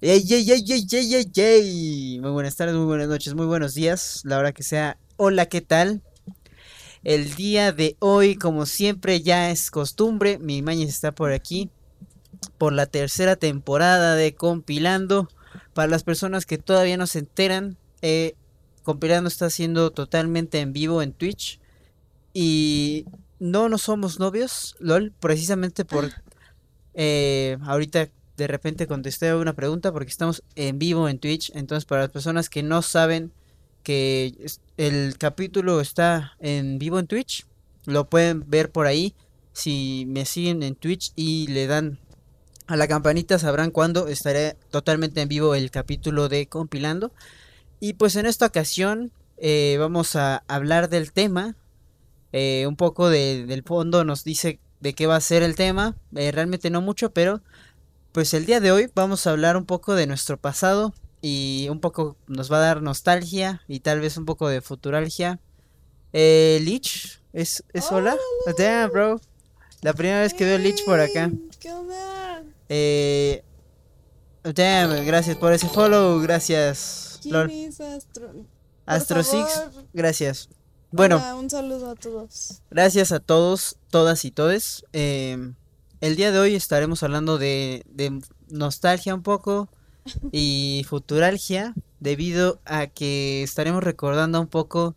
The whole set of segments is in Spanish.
Ey, ey, ey, ey, ey, ey, ey. Muy buenas tardes, muy buenas noches, muy buenos días. La hora que sea. Hola, ¿qué tal? El día de hoy, como siempre, ya es costumbre. Mi Mañez está por aquí. Por la tercera temporada de Compilando. Para las personas que todavía no se enteran, eh, Compilando está haciendo totalmente en vivo en Twitch. Y no, no somos novios, LOL, precisamente por... Eh, ahorita de repente contesté una pregunta porque estamos en vivo en Twitch. Entonces, para las personas que no saben que el capítulo está en vivo en Twitch, lo pueden ver por ahí. Si me siguen en Twitch y le dan a la campanita, sabrán cuándo estaré totalmente en vivo el capítulo de Compilando. Y pues en esta ocasión eh, vamos a hablar del tema. Eh, un poco del fondo nos dice de qué va a ser el tema. Eh, realmente no mucho, pero pues el día de hoy vamos a hablar un poco de nuestro pasado y un poco nos va a dar nostalgia y tal vez un poco de futuralgia. Eh, Lich, ¿es, es hola? Damn, bro. La primera vez que veo Lich por acá. ¿Qué onda? Eh, damn, gracias por ese follow, gracias. ¿Quién Lol. es Astro? Astro Six, gracias. Bueno, Hola, un saludo a todos. Gracias a todos, todas y todes. Em, el día de hoy estaremos hablando de, de nostalgia un poco y futuralgia debido a que estaremos recordando un poco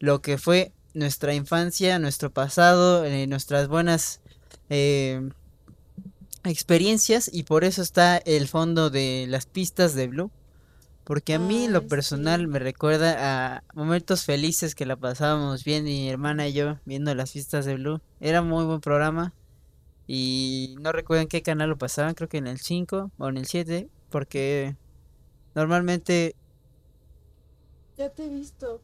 lo que fue nuestra infancia, nuestro pasado, eh, nuestras buenas em, experiencias y por eso está el fondo de las pistas de Blue. Porque a mí lo personal sí. me recuerda a momentos felices que la pasábamos bien mi hermana y yo viendo las pistas de Blue. Era muy buen programa y no recuerdo en qué canal lo pasaban, creo que en el 5 o en el 7, porque normalmente... Ya te he visto.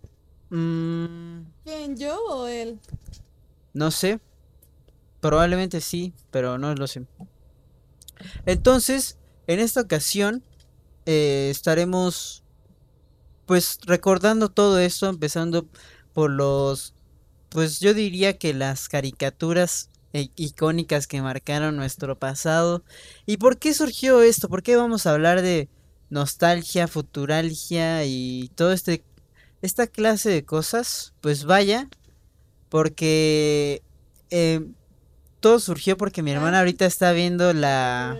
mm, ¿Quién, yo o él? no sé, probablemente sí, pero no lo sé. Entonces, en esta ocasión eh, estaremos pues recordando todo esto, empezando por los, pues yo diría que las caricaturas eh, icónicas que marcaron nuestro pasado. ¿Y por qué surgió esto? ¿Por qué vamos a hablar de nostalgia, futuralgia y todo este, esta clase de cosas? Pues vaya, porque eh, todo surgió porque mi hermana Ah. ahorita está viendo la...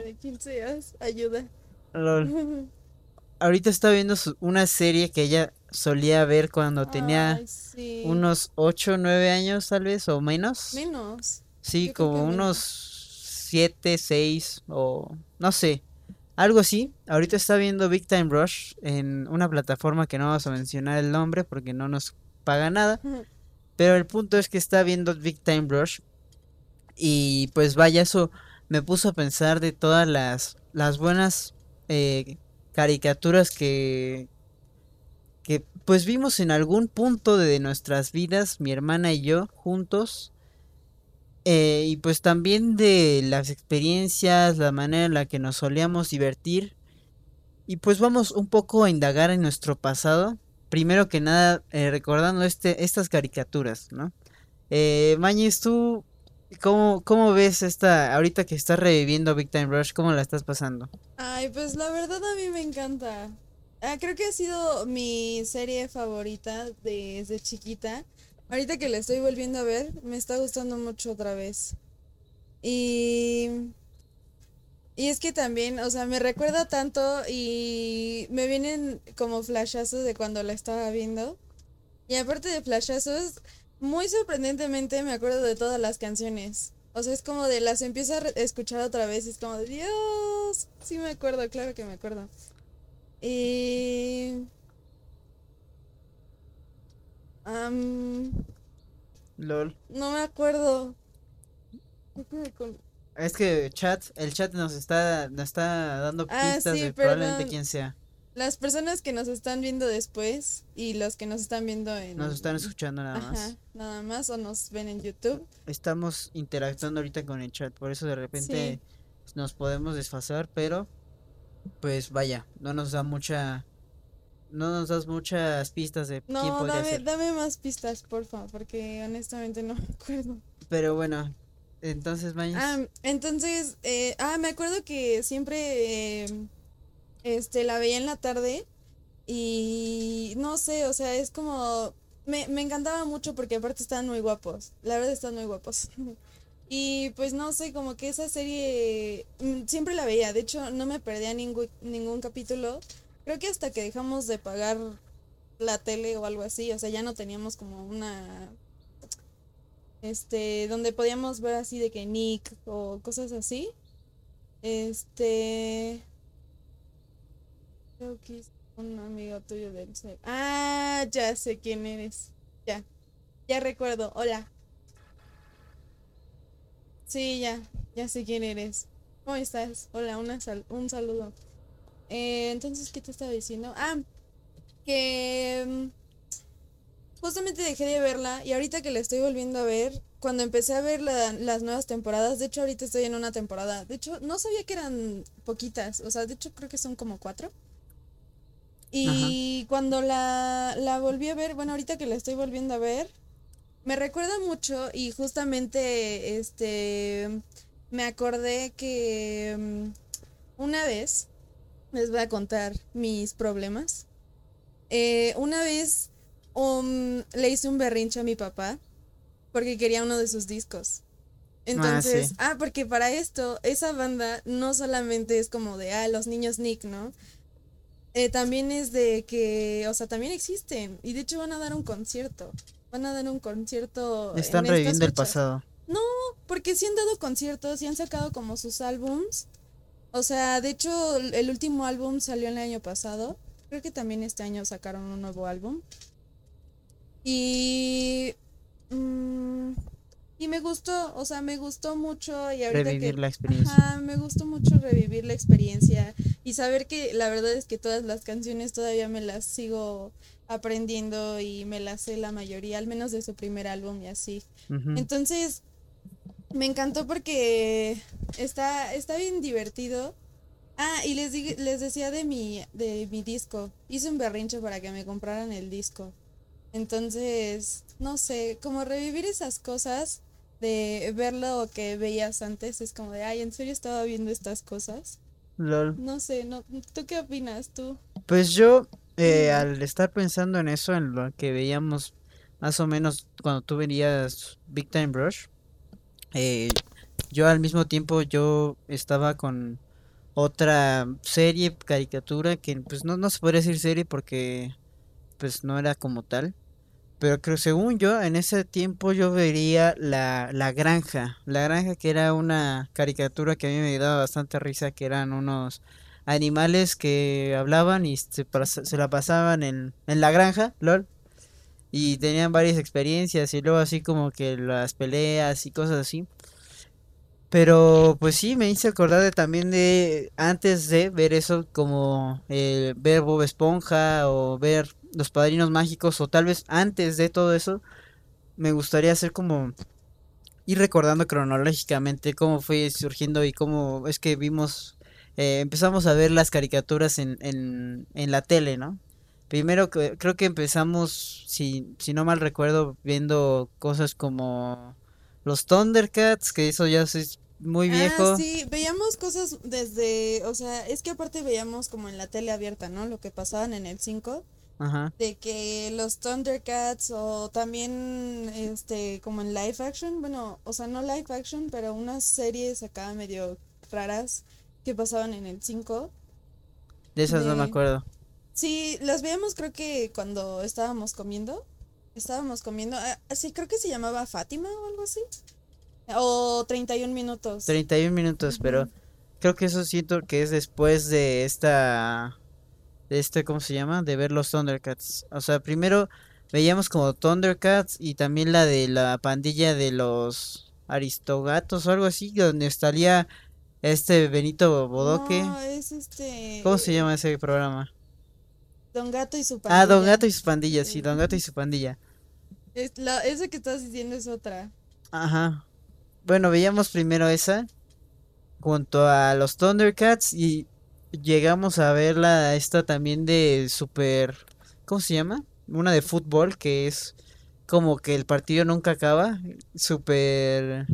Ayuda. lol. ahorita está viendo su- una serie que ella solía ver cuando tenía Ay, sí. unos 8 o 9 años tal vez o menos. Menos. Sí, yo como unos 7, 6 o no sé, algo así. Ahorita está viendo Big Time Rush en una plataforma que no vamos a mencionar el nombre porque no nos paga nada. Pero el punto es que está viendo Big Time Rush. Y pues vaya, eso me puso a pensar de todas las, las buenas eh, caricaturas que, que pues vimos en algún punto de nuestras vidas, mi hermana y yo, juntos. Eh, y pues también de las experiencias, la manera en la que nos solíamos divertir. Y pues vamos un poco a indagar en nuestro pasado. Primero que nada, eh, recordando este, estas caricaturas, ¿no? Eh, Mañez, tú, ¿cómo, ¿cómo ves esta, ahorita que estás reviviendo Big Time Rush, cómo la estás pasando? Ay, pues la verdad a mí me encanta. Ah, creo que ha sido mi serie favorita desde chiquita. Ahorita que la estoy volviendo a ver, me está gustando mucho otra vez. Y, y es que también, o sea, me recuerda tanto y me vienen como flashazos de cuando la estaba viendo. Y aparte de flashazos, muy sorprendentemente me acuerdo de todas las canciones. O sea, es como de las empiezo a escuchar otra vez es como de Dios. Sí me acuerdo, claro que me acuerdo. Y... am, LOL. no me acuerdo. Es que chat, el chat nos está, nos está dando Ah, pistas sí, de probablemente quién sea. Las personas que nos están viendo después y los que nos están viendo en... Nos están escuchando nada más. Ajá, nada más o nos ven en YouTube. Estamos interactuando ahorita con el chat, por eso de repente nos podemos desfasar, pero pues vaya, no nos da mucha, no nos das muchas pistas de quién No, podría dame, ser. dame más pistas, porfa, porque honestamente no me acuerdo. Pero bueno, entonces Mañez, Ah, entonces, eh, ah, me acuerdo que siempre eh, Este, la veía en la tarde y no sé, o sea, es como... Me, me encantaba mucho porque aparte estaban muy guapos. La verdad están muy guapos. Y pues no sé, como que esa serie mm, siempre la veía. De hecho, no me perdía ningún, ningún capítulo. Creo que hasta que dejamos de pagar la tele o algo así, o sea, ya no teníamos como una este, donde podíamos ver así de que Nick o cosas así. Este, creo que es un amigo tuyo del. Ah, ya sé quién eres. Ya, ya recuerdo. Hola. Sí, ya, ya sé quién eres. ¿Cómo estás? Hola, una sal- un saludo. Eh, entonces, ¿qué te estaba diciendo? Ah, que mm, justamente dejé de verla y ahorita que la estoy volviendo a ver, cuando empecé a ver la- las nuevas temporadas, de hecho ahorita estoy en una temporada, de hecho no sabía que eran poquitas, o sea, de hecho creo que son como cuatro. Y cuando la, la volví a ver, bueno, ahorita que la estoy volviendo a ver, me recuerda mucho y justamente este me acordé que mm, una vez les voy a contar mis problemas. Eh, una vez um, le hice un berrinche a mi papá porque quería uno de sus discos. Entonces, sí. ah, porque para esto, esa banda no solamente es como de, ah, los niños Nick, ¿no? Eh, también es de que, o sea, también existen. Y de hecho van a dar un concierto. Van a dar un concierto. Están reviviendo el pasado. Porque sí han dado conciertos y han sacado como sus álbums. O sea, de hecho, el último álbum salió el año pasado. Creo que también este año sacaron un nuevo álbum. Y. mm, y me gustó, o sea, me gustó mucho. Y ahorita Revivir que. la experiencia. Ajá, me gustó mucho revivir la experiencia y saber que la verdad es que todas las canciones todavía me las sigo aprendiendo y me las sé la mayoría, al menos de su primer álbum y así. Entonces, me encantó porque está, está bien divertido. Ah, y les, di- les decía de mi, de mi disco. Hice un berrinche para que me compraran el disco. Entonces, no sé, como revivir esas cosas de ver lo que veías antes, es como de, ay, ¿en serio estaba viendo estas cosas? Lol. No sé, no, ¿tú qué opinas tú? Pues yo, eh, al estar pensando en eso, en lo que veíamos más o menos cuando tú venías Big Time Rush, eh, yo al mismo tiempo yo estaba con otra serie, caricatura, que pues no, no se podría decir serie porque pues no era como tal. Pero creo, según yo, en ese tiempo yo vería la, la granja. La granja que era una caricatura que a mí me daba bastante risa, que eran unos animales que hablaban y se, se la pasaban en, en la granja, lol. Y tenían varias experiencias y luego así como que las peleas y cosas así. Pero pues sí, me hice acordar de, también de antes de ver eso como eh, ver Bob Esponja o ver Los Padrinos Mágicos o tal vez antes de todo eso, me gustaría hacer como ir recordando cronológicamente cómo fue surgiendo y cómo es que vimos, eh, empezamos a ver las caricaturas en, en, en la tele, ¿no? Primero creo que empezamos, si, si no mal recuerdo, viendo cosas como los Thundercats, que eso ya es muy viejo. Ah, sí, veíamos cosas desde, o sea, es que aparte veíamos como en la tele abierta, ¿no? Lo que pasaban en el 5. Ajá. de que los Thundercats o también este como en live action, bueno, o sea, no live action, pero unas series acá medio raras que pasaban en el 5. De esas no me acuerdo. Sí, las veíamos creo que cuando estábamos comiendo. Estábamos comiendo, ah, sí, creo que se llamaba Fátima o algo así. O 31 minutos. 31 minutos, pero Ujú. creo que eso siento que es después de esta, de este, ¿cómo se llama? De ver los Thundercats. O sea, primero veíamos como Thundercats y también la de la pandilla de los Aristogatos o algo así, donde estaría este Benito Bodoque. No, es este ¿Cómo se llama ese programa? Don Gato y su Ah, Don pandilla. Gato y sus pandillas, sí, Don Gato y su pandilla. Es la, esa que estás diciendo es otra. Ajá. Bueno, veíamos primero esa junto a los Thundercats y llegamos a ver la esta también de super ¿cómo se llama? Una de fútbol que es como que el partido nunca acaba, super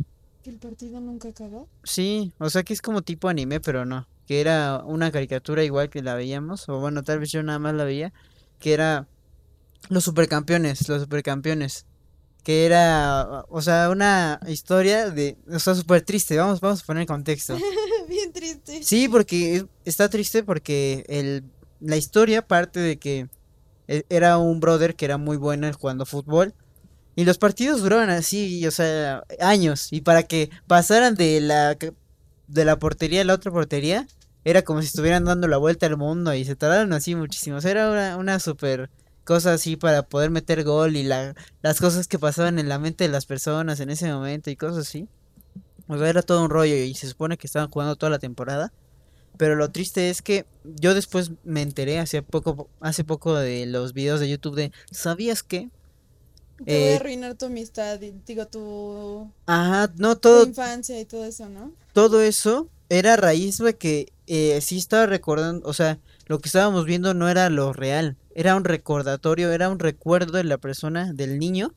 ¿Que el partido nunca acabó? sí, o sea que es como tipo anime, pero no. Que era una caricatura igual que la veíamos, o bueno, tal vez yo nada más la veía, que era los supercampeones, los supercampeones, que era, o sea, una historia de, o sea, súper triste, vamos, vamos a poner contexto. Bien triste. Sí, porque es- está triste porque el, la historia parte de que e- era un brother que era muy bueno jugando fútbol y los partidos duraban así, o sea, años y para que pasaran de la de la portería a la otra portería era como si estuvieran dando la vuelta al mundo y se tardaron así muchísimo. O sea, era una, una super cosa así para poder meter gol y la, las cosas que pasaban en la mente de las personas en ese momento y cosas así. O sea, era todo un rollo y se supone que estaban jugando toda la temporada. Pero lo triste es que yo después me enteré hace poco, hace poco de los videos de YouTube de ¿sabías que? Te voy Eh, a arruinar tu amistad, digo, tu, Ajá, no tu todo, infancia y todo eso, ¿no? Todo eso era a raíz de que eh, sí estaba recordando, o sea, lo que estábamos viendo no era lo real, era un recordatorio, era un recuerdo de la persona, del niño,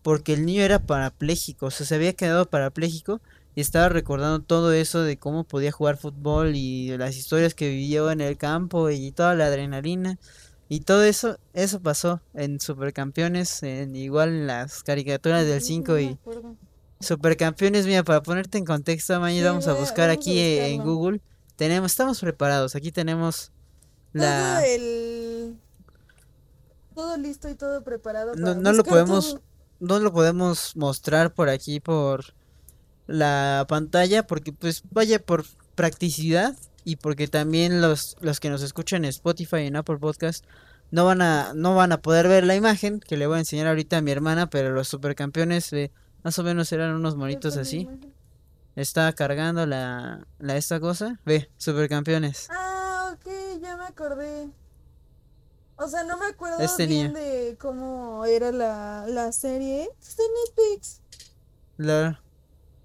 porque el niño era parapléjico, o sea, se había quedado parapléjico y estaba recordando todo eso de cómo podía jugar fútbol y de las historias que vivió en el campo y toda la adrenalina. Y todo eso, eso pasó en Supercampeones, en igual en las caricaturas del Sí, 5 no me y. Supercampeones, mira, para ponerte en contexto, mañana Sí, vamos a buscar vamos aquí en. Google. Tenemos, estamos preparados, aquí tenemos la... Todo el... Todo listo y todo preparado No, para no lo buscar podemos, todo. no lo podemos mostrar por aquí por la pantalla porque pues vaya por practicidad y porque también los, los que nos escuchan en Spotify y en Apple Podcast no van a no van a poder ver la imagen que le voy a enseñar ahorita a mi hermana, pero los supercampeones eh, más o menos eran unos monitos así. Está cargando la, la esta cosa. Ve, supercampeones. Ah, ok, ya me acordé. O sea, no me acuerdo Este bien niño. de cómo era la, la serie. Está en Netflix. La-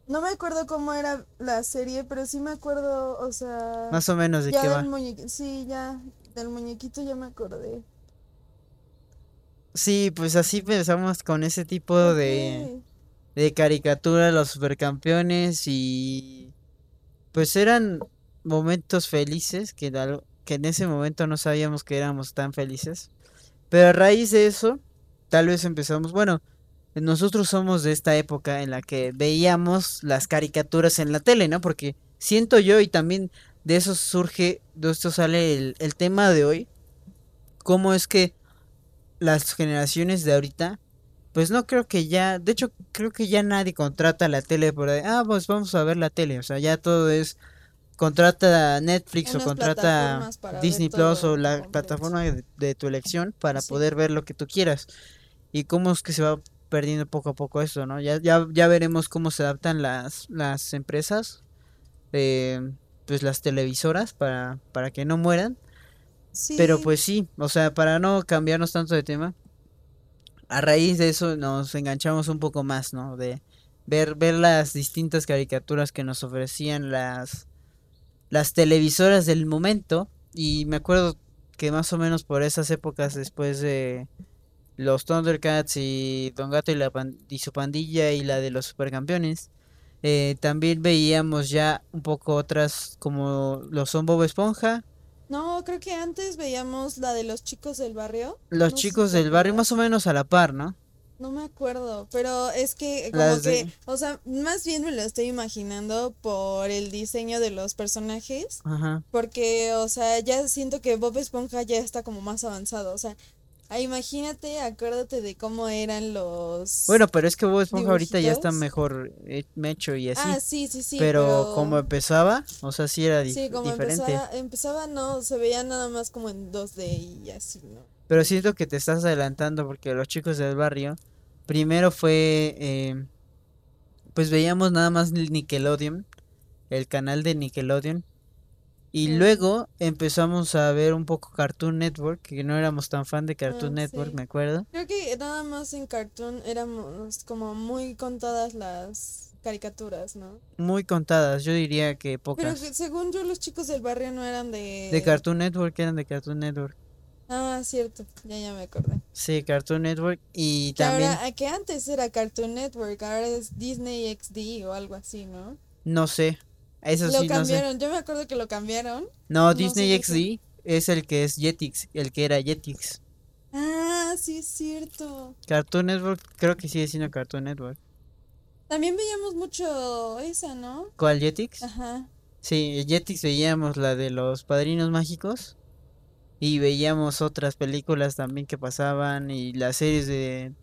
No me acuerdo cómo era la serie, pero sí me acuerdo, o sea, más o menos de ya qué del va. sí, ya, del muñequito ya me acordé. Sí, pues así empezamos con ese tipo de. De caricatura, los supercampeones y pues eran momentos felices que, que en ese momento no sabíamos que éramos tan felices. Pero a raíz de eso, tal vez empezamos, bueno, nosotros somos de esta época en la que veíamos las caricaturas en la tele, ¿no? Porque siento yo y también de eso surge, de esto sale el, el tema de hoy, cómo es que las generaciones de ahorita, pues no creo que ya, de hecho creo que ya nadie contrata la tele por ahí, ah, pues vamos a ver la tele, o sea, ya todo es, contrata Netflix o contrata Disney Plus o la completo. plataforma de, de tu elección para Sí. poder ver lo que tú quieras. Y cómo es que se va perdiendo poco a poco eso, ¿no? Ya, ya, ya veremos cómo se adaptan las, las empresas, eh, pues las televisoras para, para que no mueran. Pero pues sí, o sea, para no cambiarnos tanto de tema, a raíz de eso nos enganchamos un poco más, ¿no? De ver, ver las distintas caricaturas que nos ofrecían las, las televisoras del momento. Y me acuerdo que más o menos por esas épocas, después de los Thundercats y Don Gato y, la y su pandilla y la de los supercampeones, eh, también veíamos ya un poco otras como lo son Bob Esponja. No, creo que antes veíamos la de los chicos del barrio. Los No chicos del barrio más o menos a la par, ¿no? No me acuerdo, pero es que como Las de- que, o sea, más bien me lo estoy imaginando por el diseño de los personajes, Ajá. porque, o sea, ya siento que Bob Esponja ya está como más avanzado, o sea, ah, imagínate, acuérdate de cómo eran los... Bueno, pero es que Bob Esponja ahorita ya está mejor eh, hecho y así. ah, sí, sí, sí, pero, como empezaba, o sea, sí era dif- sí, como diferente. empezaba, empezaba, no, se veía nada más como en 2D y así, ¿no? Pero siento que te estás adelantando porque los chicos del barrio, primero fue, eh, pues veíamos nada más el Nickelodeon, el canal de Nickelodeon. Y luego empezamos a ver un poco Cartoon Network, que no éramos tan fan de Cartoon Ah, Network, sí. me acuerdo. Creo que nada más en Cartoon éramos como muy contadas las caricaturas, ¿no? Muy contadas, yo diría que Pero pocas. que según yo los chicos del barrio no eran de... De Cartoon Network eran de Cartoon Network. Ah, cierto, ya ya me acordé. Sí, Cartoon Network y Que también, ahora, que antes era Cartoon Network, ahora es Disney XD o algo así, ¿no? no sé, Eso Lo sí, no sé. cambiaron, yo me acuerdo que lo cambiaron. No, no sé Disney. XD es el que es Jetix, el que era Jetix. Ah, sí es cierto. Cartoon Network, creo que sigue siendo Cartoon Network. También veíamos mucho esa, ¿no? ¿Cuál Jetix? Ajá. Sí, Jetix veíamos la de los Padrinos Mágicos y veíamos otras películas también que pasaban y las series de,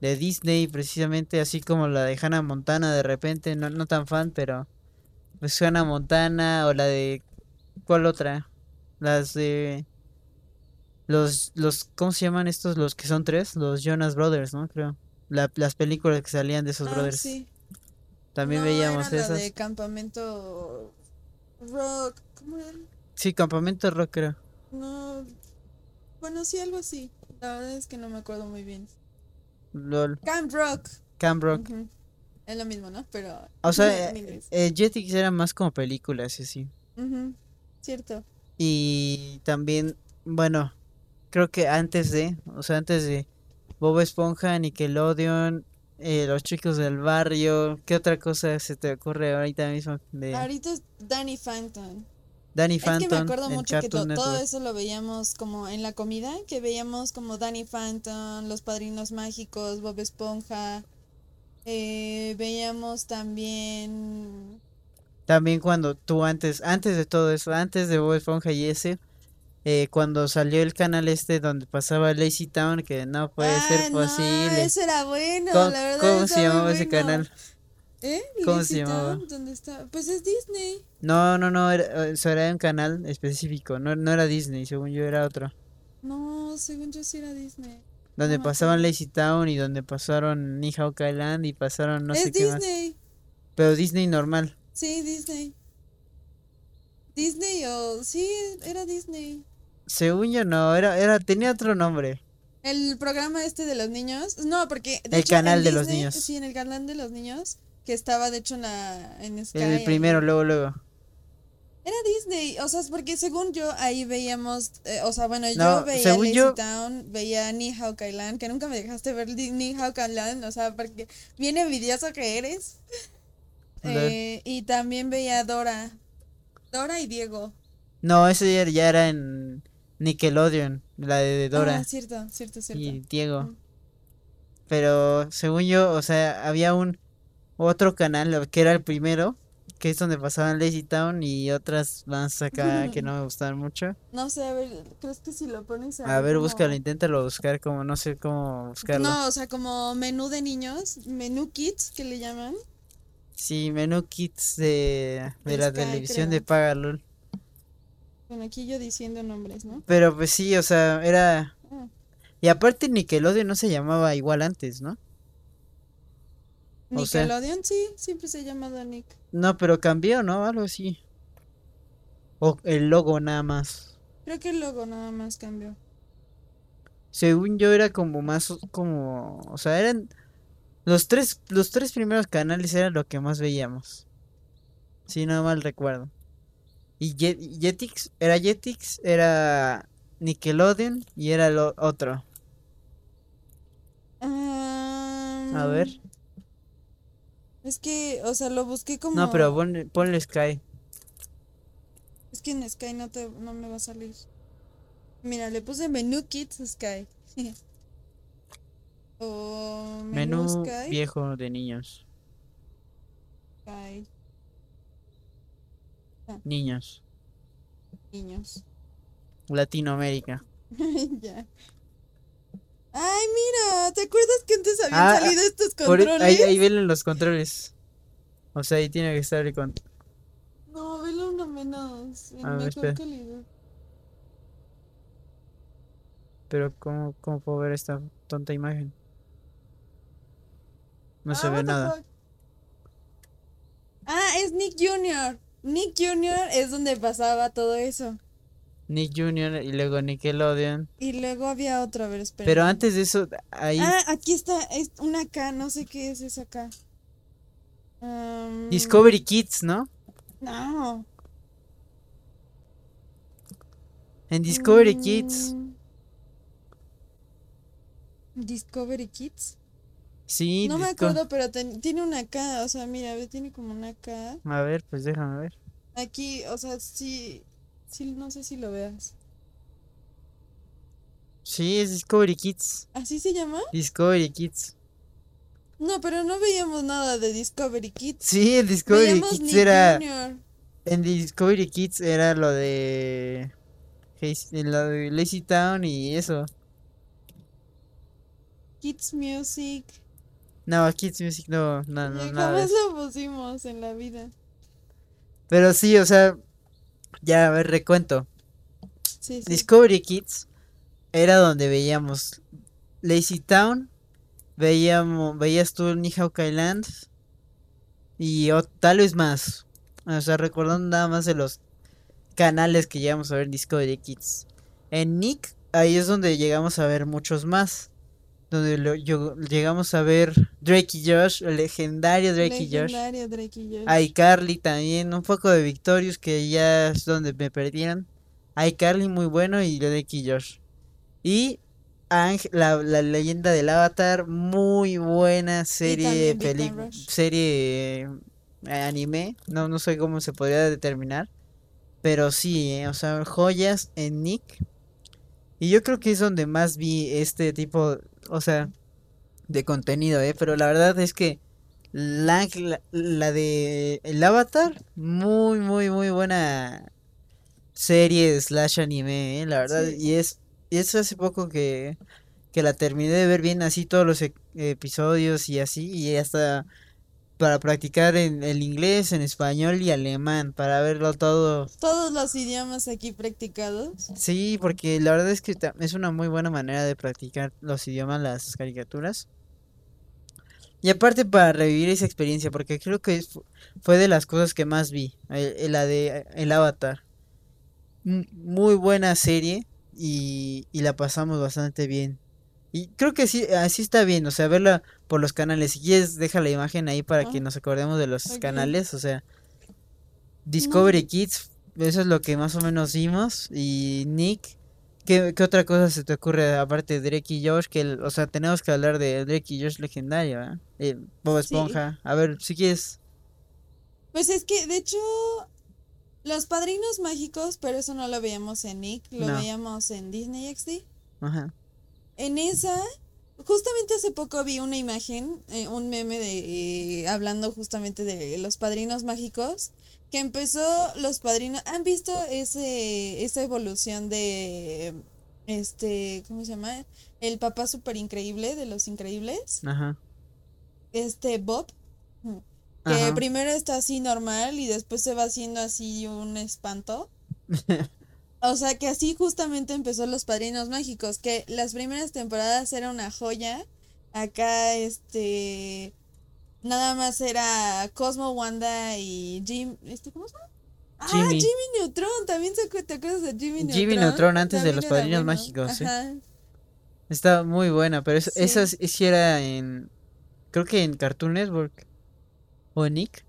de Disney precisamente, así como la de Hannah Montana de repente, no, no tan fan, pero pues Hannah Montana o la de ¿cuál otra? Las de los los ¿cómo se llaman estos? Los que son tres, los Jonas Brothers, ¿no? Creo. La- las películas que salían de esos Ah, brothers. sí. También No, veíamos era la esas. de campamento rock. ¿Cómo era? Sí, Campamento Rock creo. No. Bueno, sí, algo así. La verdad es que no me acuerdo muy bien. LOL. Camp Rock. Camp Rock. Es lo mismo, ¿no? Pero. O sea, eh, eh, Jetix era más como películas y así. Ujú, Cierto. Y también, bueno, creo que antes de, o sea, antes de Bob Esponja, Nickelodeon, eh, Los Chicos del Barrio, ¿qué otra cosa se te ocurre ahorita mismo de Ahorita es Danny Phantom. Danny Es que me Phantom acuerdo mucho que to- todo eso lo veíamos como en la comida, que veíamos como Danny Phantom, Los Padrinos Mágicos, Bob Esponja. Eh, veíamos también... También cuando tú antes, antes de todo eso, antes de Bob Esponja y ese, eh, cuando salió el canal este donde pasaba Lazy Town, que no puede Ah, ser no, posible. ese era bueno, ¿Cómo, la verdad cómo se llamaba ese canal? ¿Eh? ¿Cómo Lazy se llamaba? Town, ¿Dónde está? Pues es Disney. No, no, no, era, o sea, era un canal específico, no, no era Disney, según yo era otro. No, según yo sí era Disney. Donde pasaban. Lazy Town y donde pasaron Ni Hao Kai Land y pasaron no sé es qué más. Disney. Pero Disney normal. Sí, Disney. Disney o... Sí, era Disney. Según yo no, era, era, tenía otro nombre. El programa este de los niños, no, porque de El hecho, canal de los Disney- niños. Sí, en el canal de los niños, que estaba de hecho en la en Sky. El ahí. primero, luego, luego. Era Disney, o sea, porque según yo ahí veíamos, eh, o sea, bueno, No, yo veía Lazy yo- Town, veía Ni Hao Kai Lan, que nunca me dejaste ver Ni Hao Kai Lan, o sea, porque bien envidioso que eres. Eh, y también veía Dora. Dora y Diego. No, ese ya, ya era en Nickelodeon, la de Dora Ah, cierto, cierto, cierto. y Diego. Mm. Pero según yo, o sea, había un otro canal que era el primero, que es donde pasaban Lazy Town y otras más acá que no me gustaban mucho. No sé, a ver, ¿crees que si lo pones A ver, como- búscalo, inténtalo buscar, como no sé cómo buscarlo. No, o sea, como menú de niños, menú kids que le llaman. Sí, menú kits de, de la Sky, televisión de creo. Pagalul. Bueno, aquí yo diciendo nombres, ¿no? Pero pues sí, o sea, era... Ah. Y aparte Nickelodeon no se llamaba igual antes, ¿no? O sea- Nickelodeon, sí, siempre se ha llamado Nick. No, pero cambió, ¿no? Algo así. O el logo nada más. Creo que el logo nada más cambió. Según yo era como más como, o sea, eran los tres los tres primeros canales eran lo que más veíamos. Si no mal recuerdo. Y Jet- Jetix era Jetix, era Nickelodeon y era lo otro. A ver. Es que, o sea, lo busqué como. No, pero ponle, ponle Sky. Es que en Sky no, te, no me va a salir. Mira, le puse menú kids Sky. o menú, Menú Sky. viejo de niños. Sky, Niños. niños. Latinoamérica. ya. Ay, mira, ¿te acuerdas que antes habían Ah, salido estos controles? ahí, ahí ven los controles. O sea, ahí tiene que estar el control. No, velo uno menos. En mejor calidad. Pero ¿cómo, cómo puedo ver esta tonta imagen? No se Ah, ve nada. Ah, es Nick Jr. Nick Jr. es donde pasaba todo eso. Nick Jr. y luego Nickelodeon. Y luego había otro, a ver, espera. Pero antes de eso, ahí Ah, aquí está, es una K, no sé qué es esa K. Discovery Kids, ¿no? No. En Discovery Kids. Mm. Discovery Kids. Sí, No me acuerdo, pero ten- tiene una K, o sea, mira, tiene como una K. A ver, pues déjame ver. Aquí, o sea, sí, sí, no sé si lo veas. Sí, es Discovery Kids. ¿Así se llama? Discovery Kids. No, pero no veíamos nada de Discovery Kids. Sí, el Discovery Veíamos Kids Nick era. En Discovery Kids era lo de. Hazy- Lo de Lazy Town y eso. Kids Music. No, Kids Music no, no, no, nada jamás lo pusimos en la vida. Pero sí, o sea. Ya, a ver, recuento. Sí, sí. Discovery Kids era donde veíamos Lazy Town, veíamos, veías tú Nihao Land y tal vez más. O sea, recordando nada más de los canales que llegamos a ver en Discovery Kids. En Nick, ahí es donde llegamos a ver muchos más. Donde lo- yo- llegamos a ver Drake y Josh, el legendario Drake y Josh. Legendario Drake y Josh. iCarly también, un poco de Victorious que ya es donde me perdieron. iCarly muy bueno y Drake y Josh. Y Ang, la, la leyenda del Avatar, muy buena serie, peli- serie eh, anime, no, no sé cómo se podría determinar, pero sí, eh, o sea, joyas en Nick. Y yo creo que es donde más vi este tipo, o sea, de contenido, eh, pero la verdad es que la, la, la de el Avatar, muy, muy, muy buena serie slash anime, eh, la verdad. Sí. Y es, y es hace poco que, que la terminé de ver bien así todos los e- episodios y así, y hasta para practicar en el inglés, en español y alemán, para verlo todo. Todos los idiomas aquí practicados. Sí, porque la verdad es que es una muy buena manera de practicar los idiomas, las caricaturas. Y aparte para revivir esa experiencia, porque creo que fue de las cosas que más vi, la de El Avatar. Muy buena serie y, y la pasamos bastante bien. Y creo que sí, así está bien, o sea, verla por los canales. Si quieres, deja la imagen ahí para que nos acordemos de los canales, o sea, Discovery Kids, eso es lo que más o menos vimos. Y Nick, ¿qué, qué otra cosa se te ocurre aparte de Drake y Josh? Que, el- o sea, tenemos que hablar de Drake y Josh legendario. Eh, Bob Sí. Esponja. A ver, si quieres. Pues es que, de hecho, los padrinos mágicos, pero eso no lo veíamos en Nick, lo No. veíamos en Disney XD. Ajá. En esa, justamente hace poco vi una imagen, eh, un meme de eh, hablando justamente de los padrinos mágicos, que empezó los padrinos, ¿han visto ese esa evolución de este, ¿cómo se llama? El papá súper increíble de los increíbles, Ajá. este Bob, que Ajá. primero está así normal y después se va haciendo así un espanto. O sea que así justamente empezó Los Padrinos Mágicos, que las primeras temporadas era una joya. Acá, este, nada más era Cosmo, Wanda y Jim, este, ¿cómo se llama? Ah, Jimmy. Jimmy Neutron, también se te acuerdas de Jimmy Neutron. Jimmy Neutron antes de Los Padrinos bueno. Mágicos, sí. Ajá. Está muy buena, pero es- Sí. esa sí era en. Creo que en Cartoon Network. ¿O en Nick?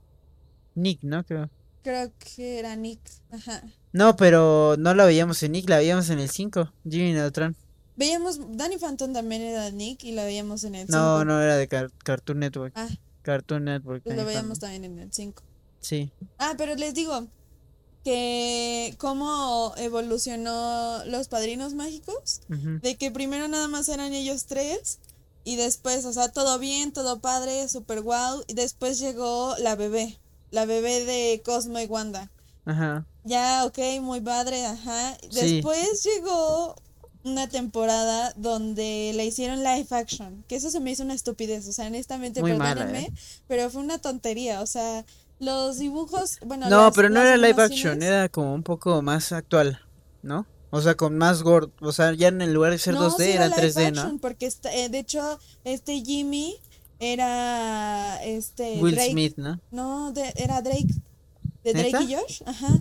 Nick, ¿no? Creo. Creo que era Nick. Ajá. No, pero no la veíamos en Nick, la veíamos en el 5. Jimmy Neutron. Veíamos, Danny Phantom también era Nick y la veíamos en el No, 5. no era de Car- Cartoon Network. Ah, Cartoon Network. pues lo veíamos Phantom. también en el 5. Sí. Ah, pero les digo que cómo evolucionó los padrinos mágicos, de que primero nada más eran ellos tres y después, o sea, todo bien, todo padre, super guau, y después llegó la bebé, la bebé de Cosmo y Wanda. Ajá. Ya, ok, muy padre, ajá. Sí. Después llegó una temporada donde le hicieron live action, que eso se me hizo una estupidez, o sea, honestamente, Muy mala, perdónenme, ¿eh? pero fue una tontería, o sea, los dibujos, bueno, No, las- pero no era live action, era como un poco más actual, ¿no? O sea, con más gordo. O sea, ya en el lugar de ser No, 2D sí era live 3D, ¿no? action, porque está- eh, de hecho, este Jimmy era este Will Drake, Smith, ¿no? no, de- era Drake, de Drake ¿Neta? y Josh, ajá.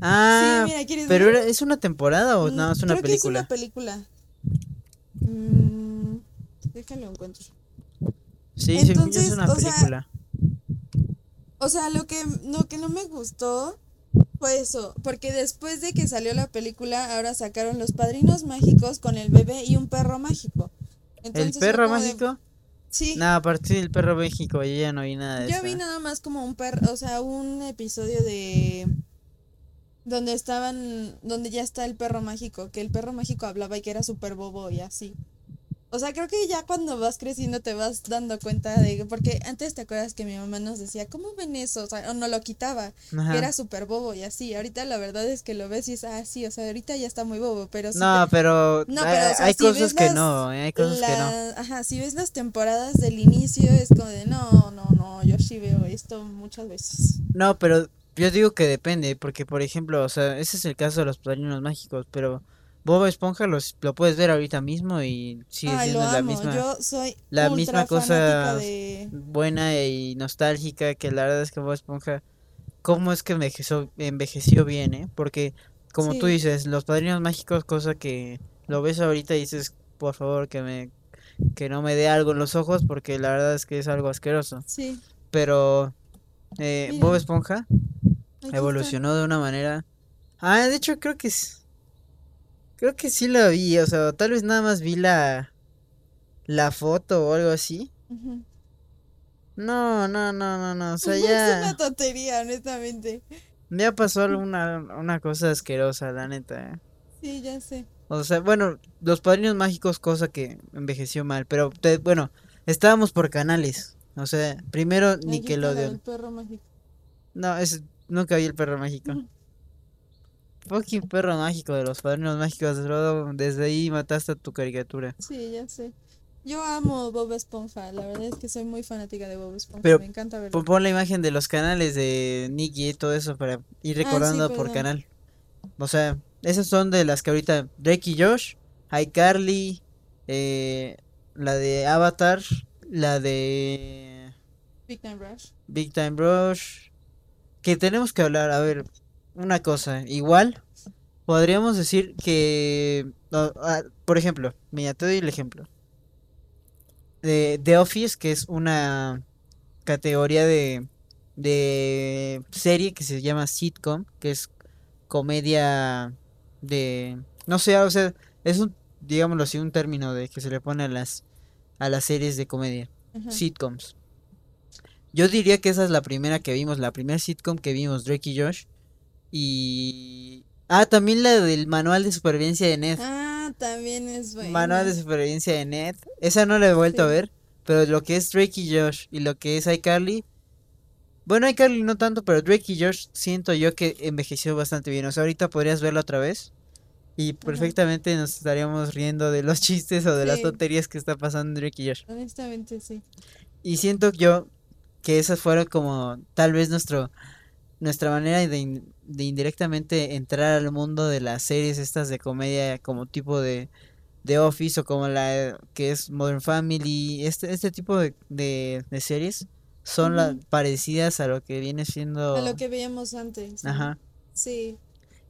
Ah, mira, ¿quieres pero ver? ¿es una temporada o Mm, no? Es una creo que película. es una película. Mm, déjalo encuentro. Sí, según yo es Entonces, una o sea, película. O sea, lo que, lo que no me gustó fue eso, porque después de que salió la película, ahora sacaron los padrinos mágicos con el bebé y un perro mágico. ¿El Entonces perro de- mágico? Sí. No, a partir del perro México yo ya no vi nada de Yo eso. vi nada más como un perro, o sea, un episodio de donde estaban, donde ya está el perro mágico, que el perro mágico hablaba y que era súper bobo y así. O sea, creo que ya cuando vas creciendo te vas dando cuenta de, porque antes te acuerdas que mi mamá nos decía, ¿cómo ven eso? O sea, o no lo quitaba, Ajá. que era súper bobo y así. Ahorita la verdad es que lo ves y es, ah, sí, o sea, ahorita ya está muy bobo, pero sí No, te- pero, No, hay, pero, o sea, hay si cosas que las- no, eh, hay cosas que no. la- Ajá, si ves las temporadas del inicio es como de, no, no, no, yo sí veo esto muchas veces. No, pero yo digo que depende, porque por ejemplo, o sea, ese es el caso de los padrinos mágicos, pero Bob Esponja los, lo puedes ver ahorita mismo y sigue Ay, lo siendo la misma Yo soy la misma cosa de... buena y nostálgica que la verdad es que Bob Esponja, ¿cómo es que envejeció, envejeció bien, eh? Porque como tú Sí. dices, los padrinos mágicos, cosa que lo ves ahorita y dices, por favor, que me que no me dé algo en los ojos porque la verdad es que es algo asqueroso. Sí. Pero eh. Bob Esponja aquí está. evolucionó de una manera. Ah, de hecho creo que es- creo que sí la vi, o sea, tal vez nada más vi la la foto o algo así. No, no, no, no, no, o sea, Es ya una tontería, honestamente. ya pasó alguna una cosa asquerosa, la neta. eh. Sí, ya sé. O sea, bueno, los padrinos mágicos cosa que envejeció mal, pero te- bueno, estábamos por canales. O sea, primero del Nickelodeon. perro mágico. No, es nunca vi el perro mágico. Fucking perro mágico de los padrinos mágicos, Frodo. Desde ahí mataste a tu caricatura. Sí, ya sé. Yo amo Bob Esponja, la verdad es que soy muy fanática de Bob Esponja, Pero me encanta verlo. Pon, la imagen de los canales de Nicky y todo eso para ir Ah, sí, recordando por canal. O sea, esas son de las que ahorita Drake y Josh, iCarly, eh, la de Avatar, la de Big Time Rush. Big Time Rush. Que tenemos que hablar, a ver, una cosa. Igual, podríamos decir que, no, ah, por ejemplo, mira, te doy el ejemplo. De The Office, que es una categoría de, de serie que se llama sitcom, que es comedia de, no sé, o sea, es un, digámoslo así, un término de que se le pone a las, a las series de comedia sitcoms. Yo diría que esa es la primera que vimos, la primera sitcom que vimos, Drake y Josh. Y... Ah, también la del manual de supervivencia de Ned. Ah, también es buena. Manual de supervivencia de Ned. Esa no la he vuelto a ver, pero lo que es Drake y Josh y lo que es iCarly... Bueno, iCarly no tanto, pero Drake y Josh siento yo que envejeció bastante bien. O sea, ahorita podrías verla otra vez. Y perfectamente nos estaríamos riendo de los chistes o de las tonterías que está pasando en Drake y Josh. Honestamente, sí. Y siento yo que esas fueron como tal vez nuestro nuestra manera de, in- de indirectamente entrar al mundo de las series estas de comedia como tipo de, de Office o como la que es Modern Family, este, este tipo de, de, de series son las parecidas a lo que viene siendo A lo que veíamos antes. Ajá. Sí.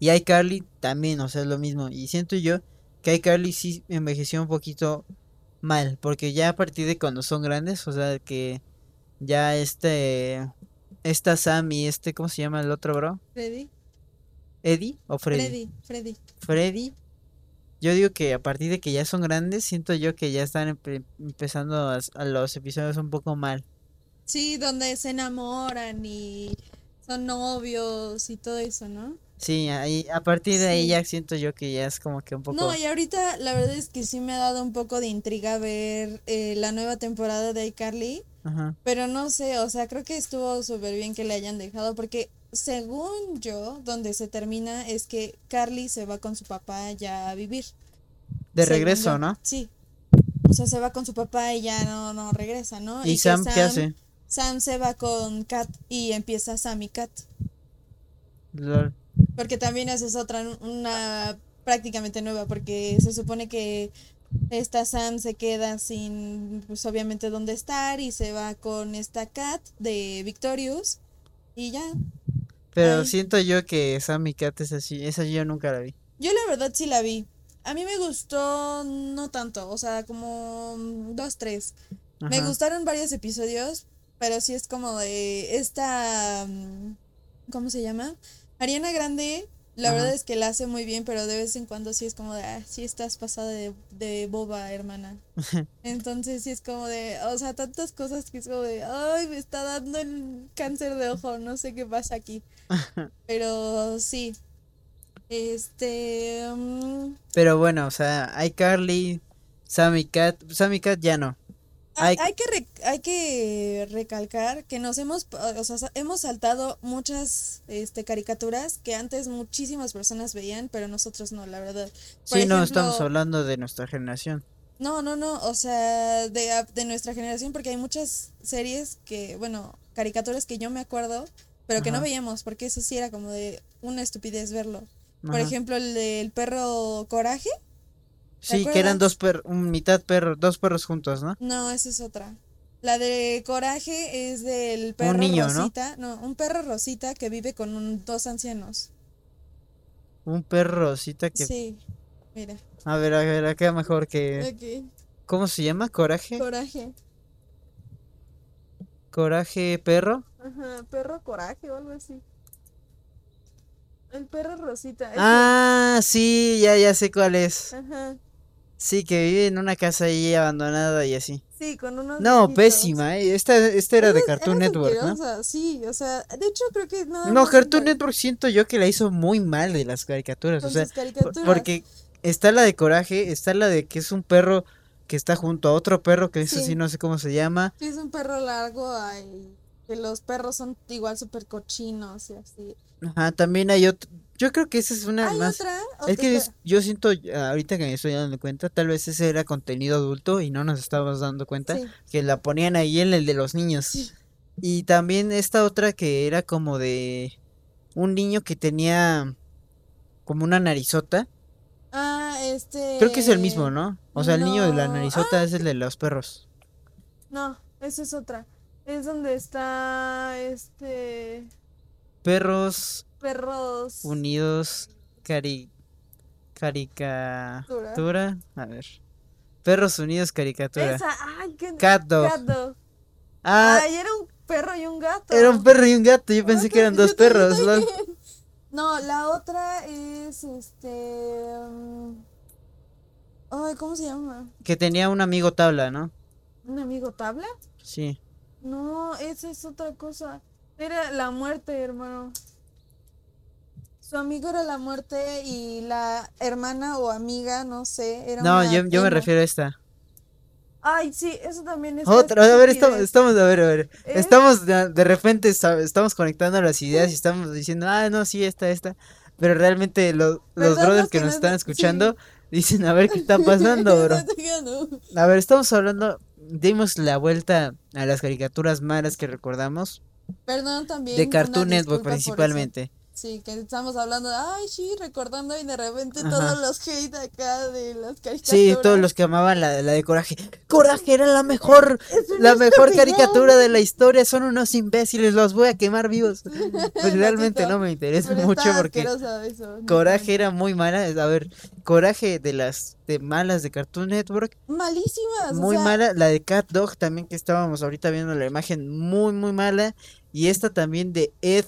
Y iCarly también, o sea, es lo mismo. Y siento yo que iCarly sí envejeció un poquito mal, porque ya a partir de cuando son grandes, o sea, que ya este, esta Sam y este, ¿cómo se llama el otro bro? Freddy. ¿Eddie o Freddy? Freddy. Freddy. Freddy. Yo digo que a partir de que ya son grandes, siento yo que ya están empe- empezando a, a los episodios un poco mal. Sí, donde se enamoran y son novios y todo eso, ¿no? Sí, ahí, a partir de ahí ya siento yo que ya es como que un poco... No, y ahorita la verdad es que sí me ha dado un poco de intriga ver eh, la nueva temporada de iCarly, Ajá. pero no sé, o sea, creo que estuvo súper bien que le hayan dejado, porque según yo, donde se termina es que Carly se va con su papá ya a vivir. De Según regreso, yo. ¿no? Sí. O sea, se va con su papá y ya no, no regresa, ¿no? ¿Y que Sam qué hace? Sam se va con Kat y empieza Sam y Kat. Lol. Porque también esa es otra, una prácticamente nueva, porque se supone que esta Sam se queda sin, pues obviamente dónde estar y se va con esta Kat de Victorious y ya. Pero Ay. siento yo que Sammy Cat es así, esa yo nunca la vi. Yo la verdad sí la vi. A mí me gustó no tanto, o sea, como dos, tres. Me gustaron varios episodios, pero sí es como de esta, mm, ¿cómo se llama? Ariana Grande La Ajá. verdad es que la hace muy bien, pero de vez en cuando sí es como de, ah, sí estás pasada de, de boba, hermana. Entonces sí es como de, o sea, tantas cosas que es como de, ay, me está dando el cáncer de ojo, no sé qué pasa aquí. Pero sí. Este... mm, Pero bueno, o sea, iCarly, Sammy Cat, Sammy Cat ya no. Hay, Hay- hay que re- hay que recalcar que nos hemos, o sea, hemos saltado muchas este, caricaturas que antes muchísimas personas veían, pero nosotros no, la verdad. Por Sí, no, estamos hablando de nuestra generación. No, no, no, o sea, de, a- de nuestra generación, porque hay muchas series que, bueno, caricaturas que yo me acuerdo, pero que no veíamos, porque eso sí era como de una estupidez verlo. Por ejemplo, el del perro Coraje. Sí, que eran dos perros, mitad perro, dos perros juntos, ¿no? No, esa es otra. La de Coraje es del perro. Rosita. ¿no? un perro Rosita que vive con un- dos ancianos. Un perro rosita que... Sí, mira. A ver, a ver, acá mejor que... Aquí, ¿Cómo se llama? ¿Coraje? Coraje. ¿Coraje perro? Ajá, perro Coraje o algo así. El perro Rosita. Ah, sí, ya, ya sé cuál es. Ajá. Sí, que vive en una casa ahí abandonada y así. Sí, con unos No, viejitos. pésima, ¿eh? Esta, esta era de Cartoon era Network, ¿no? Sí, o sea, de hecho creo que nada No, Cartoon Network siento yo que la hizo muy mal de las caricaturas, o con sea, sus por- caricaturas. porque está la de Coraje, está la de que es un perro que está junto a otro perro que eso Sí. sí no sé cómo se llama. Es un perro largo, ay, que los perros son igual súper cochinos y así. Ajá, también hay otro, yo creo que esa es una Hay más, otra, es que es- yo siento, ah, ahorita que me estoy dando cuenta, tal vez ese era contenido adulto y no nos estábamos dando cuenta sí, que la ponían ahí en el de los niños. Sí. Y también esta otra que era como de un niño que tenía como una narizota. Ah, este. Creo que es el mismo, ¿no? O sea, el niño de la narizota es el de los perros. No, esa es otra. Es donde está este. Perros Perros. Unidos cari caricatura. A ver. Perros Unidos caricatura. Esa, ay, qué. Cat dog. Cat dog. Ah, Ay, era un perro y un gato. era un perro y un gato. Yo pensé que eran dos perros. también. No, la otra es este. mm, Ay, ¿cómo se llama? Que tenía un amigo tabla, ¿no? ¿Un amigo tabla? Sí. No, esa es otra cosa. Era la muerte, hermano. Su amigo era la muerte y la hermana o amiga, no sé, era No, yo, yo me refiero a esta. Ay, sí, eso también es Otra, a ver, estamos, estamos, a ver, a ver. ¿Eh? Estamos, de, de repente esta- estamos conectando las ideas y estamos diciendo, ah, no, sí, esta, esta. Pero realmente lo- los brothers que que nos no están escuchando dicen, a ver qué está pasando, bro. A ver, estamos hablando, dimos la vuelta a las caricaturas malas que recordamos Perdón también. de Cartoon Network principalmente. Sí, que estamos hablando, de, ay, sí, recordando y de repente Ajá. todos los hate acá de las caricaturas. Sí, todos los que amaban la, la de Coraje. Coraje era la mejor, la mejor caricatura de la historia. Son unos imbéciles, los voy a quemar vivos. Pues realmente no me interesa pero mucho porque eso, Coraje era muy mala. A ver, Coraje de las de malas de Cartoon Network, Malísimas. o muy sea, mala. La de Cat Dog también que estábamos ahorita viendo la imagen, muy muy mala. Y esta también de Ed,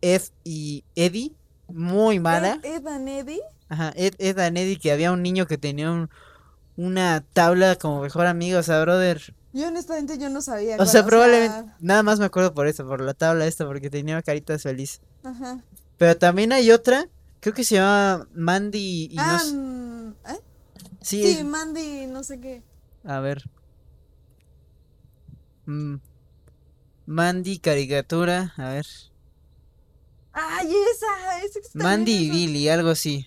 Ed y Eddie, muy mala. Ed, Ed and Eddie. Ajá, Ed, Ed and Eddie, que había un niño que tenía un- una tabla como mejor amigo, o sea, brother. Yo honestamente yo no sabía. O cuál- sea, probablemente, nada más me acuerdo por eso, por la tabla esta, porque tenía caritas feliz. Ajá. Pero también hay otra, creo que se llama Mandy y no Ah, mm, ¿eh? sí, Sí, es- Mandy, no sé qué. a ver. Mm, Mandy caricatura, a ver. Ay, esa, esa que está Mandy y esa. Billy, algo así.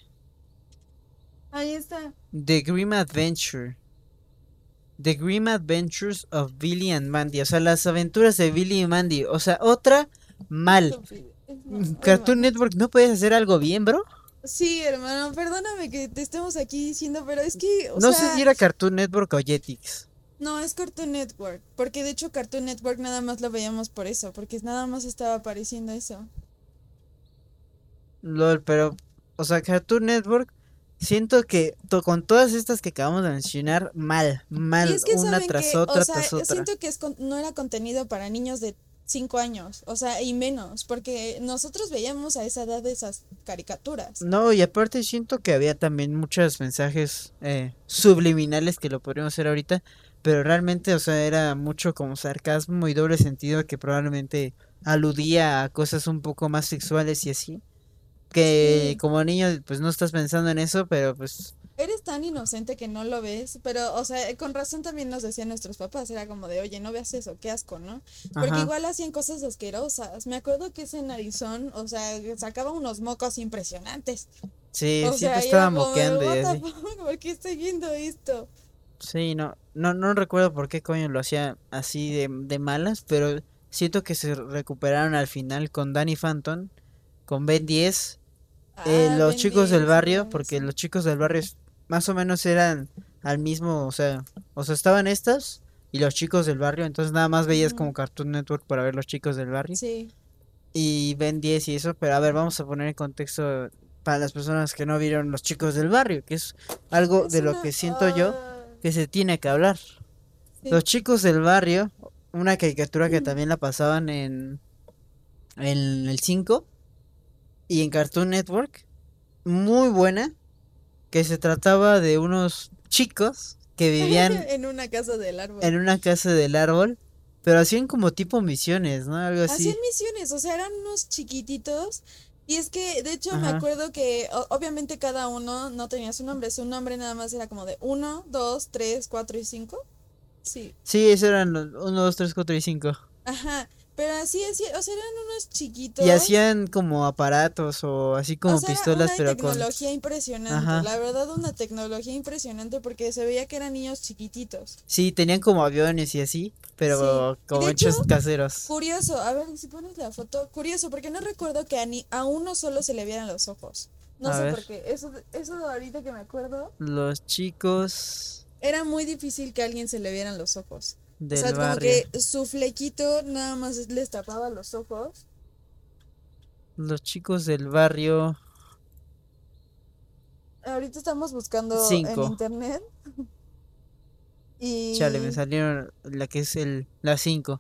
Ahí está. The Grim Adventure. The Grim Adventures of Billy and Mandy. O sea, las aventuras de Billy y Mandy. O sea, otra mal. Cartoon. Network, ¿no puedes hacer algo bien, bro? Sí, hermano, perdóname que te estemos aquí diciendo, pero es que, o no sea, sé si era Cartoon Network o Jetix. no, es Cartoon Network, porque de hecho Cartoon Network nada más lo veíamos por eso, porque nada más estaba apareciendo eso. LOL, pero, o sea, Cartoon Network, siento que to- con todas estas que acabamos de mencionar, mal, mal, es que una tras que, otra o sea, tras otra. siento que es con- no era contenido para niños de cinco años, o sea, y menos, porque nosotros veíamos a esa edad esas caricaturas. No, y aparte siento que había también muchos mensajes eh, subliminales que lo podríamos hacer ahorita, pero realmente, o sea, era mucho como sarcasmo y doble sentido que probablemente aludía a cosas un poco más sexuales y así. Que Sí. como niño, pues no estás pensando en eso, pero pues Eres tan inocente que no lo ves, pero, o sea, con razón también nos decían nuestros papás, era como de, oye, no veas eso, qué asco, ¿no? Porque Ajá. igual hacían cosas asquerosas. Me acuerdo que ese narizón, o sea, sacaba unos mocos impresionantes. sí, O siempre sea, estaba moqueando y "What the así. fuck, ¿Por qué estoy viendo esto? Sí, no, no, no recuerdo por qué coño lo hacía así de, de malas, pero siento que se recuperaron al final con Danny Phantom, con Ben 10, eh, Ah, los chicos del 10, barrio, porque los chicos del barrio más o menos eran al mismo, o sea, o sea, estaban estas y los chicos del barrio, entonces nada más veías como Cartoon Network para ver los chicos del barrio Sí. y Ben 10 y eso, pero a ver, vamos a poner en contexto para las personas que no vieron los chicos del barrio, que es algo Es de lo que siento yo ah, que se tiene que hablar. sí. Los chicos del barrio, una caricatura que también la pasaban en, en el 5 y en Cartoon Network, muy buena, que se trataba de unos chicos que vivían en una casa del árbol. en una casa del árbol, pero hacían como tipo misiones, ¿no? Algo así. Hacían misiones, o sea, eran unos chiquititos. Y es que, de hecho, me Ajá. acuerdo que obviamente cada uno no tenía su nombre. Su nombre nada más era como de uno, dos, tres, cuatro y cinco. Sí. Sí, esos eran los 1, 2, 3, 4 y 5. Ajá. Pero así, así, o sea, eran unos chiquitos. Y hacían como aparatos o así como o sea, era pistolas, una pero con... tecnología impresionante. Ajá. La verdad, una tecnología impresionante porque se veía que eran niños chiquititos. Sí, tenían como aviones y así, pero Sí. como hechos hecho, caseros. Curioso, a ver si pones la foto. Curioso, porque no recuerdo que a, ni, a uno solo se le vieran los ojos. No A sé ver. por qué. Eso, eso ahorita que me acuerdo, Los chicos era muy difícil que a alguien se le vieran los ojos. Del o sea, como que su flequito nada más les tapaba los ojos. Los chicos del barrio. Ahorita estamos buscando Cinco. en internet. Y Chale, me salieron la que es el la 5.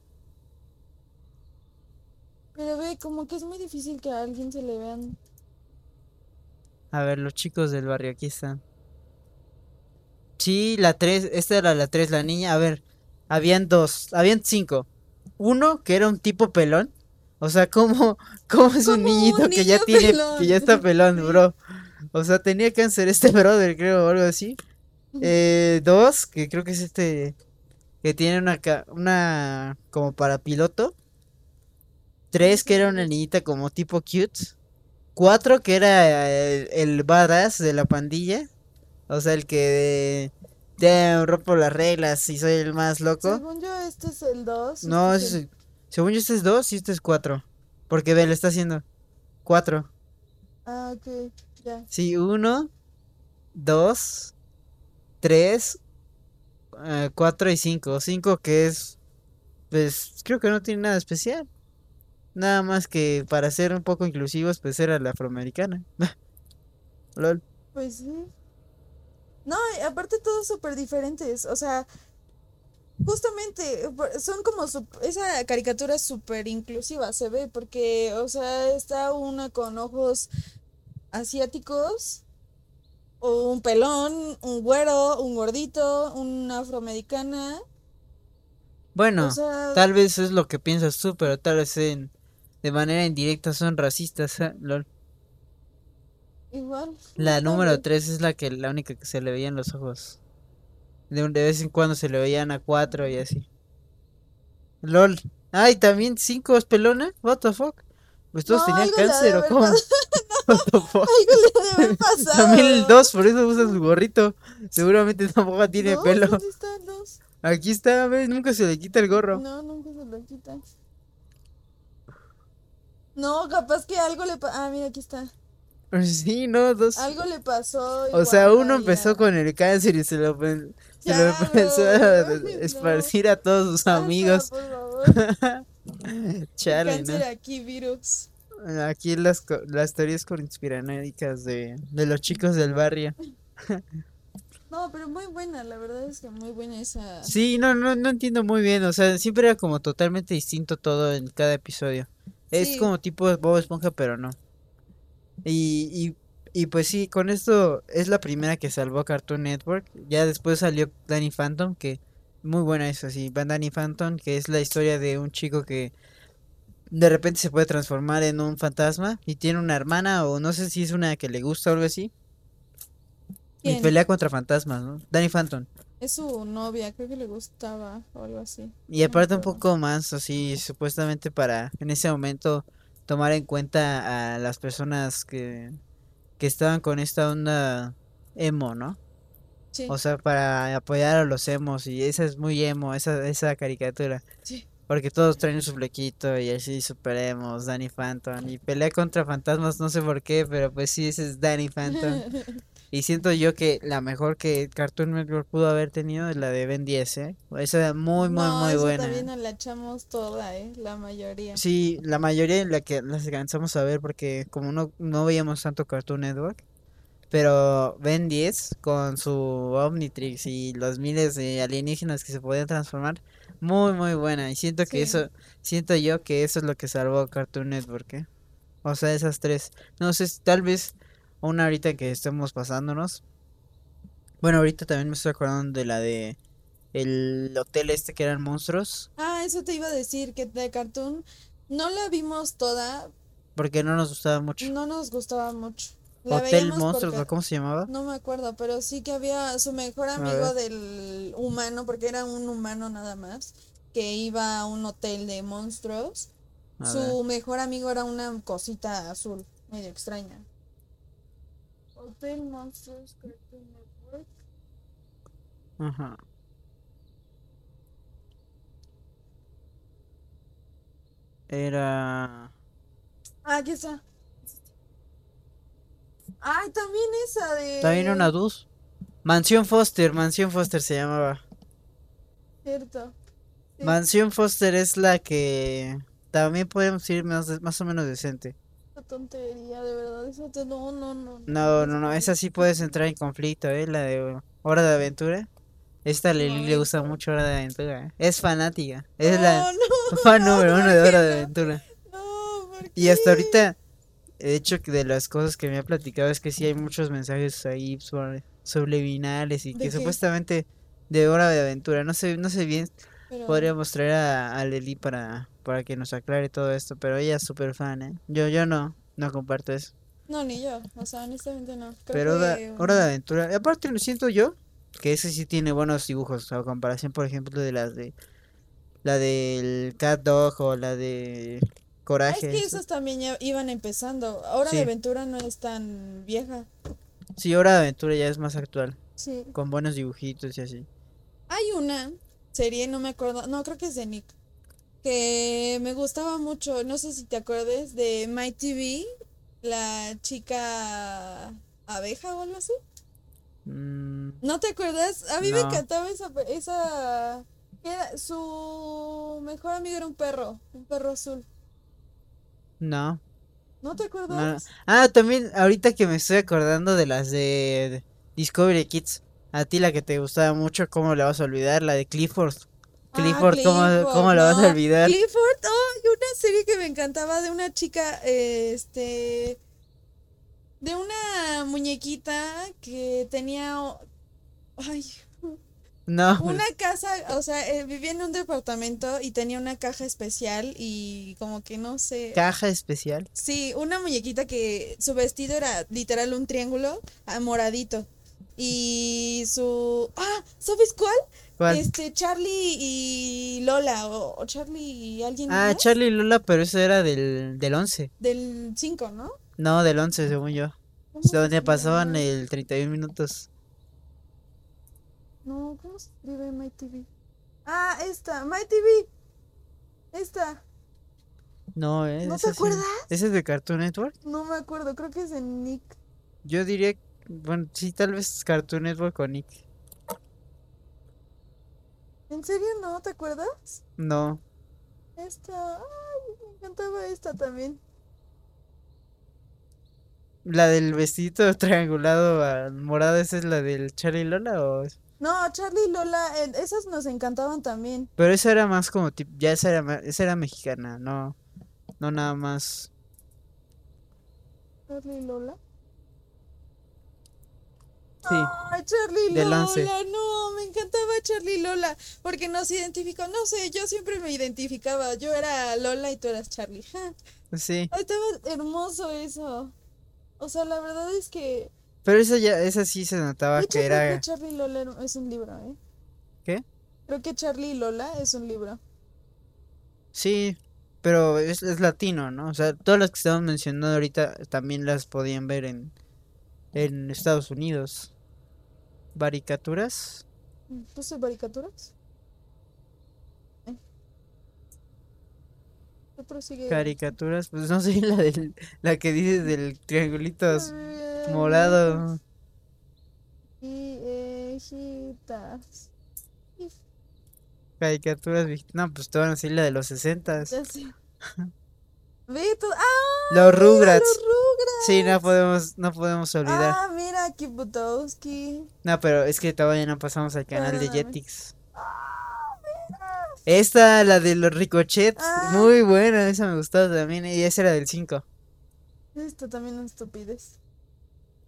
pero ve, como que es muy difícil que a alguien se le vean. A ver, los chicos del barrio, aquí están. Sí, la 3, esta era la 3, la niña. A ver, habían dos, habían cinco. Uno que era un tipo pelón. O sea, ¿cómo, cómo es un niñito que ya tiene, pelón. que ya está pelón, bro? O sea, tenía cáncer este brother, creo, o algo así. Eh, dos, que creo que es este, que tiene una, ca- una, como para piloto. Tres, que era una niñita como tipo cute. Cuatro, que era el, el badass de la pandilla. O sea, el que de, rompo las reglas y soy el más loco. Según yo, este es el 2. No, ese es- según yo este es dos y este es cuatro. Porque ve, le está haciendo cuatro. Ah, ok, ya. Sí, uno, dos, tres, eh, cuatro y cinco. Cinco que es, pues creo que no tiene nada especial. Nada más que para ser un poco inclusivos, pues era la afroamericana. Lol. Pues sí. No, aparte todos súper diferentes. O sea, justamente son como sup- esa caricatura súper inclusiva, se ve, porque, o sea, está una con ojos asiáticos, o un pelón, un güero, un gordito, una afroamericana. Bueno, O sea, tal vez es lo que piensas tú, pero tal vez en, de manera indirecta son racistas. ¿eh? Lol. Igual. La número vez. 3 es la que la única que se le veían los ojos. De, de vez en cuando se le veían a 4 y así. LOL. Ay, también 5 es pelona. What the fuck? Pues todos No, tenían cáncer o cómo? What the fuck? Algo le debe haber pasado. También el 2, por eso usa su gorrito. Seguramente tampoco tiene No, pelo. ¿dónde están los? Aquí está, ¿ves? Nunca se le quita el gorro. No, nunca se lo quita. No, capaz que algo le pasó. Ah, mira, aquí está. Sí, no, dos. Algo le pasó. O sea, uno empezó con el cáncer y se lo, se lo empezó a no. esparcir a todos sus amigos. por favor. Chale, ¿no? Cáncer aquí, virus. Aquí las, las teorías conspiranoicas de, de los chicos del barrio. No, pero muy buena, la verdad es que muy buena esa. Sí, no, no, no entiendo muy bien, o sea, siempre era como totalmente distinto todo en cada episodio. Es como tipo Bob Esponja, pero no. Y, y, y pues sí, con esto es la primera que salvó Cartoon Network. Ya después salió Danny Phantom, que muy buena eso, sí. Van Danny Phantom, que es la historia de un chico que de repente se puede transformar en un fantasma y tiene una hermana o no sé si es una que le gusta o algo así. Y pelea contra fantasmas, ¿no? Danny Phantom. Es su novia, creo que le gustaba o algo así. Y No aparte un poco más así, supuestamente para en ese momento tomar en cuenta a las personas que, que estaban con esta onda emo, ¿no? Sí, O sea, para apoyar a los emos y esa es muy emo, esa, esa caricatura. sí. Porque todos traen su flequito y así super emos, Danny Phantom. Y pelea contra fantasmas, no sé por qué, pero pues sí, ese es Danny Phantom. Y siento yo que la mejor que Cartoon Network pudo haber tenido es la de Ben 10, ¿eh? Esa es muy, muy, No, muy esa buena. también nos la echamos toda, ¿eh? La mayoría. Sí, la mayoría la que las alcanzamos a ver porque como no, no veíamos tanto Cartoon Network, pero Ben 10 con su Omnitrix y los miles de alienígenas que se podían transformar, muy muy buena y siento que Sí. eso, siento yo que eso es lo que salvó Cartoon Network, ¿eh? O sea, esas tres. No sé, tal vez una ahorita que estemos pasándonos. Bueno, ahorita también me estoy acordando de la de el hotel este que eran monstruos, Ah, eso te iba a decir, que de Cartoon no la vimos toda, porque no nos gustaba mucho. no nos gustaba mucho. La Hotel Monstruos, porque- ¿o ¿cómo se llamaba? No me acuerdo, pero sí que había su mejor amigo del humano, porque era un humano nada más, que iba a un hotel de monstruos. A Su mejor amigo era una cosita azul, medio extraña. Hotel Monstruos Cartoon Network. Ajá. Era. Ah, aquí está. Ay, también esa de. También una dos. Mansión Foster, Mansión Foster se llamaba. Cierto. Sí. Mansión Foster es la que también podemos decir más, más o menos decente. Qué tontería, de verdad. Eso te... No, no, no. No, no, no, esa sí puedes entrar en conflicto, ¿eh? La de Hora de Aventura. Esta a Lili le gusta mucho Hora de Aventura. ¿eh? Es fanática. Es la No, no, fan no, número uno ¿por de qué Hora de no? Aventura. No, ¿por Y hasta qué? ahorita, de hecho, de las cosas que me ha platicado es que sí hay muchos mensajes ahí sobre- subliminales y ¿De que qué? supuestamente de hora de aventura. No sé, no sé bien, Pero- podríamos traer a, a Leli para, para que nos aclare todo esto, pero ella es súper fan, ¿eh? Yo, yo no, no comparto eso. No, ni yo. O sea, honestamente no. Creo Pero hora, que- hora de aventura, y aparte lo siento yo, que ese sí tiene buenos dibujos, a comparación, por ejemplo, de las de la del Cat Dog o la de Ah, Coraje. Es que eso. esas también ya iban empezando. Hora Sí. de aventura no es tan vieja. Sí, hora de aventura ya es más actual, Sí. con buenos dibujitos y así. Hay una serie, no me acuerdo, no, creo que es de Nick, que me gustaba mucho, no sé si te acuerdas, de My TV, la chica abeja o algo así. Mm, ¿No te acuerdas? A mí me encantaba esa, esa, era- su mejor amigo era un perro, un perro azul. no, ¿No te no. acuerdas? Ah, también ahorita que me estoy acordando de las de Discovery Kids. A ti la que te gustaba mucho, ¿cómo la vas a olvidar? La de Clifford. Ah, Clifford, ¿cómo, Clifford, cómo la vas a olvidar? Clifford, oh, y una serie que me encantaba de una chica, eh, este, de una muñequita que tenía, ay, No, una casa, o sea, eh, vivía en un departamento y tenía una caja especial y como que no sé, caja especial. sí, una muñequita que su vestido era literal un triángulo moradito y su, ah, ¿sabes cuál? ¿Cuál? Este, Charlie y Lola, o, o Charlie y alguien Ah, más Charlie y Lola, pero eso era del, del 11. del 5, ¿no? No, del 11, según yo. ¿Cómo Donde pasaban el 31 minutos. No, ¿cómo se escribe My TV? Ah, esta, My TV. Esta, No, eh, ¿No ese te acuerdas? ¿Ese es de Cartoon Network? no me acuerdo, creo que es de Nick. Yo diría, bueno, sí, tal vez Cartoon Network o Nick. ¿En serio no? ¿Te acuerdas? No, Esta, ay, me encantaba esta también. La del vestidito triangulado a morado, ¿esa es la del Charlie Lola o...? No, Charlie y Lola, eh, esas nos encantaban también. Pero esa era más como tipo, ya esa era, esa era mexicana, no, no nada más. Charlie y Lola. Sí, Ay, Charlie De Lola, Lance. no, me encantaba Charlie Lola, porque nos identificó, no sé, yo siempre me identificaba, yo era Lola y tú eras Charlie. ja. sí. Ay, estaba hermoso eso. O sea, la verdad es que Pero esa ya, esa sí se notaba que creo era, que Charlie Lola es un libro, ¿eh? ¿qué? Creo que Charlie y Lola es un libro. Sí, pero es, es latino, ¿no? O sea, todas las que estamos mencionando ahorita también las podían ver en, en Estados Unidos. ¿Baricaturas? ¿Puse caricaturas? ¿Eh? Caricaturas, pues no sé, la del, la que dices del triangulito az- morado. Y ejitas. Caricaturas, no, pues te van a decir la de los sesentas. Ve. ¡Ah! Los Rugrats. Los Rugrats. Sí, no podemos, no podemos olvidar. Ah, mira, Kibutowski. No, pero es que todavía no pasamos al canal de Perdóname. Jetix. Esta, la de los ricochets, Ah. muy buena, esa me gustó también, y esa era del 5. Esto también es estupidez.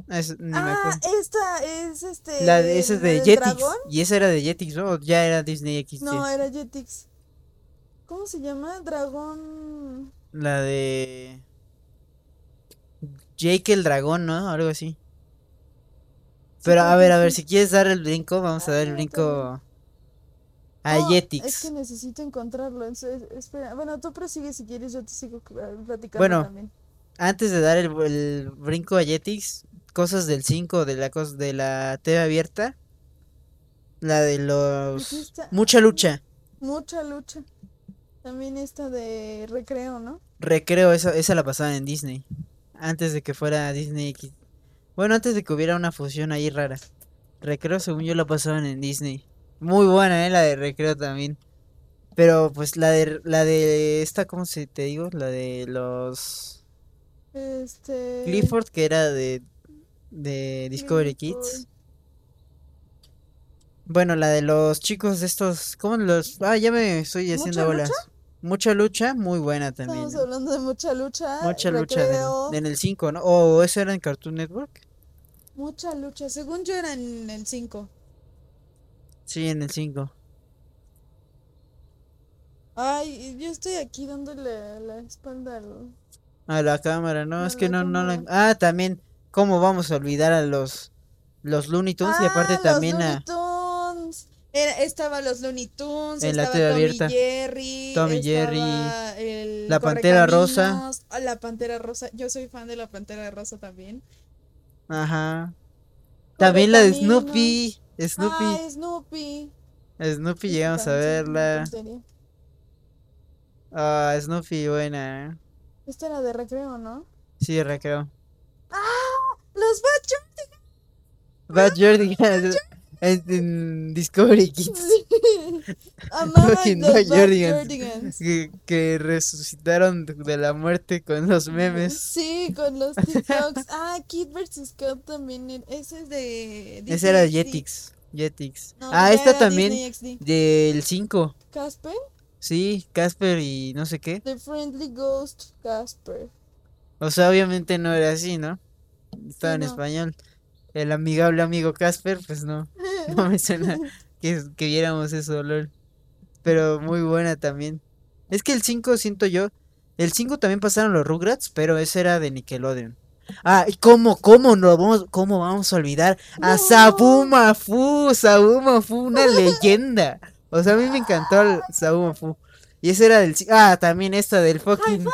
Es, ni me Ah, acuerdo. esta es este. La de, esa es de Jetix, dragón. y esa era de Jetix, ¿no? O Ya era Disney XD. No, era Jetix. ¿Cómo se llama? Dragón. La de Jake el dragón, ¿no? Algo así. Pero a ver, a ver, si quieres dar el brinco, vamos a dar el Ah, brinco a No, Jetix. Es que necesito encontrarlo. espera. Bueno, tú prosigue si quieres, yo te sigo eh, platicando Bueno, también. Antes de dar el, el brinco a Jetix, cosas del 5 de la de la TV abierta. La de los mucha lucha. Mucha lucha. También esta de recreo, ¿no? Recreo, esa, esa la pasaban en Disney. Antes de que fuera Disney X. Bueno, antes de que hubiera una fusión ahí rara. Recreo, según yo, la pasaban en Disney. Muy buena, eh, la de Recreo también. Pero pues la de la de esta, ¿cómo se te digo? La de los Este. Clifford, que era de de Discovery Clifford. Kids. Bueno, la de los chicos de estos, ¿cómo los? Ah, ya me estoy haciendo ¿Mucha bolas. Mucha lucha, muy buena también. Estamos hablando de mucha lucha. Mucha lucha recreo, en el 5, ¿no? O eso era en Cartoon Network. Mucha lucha. Según yo era en el 5. Sí, en el 5. Ay, yo estoy aquí dándole la espalda al. A la cámara, no, A es que no, no la- cámara. Ah, también, ¿cómo vamos a olvidar a los los Looney Tunes y aparte Ah, también a. Era, estaba los Looney Tunes, En la estaba TV Tommy abierta. Jerry, Tommy Jerry, el La Pantera Rosa. Ah, la Pantera Rosa. Yo soy fan de la Pantera Rosa también. Ajá. También la de. Snoopy, Snoopy, Ay, Snoopy. Snoopy llegamos a verla. Ah, Snoopy, buena. ¿eh? Esta era de recreo, ¿no? Sí, recreo. Los Bad Bad Jordigans en, en Discovery Kids. Amaba los Jordigans. Que, que resucitaron de- la muerte con los memes. Sí, con los TikToks. Ah, Kid vs. Scott también. era- Ese es de. Ese era Disney. Jetix. Jetix. No, ah, esta también Disney del 5. Casper, Sí, Casper y no sé qué. The Friendly Ghost Casper. O sea, obviamente no era así, ¿no? Estaba en no. español. El amigable amigo Casper, pues no. No me suena que, que viéramos eso, lol. Pero muy buena también. Es que el 5 siento yo. El 5 también pasaron los Rugrats, pero ese era de Nickelodeon. Ah, ¿y cómo, cómo, no vamos, cómo vamos a olvidar a No. Sabu Mafu? Sabu Mafu, una leyenda. O sea, a mí me encantó el Sabu Mafu. Y ese era del... Ah, también esta del fucking...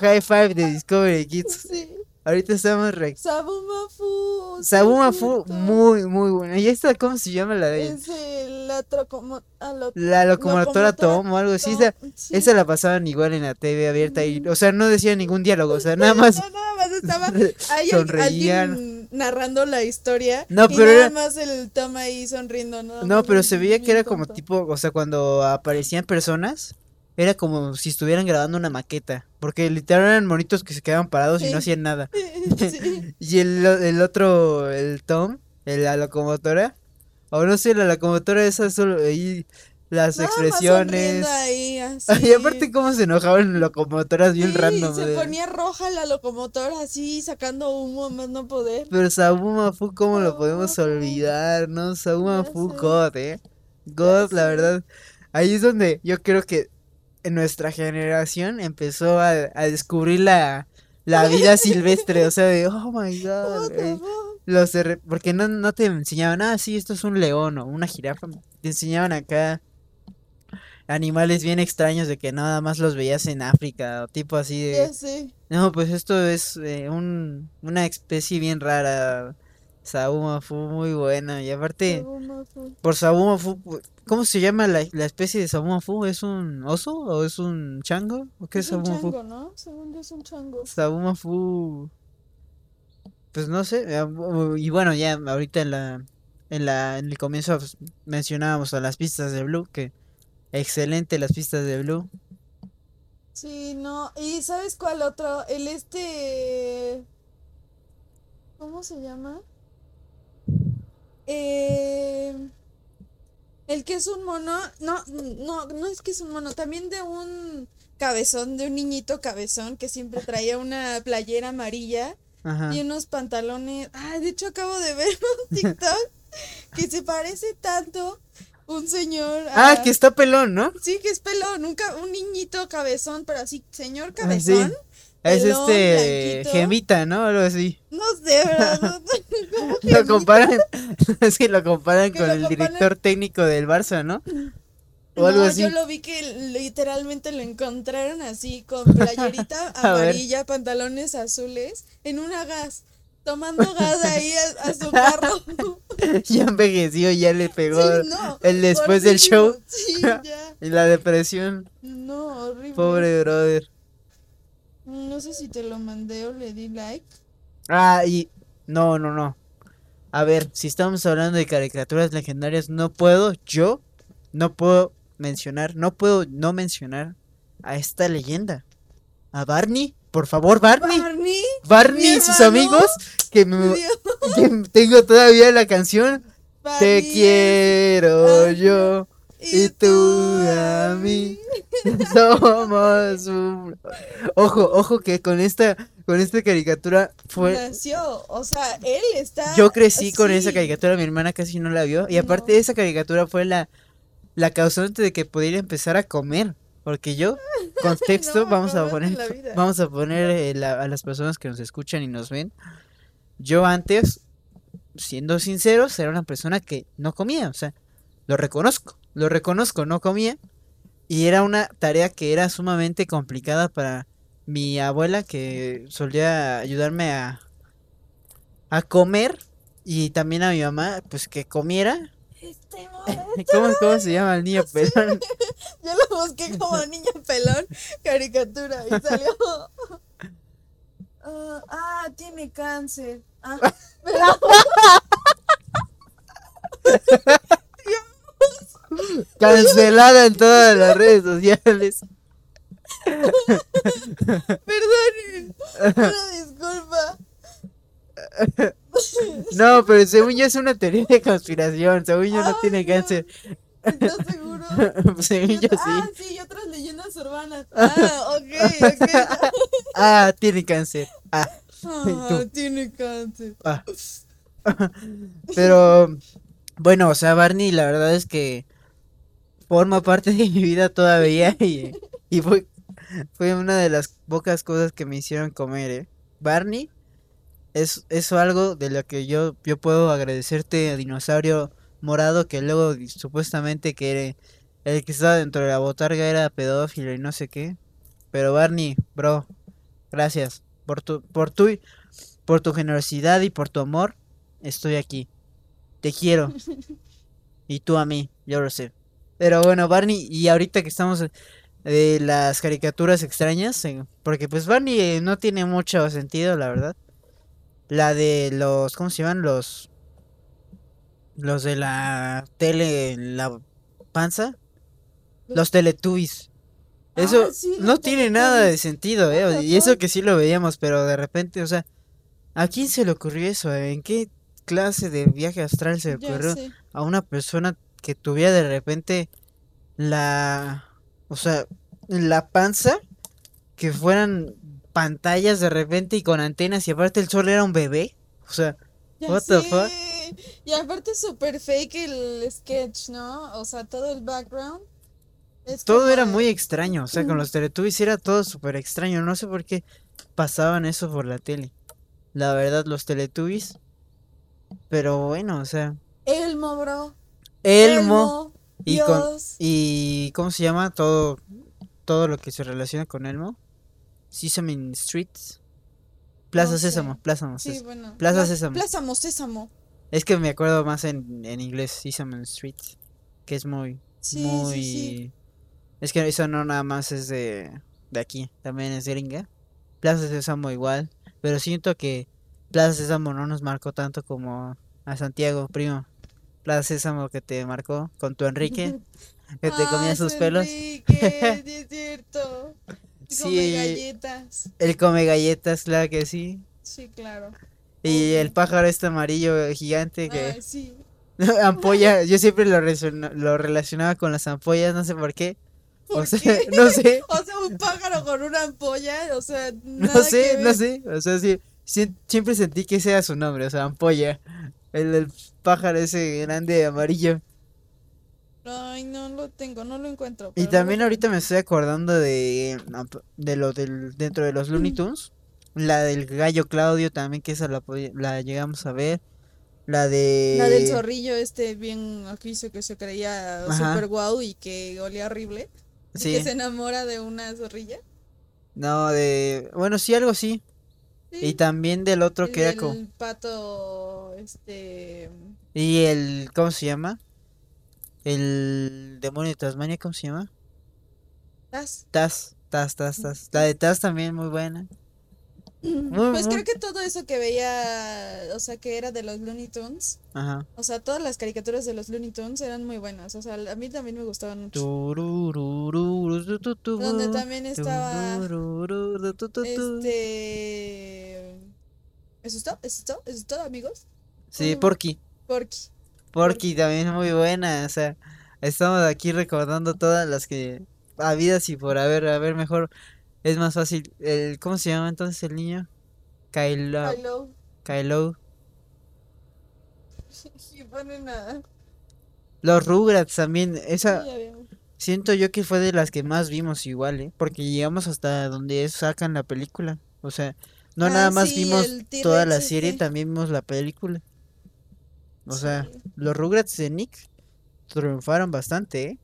High Five de Discovery Kids. Sí. Ahorita estamos... Re... Sabumafu. sí, Sabu es Mafu, cierto. muy, muy buena. ¿Y esta cómo se llama la de...? Es el la trocomo- lo- La locomotora locomotora Tom o algo así. Esa, Tom, sí. esa la pasaban igual en la TV abierta y, o sea, no decía ningún diálogo, o sea, nada más No, nada más estaba ahí alguien narrando la historia. No, y nada era- más el Tom ahí sonriendo. No, más pero se veía que era como tipo, o sea, cuando aparecían personas, era como si estuvieran grabando una maqueta. Porque literal eran monitos que se quedaban parados y no hacían nada. Sí. Y el, el otro, el Tom, el- la locomotora. O no sé, la locomotora esa solo ahí las Nada expresiones. ahí, así. Y aparte cómo se enojaban locomotoras bien Sí, random. se de- ponía roja la locomotora así, sacando humo más no poder. Pero Sabuma Fu, ¿cómo lo podemos olvidar? ¿No? Sabuma Fu. God, ¿eh? God, la verdad. Ahí es donde yo creo que en nuestra generación empezó a, a descubrir la, la vida silvestre. O sea, de, oh my God. Eh? Los de porque no, no te enseñaban, ah, sí, esto es un león o una jirafa. Te enseñaban acá animales bien extraños de que nada más los veías en África o tipo así de... No, pues esto es eh, un, una especie bien rara. Sauma Fu, muy buena. Y aparte, por Sauma Fu, ¿cómo se llama la, la especie de Sauma Fu? ¿Es un oso o es un chango? ¿O qué es Es un Sauma Fu? chango, ¿no? Según yo es un chango. Sauma Fu. Pues no sé. eh, Y bueno, ya ahorita en la, en la, en el comienzo mencionábamos a las pistas de Blue, que excelente las pistas de Blue. Sí, no. ¿Y sabes cuál otro? El este... ¿Cómo se llama? Eh... El que es un mono, no, no, no es que es un mono, también de un cabezón, de un niñito cabezón que siempre traía una playera amarilla Ajá. y unos pantalones. Ah, de hecho acabo de ver un TikTok que se parece tanto un señor Ah, a- que está pelón, ¿no? Sí, que es pelón, un, un niñito cabezón, pero así, señor Ah, sí. Es pelón, este blanquito. Gemita, ¿no? Algo así. No sé, ¿verdad? ¿Cómo que Lo comparan, es que lo comparan Que con lo el comparan- director técnico del Barça, ¿no? O algo No, así. yo lo vi que literalmente lo encontraron así con playerita amarilla, pantalones azules, en una gas, tomando gas ahí a, a su carro. Ya envejeció, ya le pegó Sí, no, el después del show Sí, ya. y la depresión. No, horrible. Pobre brother. No sé si te lo mandé o le di like. Ah, y no, no, no. A ver, si estamos hablando de caricaturas legendarias, no puedo, yo no puedo mencionar, no puedo no mencionar a esta leyenda. A Barney, por favor, Barney. Barney, Barney y sus amigos, que, me- que tengo todavía la canción. Te quiero yo y tú a mí. Somos un... Ojo, ojo que con esta con esta caricatura fue Nació, o sea, él está. yo crecí con esa caricatura, mi hermana casi no la vio y aparte No. esa caricatura fue la la causante de que pudiera empezar a comer, porque yo contexto No, vamos a poner vamos a poner a las personas que nos escuchan y nos ven. Yo antes siendo sinceros, era una persona que no comía, o sea, lo reconozco, lo reconozco, no comía. Y era una tarea que era sumamente complicada para mi abuela que solía ayudarme a, a comer y también a mi mamá, pues que comiera. Este. ¿Cómo, cómo se llama el niño pelón? Yo lo busqué como niño pelón, caricatura, y salió. Ah, ah, tiene cáncer. Ah, pero- Cancelada en todas las redes sociales. Perdonen. Una disculpa. No, pero según yo es una teoría de conspiración, según yo no Ay, tiene no. cáncer. ¿Estás seguro? según yo Ah, sí. sí, y otras leyendas urbanas. Ah, ok, ok. Ah, tiene cáncer. Ah, Ah, tiene cáncer. ah. Pero bueno, o sea, Barney la verdad es que forma parte de mi vida todavía y, y fue, fue una de las pocas cosas que me hicieron comer, ¿eh? Barney es, es algo de lo que yo, yo puedo agradecerte, dinosaurio morado, que luego supuestamente que era- el que estaba dentro de la botarga era pedófilo y no sé qué. Pero Barney, bro, gracias por tu, por tu, por tu generosidad y por tu amor. Estoy aquí. Te quiero. Y tú a mí, yo lo sé. Pero bueno, Barney, y ahorita que estamos eh, de las caricaturas extrañas, eh, porque pues Barney eh, no tiene mucho sentido, la verdad. La de los, ¿cómo se llaman? Los, los de la tele, en la panza. Los Teletubbies. Eso Ah, sí, no tiene nada de sentido, ¿eh? Y eso que sí lo veíamos, pero de repente, o sea, ¿a quién se le ocurrió eso? eh? ¿En qué clase de viaje astral se le ocurrió a una persona que tuviera de repente la, o sea, la panza, que fueran pantallas de repente y con antenas y aparte el sol era un bebé? O sea, Ya What the fuck? Y aparte súper fake el sketch, ¿no? O sea, todo el background. Es todo como era muy extraño, o sea, con los Teletubbies era todo súper extraño, no sé por qué pasaban eso por la tele. La verdad, los Teletubbies, pero bueno, o sea, Elmo, bro. Elmo y con y ¿cómo se llama? Todo todo lo que se relaciona con Elmo. Sesame Street. Plaza No sé. Sésamo, Plaza Sí, Sésamo. bueno. Plaza Pla- Sésamo. Plaza Sésamo. Es que me acuerdo más en, en inglés, Sesame Street, que es muy Sí, sí, muy sí. Es que eso no nada más es de de aquí, también es gringa. Plaza Sésamo igual, pero siento que Plaza Sésamo no nos marcó tanto como a Santiago, primo. Plaza Sésamo que te marcó con tu Enrique, que te comía sus su pelos. Enrique, sí es cierto. Y come Sí. galletas. Él come galletas, claro que sí. Sí, claro. Y el pájaro este amarillo gigante que Ay, sí. ampolla, yo siempre lo, lo relacionaba con las ampollas, no sé por qué. O ¿Por sea, qué? no sé, O sea, un pájaro con una ampolla, o sea, no nada sé, que no ver. sé. O sea, sí, sí, siempre sentí que ese era su nombre, o sea, ampolla. El, el pájaro ese grande amarillo. Ay, no lo tengo, no lo encuentro. Y también ahorita me estoy acordando de, de lo del, dentro de los Looney Tunes. La del gallo Claudio también, que esa la, la llegamos a ver. La de... La del zorrillo este bien aquí se que se creía Ajá. super guau y que olía horrible. Y Sí, que se enamora de una zorrilla. no, de... Bueno, sí, algo así. Sí. Y también del otro El que era como... pato, este... Y el... ¿Cómo se llama? El demonio de Tasmania, ¿cómo se llama? Taz. Taz, Taz, Taz, Taz. La de Taz también muy buena. Muy, Pues muy- creo que todo eso que veía, o sea, que era de los Looney Tunes, Ajá. o sea, todas las caricaturas de los Looney Tunes eran muy buenas, o sea, a mí también me gustaban mucho. Donde también estaba. Este... ¿Eso es todo? ¿Eso es todo? ¿Eso es todo, amigos? Sí, Mm. Porky. Porky. Porky también muy buena. O sea, estamos aquí recordando todas las que habidas y por haber, a ver, mejor es más fácil. El, ¿cómo se llama entonces el niño? Kylo. Kylo. Y ponen a... Los Rugrats también. Esa, siento yo que fue de las que más vimos igual, ¿eh? Porque llegamos hasta donde sacan la película. O sea, no Ah, nada más sí, vimos toda la serie, este. también vimos la película. O sea, Sí. los Rugrats de Nick triunfaron bastante, ¿eh?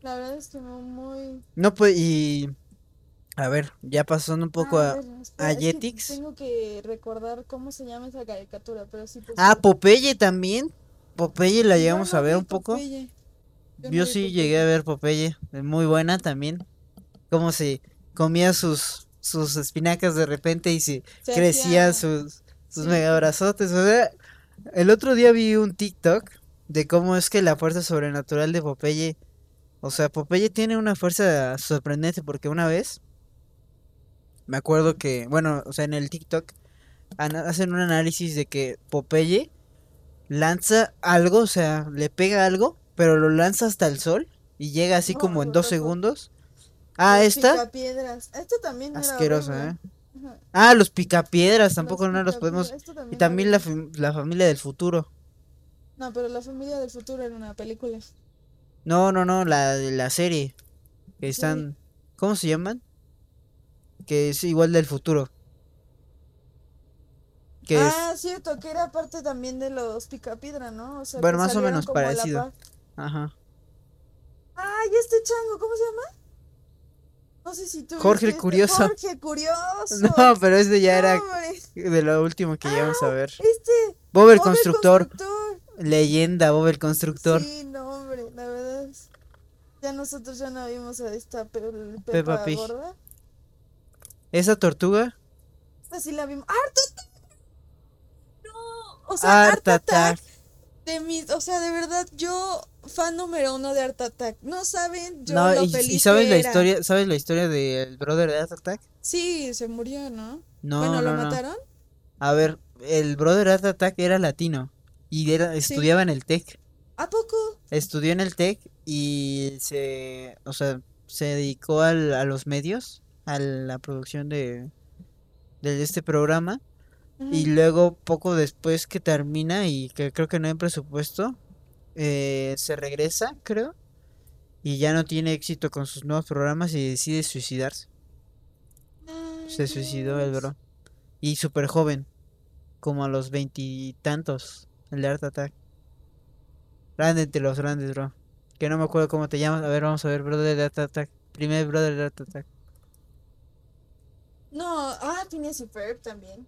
La verdad es que no muy... No, pues, y... A ver, ya pasando un poco Ah, a... espera, que Jetix. Tengo que recordar cómo se llama esa caricatura, pero sí. pues, Ah. Popeye también. Popeye la llegamos no a ver un poco. Yo no sí Popeye. llegué a ver Popeye. es Muy buena también. Cómo se comía sus, sus espinacas de repente y se Se crecía hacía- sus, sus sí. mega brazotes. O sea, el otro día vi un TikTok de cómo es que la fuerza sobrenatural de Popeye. O sea, Popeye tiene una fuerza sorprendente porque una vez me acuerdo que, bueno, o sea, en el TikTok hacen un análisis de que Popeye lanza algo, o sea, le pega algo, pero lo lanza hasta el sol y llega así como en dos segundos. Ah, Los esta, picapiedras. Esto también asquerosa. ¿eh? Ajá, Ah, los picapiedras, los tampoco no los podemos. Y también la, la familia del futuro. No, pero la familia del futuro era una película. No, no, no, la de la serie. Que están. ¿Cómo se llaman? Que es igual del futuro. Que es. Ah, cierto, que era parte también de los picapiedra, ¿no? O sea, Bueno, más o menos parecido. par. Ajá. Ay, este chango, ¿cómo se llama? No sé si tú Jorge el Curioso. Jorge Curioso. No, pero este ya era Hombre, de lo último que llegamos a ver. Este. Bob el Bob constructor. Constructor. Leyenda, Bob el constructor. Sí, no, hombre, la verdad. es- Ya nosotros ya no vimos a esta pe Pepa, Peppa Pig. gorda. Esa tortuga. Esta sí la vimos. ¡Art Attack! No, o sea, Art Art Attack Attack. de mis, o sea, de verdad, yo fan número uno de Art Attack. No saben yo No, lo y, feliz y sabes que la era. historia, ¿sabes la historia del brother de Art Attack? Sí, se murió, ¿no? No, bueno, ¿lo no, no. mataron? A ver, el brother de Art Attack era latino y era, estudiaba en el TEC. ¿A poco? Estudió en el TEC y se, o sea, se dedicó al- a los medios, a la producción de, de este programa. Y luego, poco después que termina y que creo que no hay presupuesto, eh, se regresa, creo, y ya no tiene éxito con sus nuevos programas y decide suicidarse. Se suicidó el bro. Y súper joven, como a los veintitantos, el de Art Attack. Grande entre los grandes, bro. Que no me acuerdo cómo te llamas. A ver, vamos a ver, brother de Art Attack. Primer brother de Art Attack. No, ah, Phineas y Ferb también.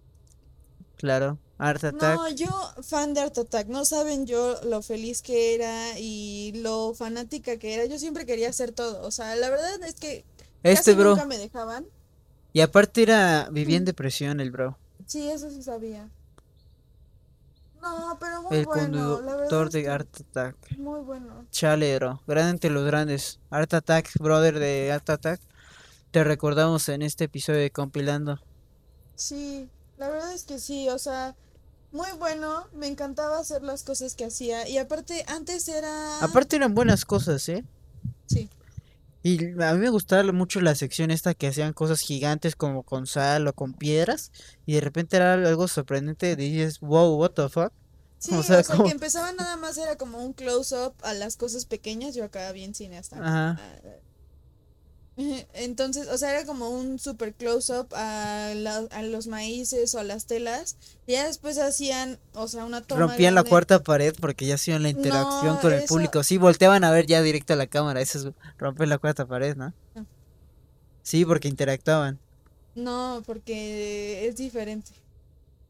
Claro, Art Attack. No, yo fan de Art Attack. No saben yo lo feliz que era y lo fanática que era. Yo siempre quería hacer todo. O sea, la verdad es que este casi bro. nunca me dejaban. Y aparte era, vivía en depresión el bro. Sí, eso sí sabía. No, pero muy El bueno. La verdad conductor de Art Attack. muy bueno. Chale, bro. Grande entre los grandes. Art Attack, brother de Art Attack. Te recordamos en este episodio de Compilando. Sí, la verdad es que sí, o sea, muy bueno, me encantaba hacer las cosas que hacía y aparte antes era... Aparte eran buenas cosas, ¿eh? Sí, Y a mí me gustaba mucho la sección esta que hacían cosas gigantes como con sal o con piedras. Y de repente era algo sorprendente. Dices, wow, what the fuck. sí, O o sea, como- que empezaba nada más era como un close-up a las cosas pequeñas, yo acá bien cineasta. Ajá. Entonces, o sea, era como un super close-up a, a los maíces o a las telas. Y ya después hacían, o sea, una toma Rompían la cuarta pared porque ya hacían la interacción No, con el público. Sí, volteaban a ver ya directo a la cámara. Eso es romper la cuarta pared, ¿no? No. Sí, porque interactuaban. No, porque es diferente.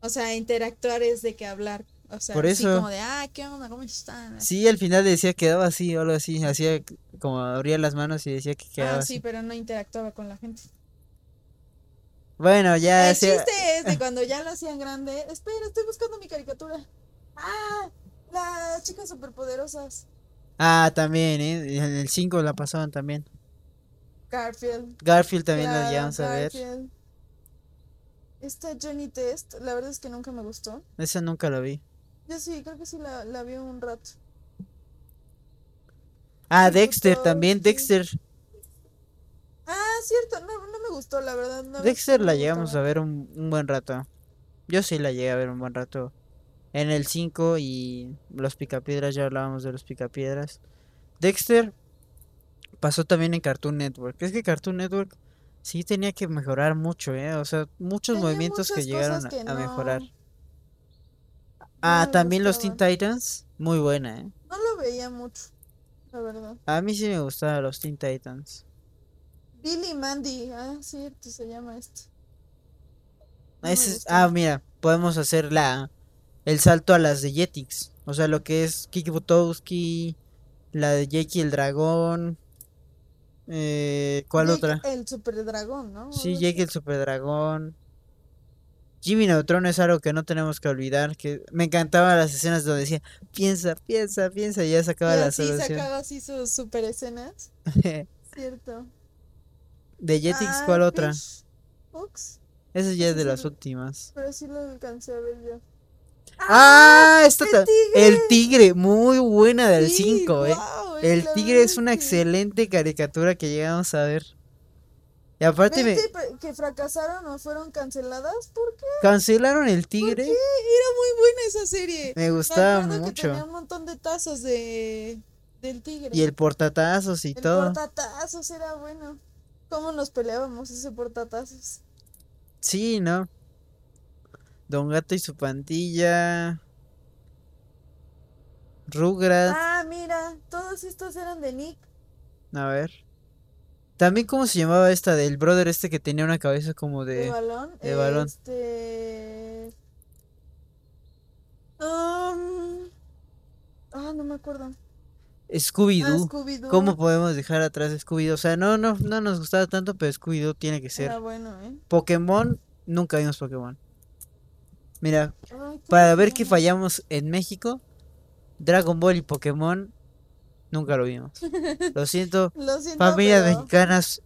O sea, interactuar es de que hablar. O sea, Por así eso. como de, ah, ¿qué onda? ¿Cómo están? Así. Sí, al final decía quedaba así o algo así. Hacía como abría las manos y decía que quedaba Ah, así. sí, pero no interactuaba con la gente. Bueno, ya El chiste es de cuando ya lo hacían grande. Espera, estoy buscando mi caricatura. Ah, las chicas superpoderosas. Ah, también, ¿eh? En el 5 la pasaban también. Garfield. Garfield también la claro, llegamos a ver. Garfield. Esta Johnny Test, la verdad es que nunca me gustó. Esa nunca la vi. Yo sí, creo que sí la, la vi un rato. Ah, Me Dexter gustó, también, sí. Dexter. Ah, cierto, no, no me gustó, la verdad. no Dexter la llegamos a ver un, un buen rato. Yo sí la llegué a ver un buen rato. En el 5 y los picapiedras, ya hablábamos de los picapiedras. Dexter pasó también en Cartoon Network. Es que Cartoon Network sí tenía que mejorar mucho, ¿eh? O sea, muchos Tenía movimientos que llegaron a, mejorar. Ah, también los Teen. Titans, muy buena, ¿eh? No lo veía mucho, la verdad. A mí sí me gustaban los Teen Titans. Billy Mandy, ah, cierto, se llama esto. No es- ah, mira, podemos hacer la el salto a las de Jetix. O sea, lo que es Kiki Butowski, la de Jake y el dragón. Eh, ¿cuál Jake otra? El super dragón, ¿no? Sí, así. el super dragón. Jimmy Neutron es algo que no tenemos que olvidar. Que me encantaban las escenas donde decía piensa, piensa, piensa, y ya sacaba la así solución. sacaba así sus super escenas. Cierto. de Jetix, Ah, ¿cuál otra? Hooks, Esa ya es de sí las últimas. pero sí lo alcancé a ver yo. ¡Ah! Esta el tigre! el tigre, muy buena del Sí, 5, eh. El tigre es una excelente caricatura que llegamos a ver. Y aparte me ¿Ves que, fracasaron o fueron canceladas? ¿Por qué? cancelaron el ¿Por tigre. qué? Era muy buena esa serie. Me Me gustaba acuerdo que tenía mucho. un montón de tazos de del tigre. Y el portatazos y El todo. portatazos era bueno. ¿Cómo nos peleábamos ese portatazos? Sí, ¿no? Don Gato y su pandilla. Rugrats. Ah, mira, todos estos eran de Nick. A ver. También, ¿cómo se llamaba esta del brother este que tenía una cabeza como De de. balón. de balón. Este. Um, Ah, no me acuerdo. Ah, Scooby-Doo. ¿Cómo podemos dejar atrás Scooby-Doo? O sea, no, no, no nos gustaba tanto, pero Scooby-Doo tiene que ser. Era bueno, ¿eh? Pokémon, nunca vimos Pokémon. Mira, Ay, ¿cómo para ver que fallamos en México, Dragon Ball y Pokémon Nunca lo vimos. Lo siento, Lo siento, familias pero- mexicanas,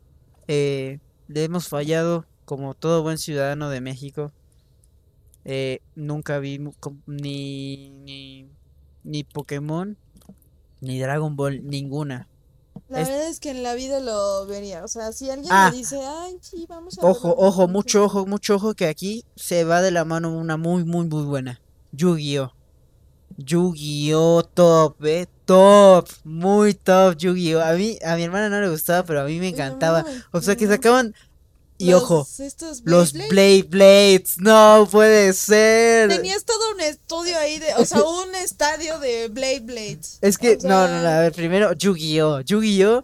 eh, le hemos fallado como todo buen ciudadano de México. Eh, nunca vi ni, ni, ni Pokémon, ni Dragon Ball, ninguna. La Es- verdad es que en la vida lo vería. O sea, si alguien Ah. me dice, ay, sí, vamos a Ojo, verlo", ojo, mucho ojo, mucho ojo que aquí se va de la mano una muy, muy, muy buena. Yu-Gi-Oh! Yu-Gi-Oh! Top, eh, top, muy top Yu-Gi-Oh! A mí, a mi hermana no le gustaba, pero a mí me encantaba. O sea que sacaban, y Los- ojo, los Blade Blade Blades, no puede ser. Tenías todo un estudio ahí de, o sea, un estadio de Blade Blades. Es que, O no, no, no, a ver, primero, Yu-Gi-Oh! Yu-Gi-Oh!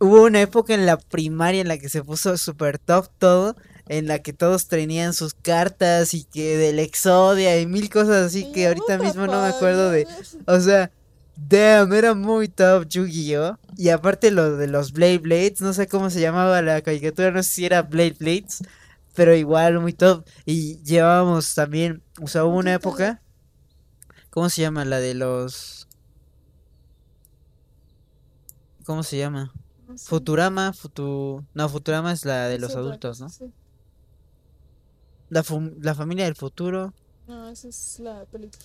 Hubo una época en la primaria en la que se puso super top todo, en la que todos tenían sus cartas y que del Exodia y mil cosas así que ahorita "Puta mismo no me acuerdo de... madre". O sea, damn, era muy top Yu-Gi-Oh! Y aparte lo de los Blade Blades, no sé cómo se llamaba la caricatura, no sé si era Blade Blades, pero igual muy top. Y llevábamos también, o sea, hubo una ¿Qué época, ¿cómo se llama? La de los... ¿Cómo se llama? Futurama, Futu... No, Futurama es la de los adultos, ¿no? sí. La, la familia del futuro. No, esa es la película.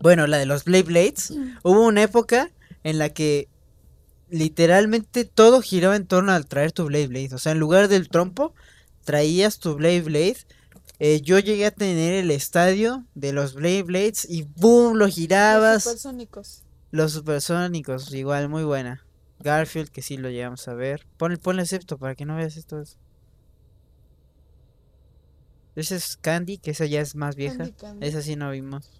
Bueno, la de los Blade Blades. Hubo una época en la que literalmente todo giraba en torno al traer tu Blade Blade. O sea, en lugar del trompo, traías tu Blade Blade. Eh, yo llegué a tener el estadio de los Blade Blades y boom, lo Los girabas. supersónicos. Los supersónicos, igual, muy buena. Garfield, que sí lo llegamos a ver. Pon, ponle excepto para que no veas esto. Ese es Candy, que esa ya es más vieja. Candy Candy. Esa sí no vimos.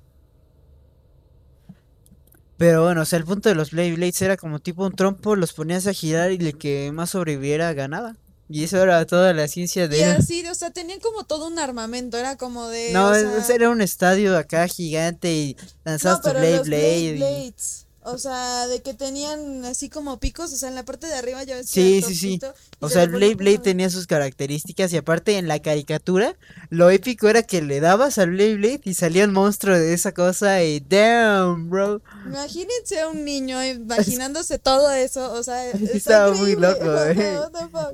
Pero bueno, o sea, el punto de los Blade Blades era como tipo un trompo, los ponías a girar y el que más sobreviviera ganaba. Y eso era toda la ciencia Y de... así, o sea, tenían como todo un armamento, era como de. No, o ese sea, era un estadio acá gigante y lanzabas no, tu pero Blade los Blade. Blade y- Blades. O sea, de que tenían así como picos, o sea, en la parte de arriba ya ves Sí, sí, sí. O se sea, ponía Blade Blade tenía sus características y aparte en la caricatura, lo épico era que le dabas al Blade Blade y salía un monstruo de esa cosa y damn, bro. Imagínense a un niño imaginándose todo eso, o sea, Estaba muy loco, eh.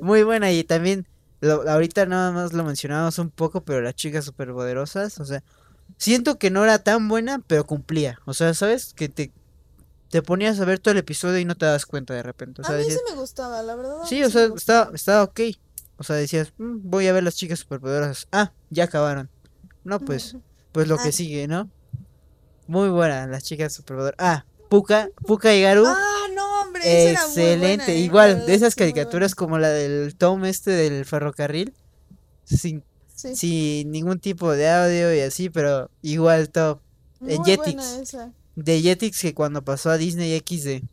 Muy buena y también, lo- ahorita nada más lo mencionamos un poco, pero las chicas superpoderosas, o sea, siento que no era tan buena, pero cumplía. O sea, ¿sabes? Que te, te ponías a ver todo el episodio y no te das cuenta de repente. O sea, a mí decías, sí me gustaba, la verdad. sí, o sea, estaba, estaba ok. O sea, decías, "Mm, voy a ver las chicas superpoderosas. Ah, ya acabaron. No, pues, pues lo que Ah. sigue, ¿no? Muy buena, las chicas superpoderosas. Ah, Puka, Puka y Garu. Ah, no, hombre, esa era muy Excelente. buena, eh, Igual, verdad, de esas buena. caricaturas como la del Tom este del ferrocarril. Sin, Sí, sin ningún tipo de audio y así, pero igual top. muy en buena Jetix. esa. De Jetix que cuando pasó a Disney XD.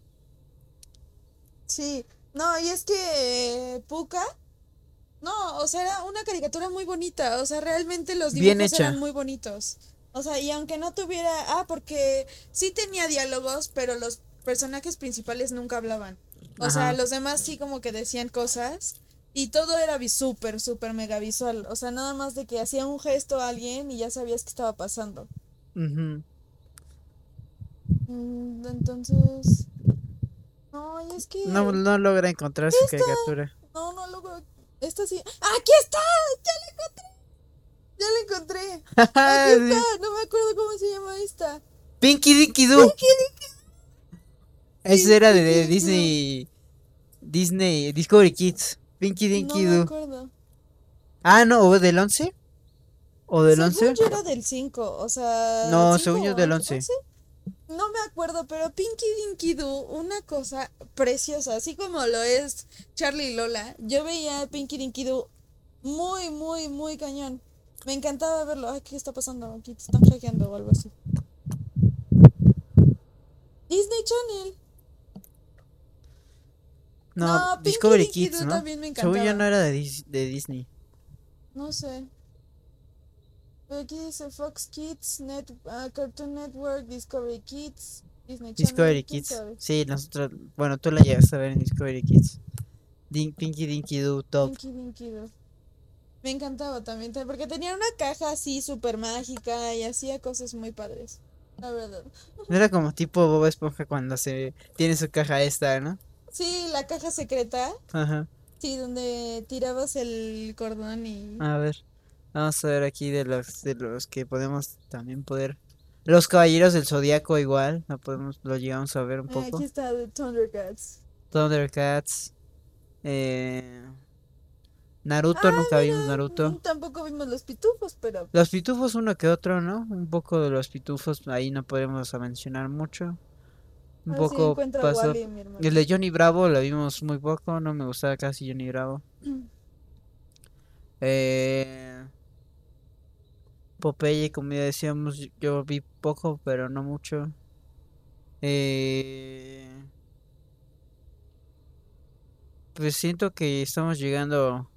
Sí, no, y es que eh, Puka, no, o sea, era una caricatura muy bonita, o sea, realmente los Bien dibujos hecha. eran muy bonitos. O sea, y aunque no tuviera, ah, porque sí tenía diálogos, pero los personajes principales nunca hablaban. O sea, los demás sí como que decían cosas y todo era súper, súper mega visual. O sea, nada más de que hacía un gesto a alguien y ya sabías qué estaba pasando. Entonces, no, y es que... No, no logra encontrar su caricatura. No, no logro. Esta sí. ¡Aquí está! ¡Ya la encontré! ¡Ya la encontré! ¡Aquí está! No me acuerdo cómo se llama esta. Pinky Dinky Doo. Ese era de, de Dinky Doo. Disney. Disney Discovery Kids. Pinky No Dinky me Doo. acuerdo. Ah, no, o del 11. ¿O del Según 11? yo era del 5, o sea. No, ¿cinco según yo del once? 11. No me acuerdo, pero Pinky Dinky Doo, una cosa preciosa, así como lo es Charlie y Lola. Yo veía a Pinky Dinky Doo muy, muy, muy cañón. Me encantaba verlo. Ay, ¿qué está pasando? Aquí te están hackeando o algo así. Disney Channel. No, No, Pinky Discovery Dinky Kids, Doo ¿no? también me Según yo encantaba. no era de, Dis- de Disney. No sé. Aquí dice Fox Kids, Net, ah, Cartoon Network, Discovery Kids, Disney Channel. Discovery ¿quién Kids. sabe? Sí, nosotros, bueno, tú la llegaste a ver en Discovery Kids. Din- Pinky Dinky Doo Top. Pinky Dinky Doo. Me encantaba también, porque tenía una caja así súper mágica y hacía cosas muy padres. la verdad. Era como tipo Bob Esponja cuando se tiene su caja esta, ¿no? Sí, la caja secreta. Ajá. Sí, donde tirabas el cordón y... A ver, vamos a ver aquí de los de los que podemos también poder. Los caballeros del zodiaco igual, lo podemos, lo llegamos a ver un Ah, poco. aquí está de Thundercats. Thundercats. Eh, Naruto, nunca Ah, vimos mira, Naruto. mm, Tampoco vimos los pitufos, pero... Los pitufos uno que otro, ¿no? Un poco de los pitufos, ahí no podemos mencionar mucho. Un Ah, poco pasó. Wally. El de Johnny Bravo lo vimos muy poco, no me gustaba casi Johnny Bravo. Eh, Popeye, como ya decíamos, yo- vi poco, pero no mucho. Eh, pues siento que estamos llegando.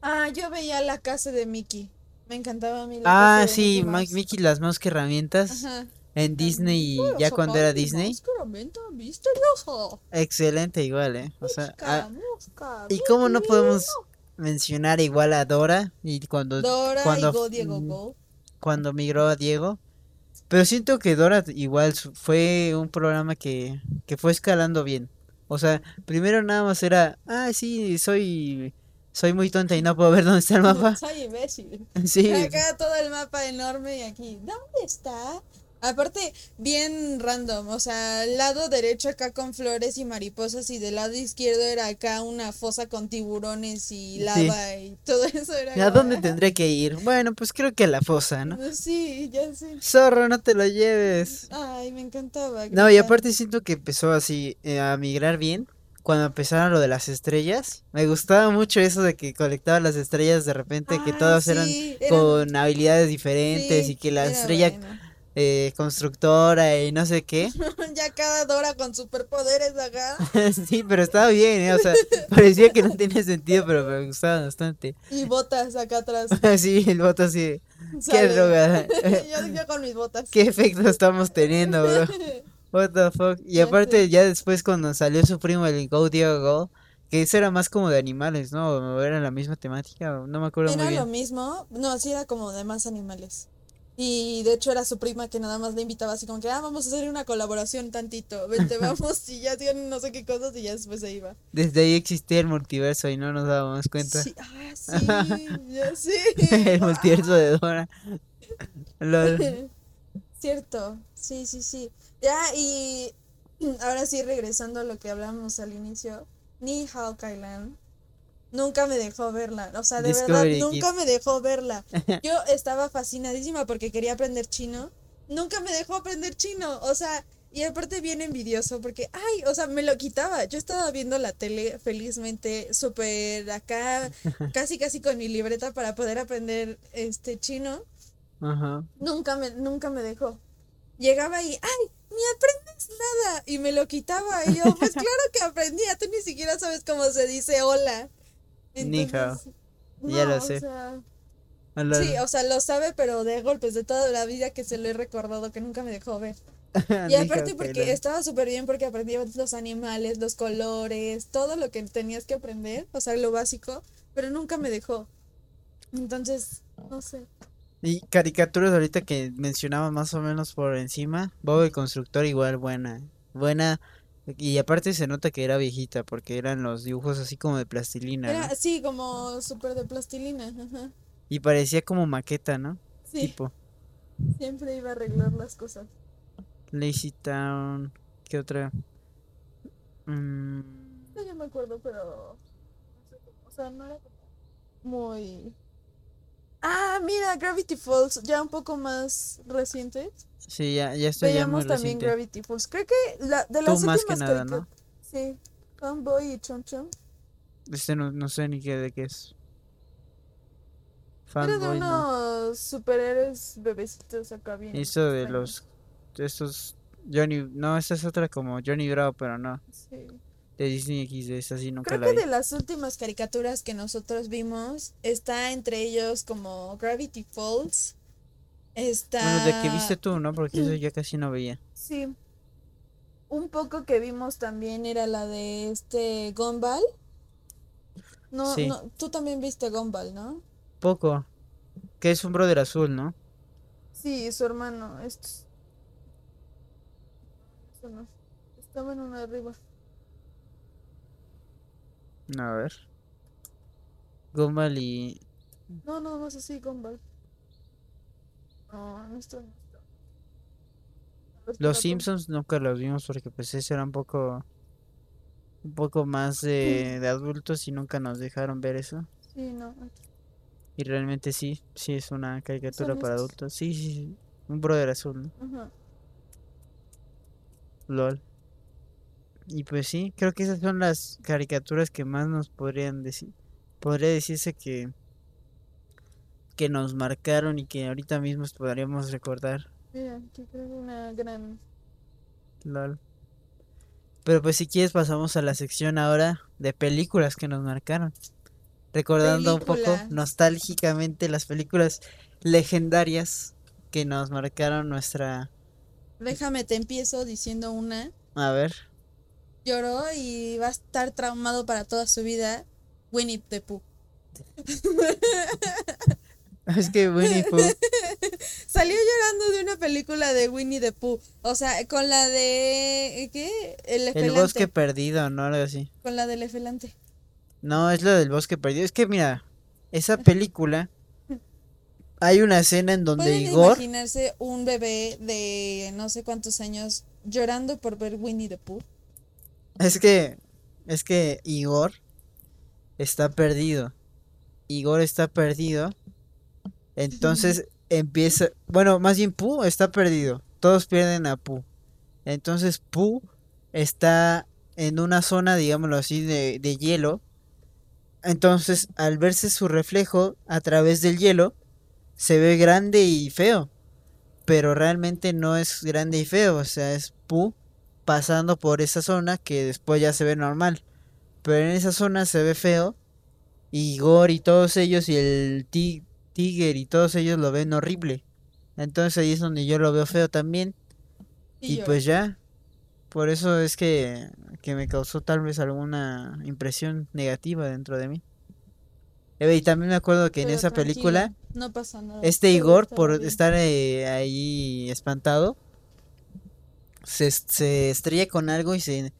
Ah, yo veía la casa de Mickey. Me encantaba a mí la Ah, casa de sí, Mickey las más que herramientas Ajá. en Disney, ya cuando era Disney. misteriosa. Excelente, igual, ¿eh? O sea, Busca, ah, busca, ¿y cómo no podemos mencionar igual a Dora? Y cuando, Dora cuando, y Go Diego mm, Go. cuando migró a Diego. Pero siento que Dora igual fue un programa que, que fue escalando bien. O sea, primero nada más era, ah, sí, soy, soy muy tonta y no puedo ver dónde está el mapa. Soy imbécil. Sí, Acá todo el mapa enorme y aquí, ¿dónde está? Aparte, bien random, o sea, lado derecho acá con flores y mariposas y del lado izquierdo era acá una fosa con tiburones y lava y todo eso era ¿a dónde tendré que ir? Bueno, pues creo que a la fosa, ¿no? Sí, ya sé. Zorro, no te lo lleves. Ay, me encantaba. No, y aparte siento que empezó así eh, a migrar bien. Cuando empezaron lo de las estrellas, me gustaba mucho eso de que colectaba las estrellas de repente, que Ay, todas eran sí, eran- con habilidades diferentes sí, y que la estrella. Eh, constructora y no sé qué. ya cada Dora con superpoderes acá. sí, pero estaba bien, ¿eh? O sea, parecía que no tenía sentido, pero me gustaba bastante. Y botas acá atrás. sí, el voto así. Qué droga. yo, yo con mis botas. ¿Qué efecto estamos teniendo, bro? What the fuck. Y aparte, ya después cuando salió su primo el Go Diego Go, que eso era más como de animales, ¿no? Era la misma temática, no me acuerdo muy Era lo bien. mismo, no, sí era como de más animales. Y de hecho era su prima que nada más le invitaba así como que, ah, vamos a hacer una colaboración tantito, vente, vamos, y ya hacían no sé qué cosas y ya después se iba. Desde ahí existía el multiverso y no nos dábamos cuenta. Sí, ah, sí, ya sí. el multiverso de Dora. Lol. Cierto, sí, sí, sí. Ya, y ahora sí, regresando a lo que hablamos al inicio, Ni Hao Kailan nunca me dejó verla. O sea, de Discovery verdad, Kids. nunca me dejó verla. Yo estaba fascinadísima porque quería aprender chino. Nunca me dejó aprender chino. O sea, y aparte bien envidioso porque, ay, o sea, me lo quitaba. Yo estaba viendo la tele felizmente, súper acá, casi, casi con mi libreta para poder aprender este chino. Ajá. Nunca me, nunca me dejó. Llegaba y, ay, ni aprendes nada. Y me lo quitaba. Y yo, pues claro que aprendía. Tú ni siquiera sabes cómo se dice hola. Entonces, Ya lo o sé. sea, sí, o sea, lo sabe, pero de golpes de toda la vida que se lo he recordado, que nunca me dejó ver. Y aparte porque estaba súper bien porque aprendías los animales, los colores, todo lo que tenías que aprender, o sea, lo básico, pero nunca me dejó. Entonces, no sé. Y caricaturas ahorita que mencionaba más o menos por encima. Bob el Constructor igual buena. Buena. Y aparte se nota que era viejita porque eran los dibujos así como de plastilina, ¿no? Era así como súper de plastilina. Ajá. Y parecía como maqueta, ¿no? Sí, Tipo. siempre iba a arreglar las cosas. Lazy Town. ¿Qué otra? Mm, No, yo me acuerdo, pero. no sé cómo, O sea, no era como muy. Ah, mira, Gravity Falls, ya un poco más reciente. sí, ya, ya estoy ya muy Veíamos también reciente. Gravity Falls. Creo que la, de Tú las más que últimas nada, ¿no? Sí, Fanboy y Chum Chum. Este no, no sé ni qué de qué es. Era de Fanboy, no. unos superhéroes bebecitos acá bien. Eso de los. Estos. Johnny. No, esta es otra como Johnny Bravo, pero no. Sí. De Disney XD, esa sí nunca Creo la que vi. de las últimas caricaturas que nosotros vimos, está entre ellos como Gravity Falls. Está. Bueno, de que viste tú, ¿no? Porque eso ya casi no veía. Sí. Un poco que vimos también era la de este Gumball. No, Sí. no, tú también viste Gumball, ¿no? Poco. Que es un brother azul, ¿no? Sí, su hermano. Estos. Eso no. Estaba en uno arriba. A ver. Gumball y. No, no, más así, Gumball. No, no está. no Los Simpsons nunca los vimos porque pues ese era un poco. Un poco más de, de adultos y nunca nos dejaron ver eso. Sí, no. Y realmente sí, sí es una caricatura para adultos. Sí, sí, sí. Un brother azul, ¿no? Ajá. LOL. Y pues sí, creo que esas son las caricaturas que más nos podrían decir. Podría decirse que. que nos marcaron y que ahorita mismo podríamos recordar. Mira, aquí creo que una gran. LOL. Pero pues si quieres pasamos a la sección ahora de películas que nos marcaron. Recordando un poco nostálgicamente las películas legendarias que nos marcaron nuestra... Déjame, te empiezo diciendo una. A ver. Lloró y va a estar traumado para toda su vida. Winnie the Pooh. Es que Winnie Pooh... Salió llorando de una película de Winnie the Pooh. O sea, con la de. ¿Qué? El bosque perdido, ¿no? Algo así. Con la del elefante. No, es lo del bosque perdido. Es que mira, esa película... Hay una escena en donde ¿Pueden Igor... imaginarse un bebé de no sé cuántos años llorando por ver Winnie the Pooh? Es que, es que Igor está perdido. Igor está perdido. Entonces empieza, bueno, más bien Pooh está perdido. Todos pierden a Pooh. Entonces Pooh está en una zona, digámoslo así, de, de hielo. Entonces, al verse su reflejo a través del hielo, se ve grande y feo. Pero realmente no es grande y feo, o sea, es Pooh pasando por esa zona que después ya se ve normal. Pero en esa zona se ve feo. Y Igor y todos ellos y el ti- Tiger y todos ellos lo ven horrible. Entonces ahí es donde yo lo veo feo también. Y, pues ya. Por eso es que, que me causó tal vez alguna impresión negativa dentro de mí. Eh, Y también me acuerdo que en esa película, No pasa nada. este Igor, por estar eh, ahí espantado, se, se estrella con algo y se,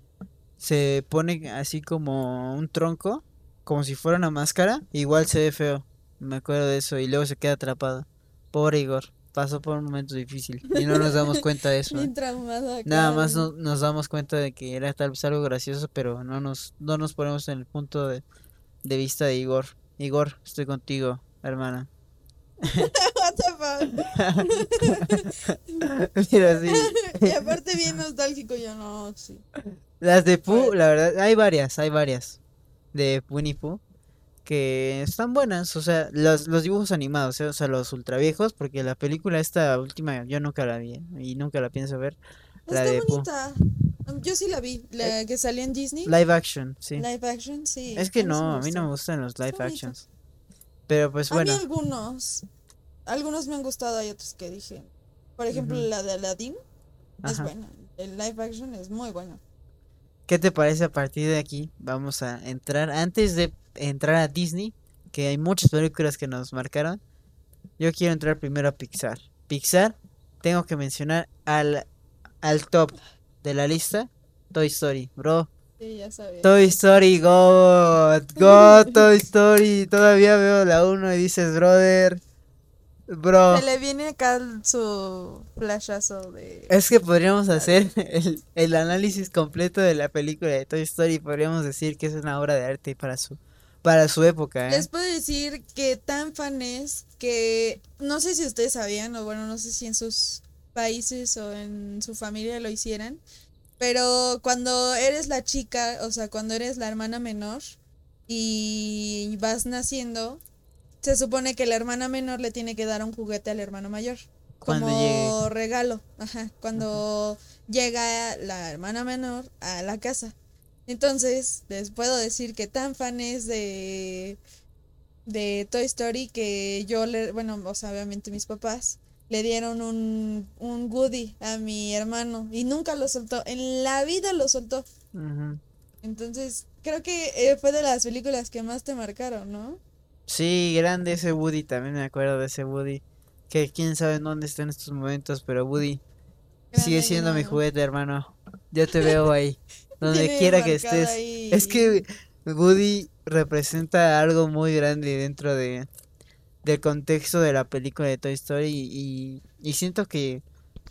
se pone así como un tronco, como si fuera una máscara. Igual se ve feo. Me acuerdo de eso y luego se queda atrapado. Pobre Igor, pasó por un momento difícil y no nos damos cuenta de eso. ¿eh? Nada más no- nos damos cuenta de que era tal vez algo gracioso, pero no nos, no nos ponemos en el punto de, de vista de Igor. Igor, estoy contigo, hermana. What the fuck? Mira, sí. y aparte bien nostálgico, yo no, sí. Las de Pooh, Bueno. la verdad, hay varias, hay varias de Winnie Pooh que están buenas, o sea, los, los dibujos animados, ¿eh? o sea, los ultra viejos, porque la película esta última yo nunca la vi ¿eh? y nunca la pienso ver. La Está de bonita. Um, Yo sí la vi, la que salió en Disney. Live action, sí. Live action, sí. Es que no, a mí no me gustan los live actions. Pero pues A mí bueno, algunos. Algunos me han gustado, hay otros que dije. Por ejemplo, Ujú. la de Aladdin es Ajá. buena. El live action es muy bueno. ¿qué te parece a partir de aquí? Vamos a entrar, antes de entrar a Disney, que hay muchas películas que nos marcaron, yo quiero entrar primero a Pixar. Pixar, tengo que mencionar al, al top de la lista, Toy Story, bro. Sí, ya sabía. Toy Story, God, God, Toy Story. Todavía veo la 1 y dices, brother, bro. Se le viene acá su flashazo de. Es que podríamos hacer el, el análisis completo de la película de Toy Story. Podríamos decir que es una obra de arte para su, para su época, ¿eh? Les puedo decir que tan fan es que no sé si ustedes sabían, o bueno, no sé si en sus países o en su familia lo hicieran, pero cuando eres la chica, o sea, cuando eres la hermana menor y vas naciendo, se supone que la hermana menor le tiene que dar un juguete al hermano mayor. Cuando como llegue. regalo, ajá, cuando llega la hermana menor a la casa. Entonces, les puedo decir que tan fan es de, de Toy Story que yo le, bueno, o sea, obviamente mis papás le dieron un, un Woody a mi hermano y nunca lo soltó, en la vida lo soltó. Ujú. Entonces, creo que eh, fue de las películas que más te marcaron, ¿no? Sí, grande ese Woody. También me acuerdo de ese Woody. que quién sabe en dónde está en estos momentos, pero Woody sigue siendo mi juguete, hermano. Yo te veo ahí, donde quiera que estés. ahí. Es que Woody representa algo muy grande dentro de del contexto de la película de Toy Story y, y, y siento que,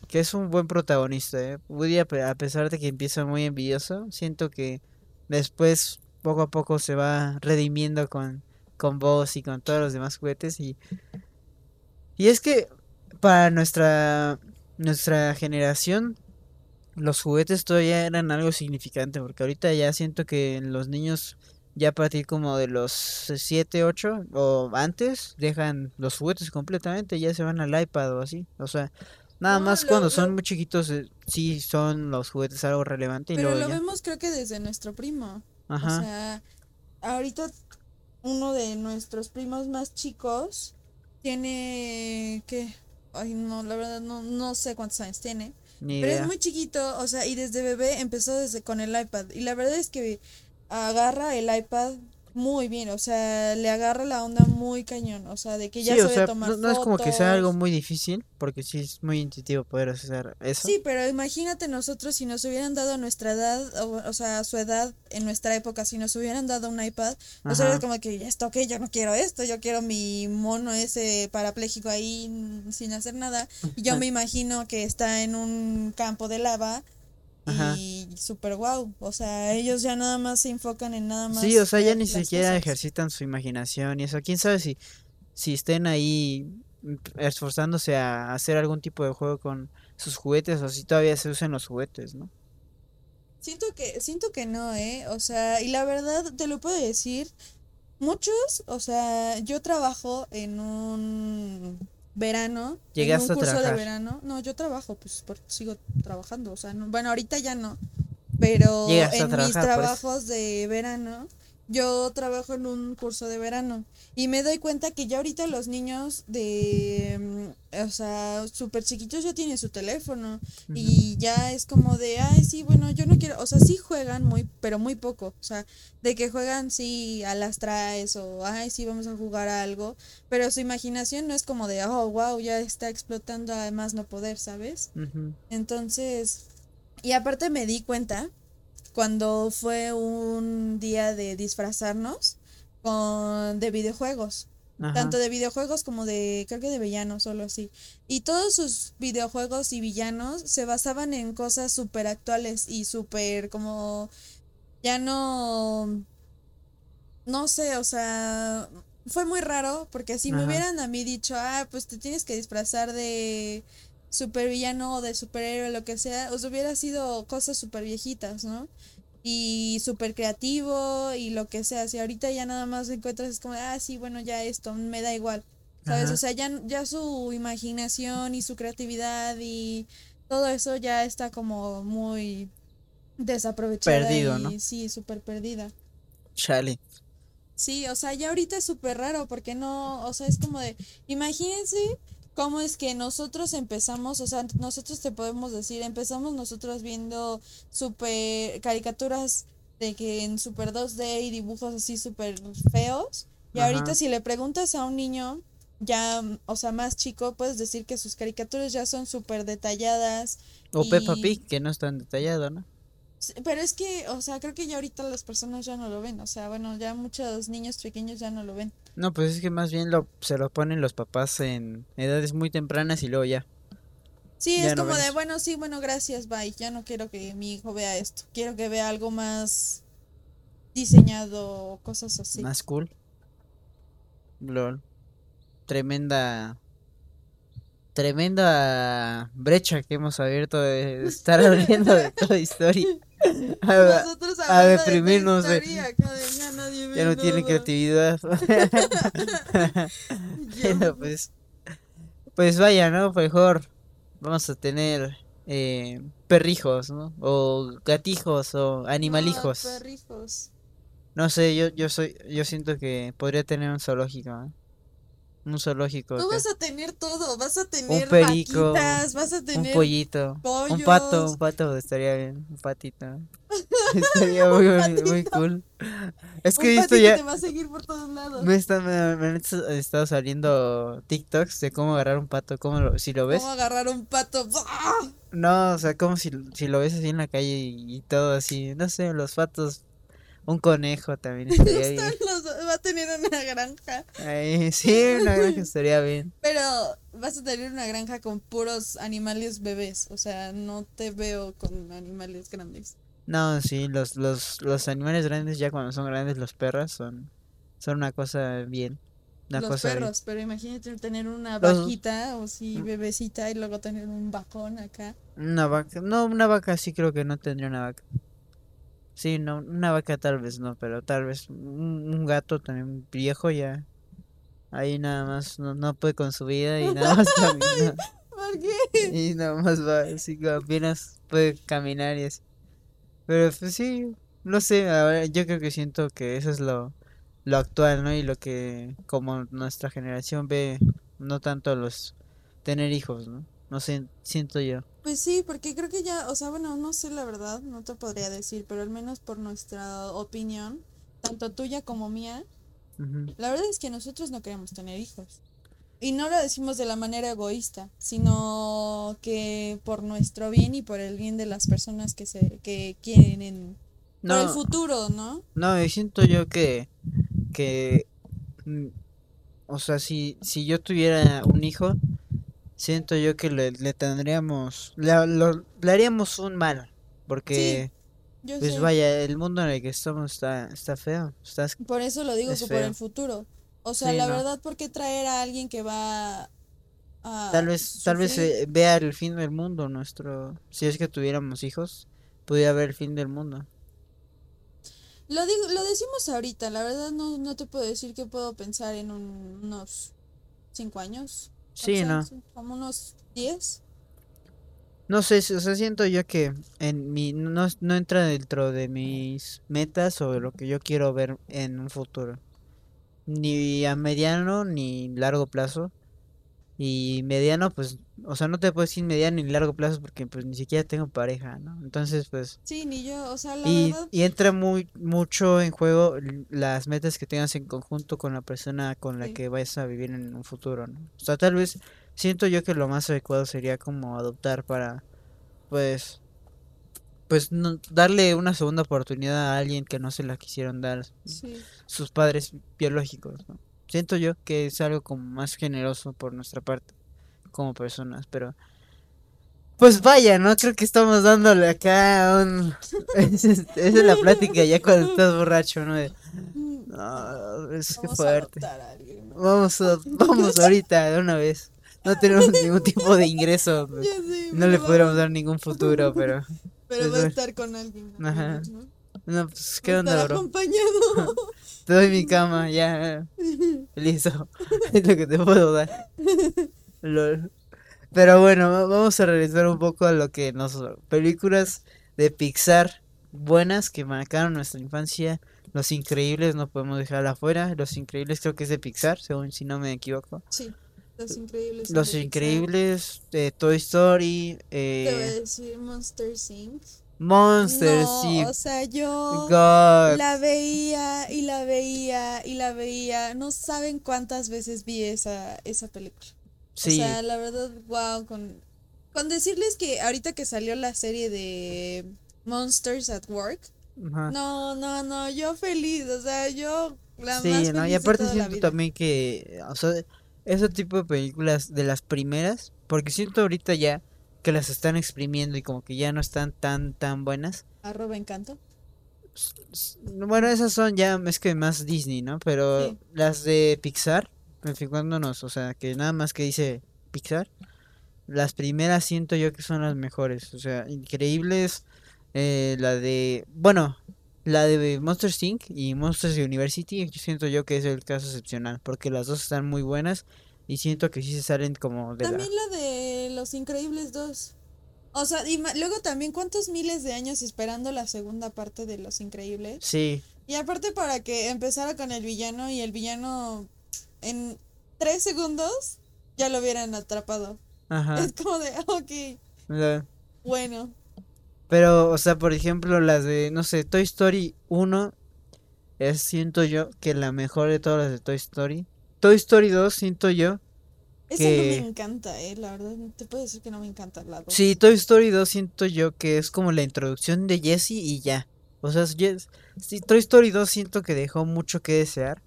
que es un buen protagonista, ¿eh? Woody a pesar de que empieza muy envidioso, siento que después poco a poco se va redimiendo con, con Buzz y con todos los demás juguetes y y es que para nuestra nuestra generación los juguetes todavía eran algo significante porque ahorita ya siento que los niños ya a partir como de los 7, 8 o antes dejan los juguetes completamente, ya se van al iPad o así. O sea, nada No, más cuando lo- son muy chiquitos eh, sí son los juguetes algo relevante y Pero luego lo ya. vemos creo que desde nuestro primo. Ajá. O sea, ahorita uno de nuestros primos más chicos tiene, ¿qué? Ay, no, la verdad no, no sé cuántos años tiene. ni Pero es muy chiquito, o sea, y desde bebé empezó desde con el iPad. Y la verdad es que agarra el iPad muy bien, o sea, le agarra la onda muy cañón, o sea, de que ya Sí, o sabe sea, tomar no, no es como que sea algo muy difícil, porque sí es muy intuitivo poder hacer eso. Sí, pero imagínate nosotros si nos hubieran dado a nuestra edad, o, o sea, a su edad en nuestra época, si nos hubieran dado un iPad, o era como que esto que yo no quiero esto, yo quiero mi mono ese parapléjico ahí sin hacer nada. Y yo me imagino que está en un campo de lava Ajá. y super guau, o sea, ellos ya nada más se enfocan en nada más Sí, o sea, ya ni siquiera cosas. ejercitan su imaginación y eso. Quién sabe si, si estén ahí esforzándose a hacer algún tipo de juego con sus juguetes o si todavía se usan los juguetes, ¿no? Siento que, siento que no, ¿eh? O sea, y la verdad te lo puedo decir, muchos, o sea, yo trabajo en un verano, en Llegaste un a curso de verano. No, yo trabajo, pues porque sigo trabajando, o sea, no- bueno, ahorita ya no, pero Llegaste en mis pues. trabajos de verano, yo trabajo en un curso de verano y me doy cuenta que ya ahorita los niños de, mm, o sea, súper chiquitos ya tienen su teléfono y ya es como de, ay, sí, bueno, yo no quiero, o sea, sí juegan muy, pero muy poco, o sea, de que juegan sí a las traes o, ay, sí, vamos a jugar a algo, pero su imaginación no es como de, oh, wow, ya está explotando además no poder, ¿sabes? Entonces, y aparte me di cuenta cuando fue un día de disfrazarnos con de videojuegos, Ajá. tanto de videojuegos como de creo que de villanos solo así. Y todos sus videojuegos y villanos se basaban en cosas súper actuales y súper como ya no no sé, o sea, fue muy raro porque si me hubieran a mí dicho, ah, pues te tienes que disfrazar de supervillano o de superhéroe, lo que sea, os hubiera sido cosas súper viejitas, ¿no? Y súper creativo y lo que sea. Si ahorita ya nada más encuentras, es como, ah, sí, bueno, ya esto, me da igual. ¿Sabes? Ajá. O sea, ya, ya su imaginación y su creatividad y todo eso ya está como muy desaprovechada Perdido, y ¿no? sí, súper perdida. Chale. Sí, o sea, ya ahorita es súper raro porque no, o sea, es como de, imagínense cómo es que nosotros empezamos, o sea, nosotros te podemos decir, empezamos nosotros viendo súper caricaturas de que en super 2D y dibujos así súper feos, y Ajá. ahorita si le preguntas a un niño ya, o sea, más chico, puedes decir que sus caricaturas ya son súper detalladas. O Peppa y- Pig, que no es tan detallado, ¿no? Pero es que, o sea, creo que ya ahorita las personas ya no lo ven, o sea, bueno, ya muchos niños pequeños ya no lo ven. No, pues es que más bien lo, se lo ponen los papás en edades muy tempranas y luego ya. Sí, Ya es no como de, bueno, sí, bueno, gracias, bye. Ya no quiero que mi hijo vea esto. Quiero que vea algo más diseñado cosas así. Más cool. Lol. Tremenda. Tremenda brecha que hemos abierto de estar hablando de toda historia. A- Nosotros deprimirnos de- de, ya nadie ve ya no tienen creatividad. Bueno, pues, pues vaya, ¿no? Mejor vamos a tener eh, perrijos, ¿no? O gatijos o animalijos. Ah, perrijos. No sé, yo, yo soy, yo siento que podría tener un zoológico, ¿eh? Un zoológico. Tú acá. vas a tener todo, vas a tener perico, vaquitas, vas a Un tener pollito. Un pato, pollos. un pato estaría bien, un patito. Estaría muy, Un muy, patito. cool. Es que Un patito ya. te va a seguir por todos lados. Me, está- me- me han estado saliendo TikToks de cómo agarrar un pato, cómo lo- si lo ves. ¿Cómo agarrar un pato? ¡Ah! No, o sea, como si, si lo ves así en la calle y, y todo así, no sé, los patos, un conejo también estaría bien. Están los dos, va a tener una granja. Ay, sí, una granja estaría bien. Pero vas a tener una granja con puros animales bebés. O sea, no te veo con animales grandes. No, sí, los, los, los animales grandes ya cuando son grandes, los perros son, son una cosa bien. Una los cosa bien. perros, pero imagínate tener una Los- vaquita o sí, bebecita y luego tener un vacón acá. Una vaca, no, una vaca sí creo que no tendría una vaca. Sí, no, una vaca tal vez no, pero tal vez un, un gato también viejo ya. Ahí nada más no, no puede con su vida y nada más camina. ¿Por qué? Y nada más va así que apenas puede caminar y así. Pero pues sí, no sé, ahora yo creo que siento que eso es lo, lo actual, ¿no? Y lo que como nuestra generación ve, no tanto los tener hijos, ¿no? No sé, siento yo. Pues sí, porque creo que ya, o sea, bueno, no sé la verdad, no te podría decir, pero al menos por nuestra opinión, tanto tuya como mía, la verdad es que nosotros no queremos tener hijos. Y no lo decimos de la manera egoísta, sino que por nuestro bien y por el bien de las personas que se que quieren en, por el No, futuro, ¿no? no, y siento yo que, que, mm, o sea, si, si yo tuviera un hijo, siento yo que le, le tendríamos, le, lo- le haríamos un mal, porque, pues sé. vaya, el mundo en el que estamos está, está feo, está, Por eso lo digo Es que por el futuro. O sea, Sí, la no. verdad, ¿por qué traer a alguien que va a tal vez, tal vez eh, vea el fin del mundo nuestro, si es que tuviéramos hijos, pudiera ver el fin del mundo. Lo digo, lo decimos ahorita, la verdad no, no te puedo decir que puedo pensar en un- unos cinco años. Sí, no. Como unos diez. No sé, o sea, siento yo que en mi no, no entra dentro de mis metas o de lo que yo quiero ver en un futuro. Ni a mediano ni largo plazo. Y mediano, pues, o sea, no te puedo decir mediano ni largo plazo porque pues ni siquiera tengo pareja, ¿no? Entonces, pues, Sí, ni yo, o sea, la y, verdad, y entra muy mucho en juego las metas que tengas en conjunto con la persona con la Sí. que vayas a vivir en un futuro, ¿no? O sea, tal vez siento yo que lo más adecuado sería como adoptar para, pues, pues no- darle una segunda oportunidad a alguien que no se la quisieron dar sí. sus padres biológicos, ¿no? Siento yo que es algo como más generoso por nuestra parte como personas, pero pues vaya, ¿no? Creo que estamos dándole acá un... Esa es, la plática ya cuando estás borracho, ¿no? Es que fuerte. a alguien, ¿no? Vamos, a- vamos ahorita de una vez. No tenemos ningún tipo de ingreso. pues, No le podríamos dar ningún futuro, pero... Pero pues, va a estar con alguien. al Ajá. No, pues, ¿qué onda, bro? acompañado. Te doy mi cama, ya. Listo. Es lo que te puedo dar. Lol. Pero bueno, va- vamos a regresar un poco a lo que nos... Películas de Pixar buenas que marcaron nuestra infancia. Los Increíbles no podemos dejarla afuera. Los Increíbles creo que es de Pixar, según si no me equivoco. Sí, los increíbles. Los. Increíbles, de Toy Story, Te voy a eh, decir Monster Inc. Monsters, no, sí. o sea, yo God. la veía y la veía y la veía. No saben cuántas veces vi esa, esa película. Sí, O sea, la verdad, wow, con, con decirles que ahorita que salió la serie de Monsters at Work, ajá. no, no, no, yo feliz, o sea, yo la Sí, más ¿no? Y aparte siento también que, o sea, ese tipo de películas de las primeras, porque siento ahorita ya que las están exprimiendo y como que ya no están tan, tan buenas. Arroba encanto. Bueno, esas son ya, es que más Disney, ¿no? Pero Sí. las de Pixar, enfocándonos, o sea, que nada más que dice Pixar, las primeras siento yo que son las mejores, o sea, increíbles, eh, la de, bueno, la de Monsters Inc. y Monsters University, yo siento yo que es el caso excepcional, porque las dos están muy buenas y siento que sí se salen como de. También la de Los Increíbles 2. O sea, y luego también cuántos miles de años esperando la segunda parte de Los Increíbles. Sí, Y aparte para que empezara con el villano y el villano en tres segundos ya lo hubieran atrapado. ajá. Es como de, ok, la- bueno. Pero, o sea, por ejemplo, las de, no sé, Toy Story 1 es, siento yo, que la mejor de todas las de Toy Story. Toy Story 2, siento yo. Esa no que- me encanta, eh, la verdad. Te puedo decir que no me encanta la dos. Sí, Toy Story 2 siento yo que es como la introducción de Jessie y ya. O sea, es Jess- sí, Toy Story 2 siento que dejó mucho que desear.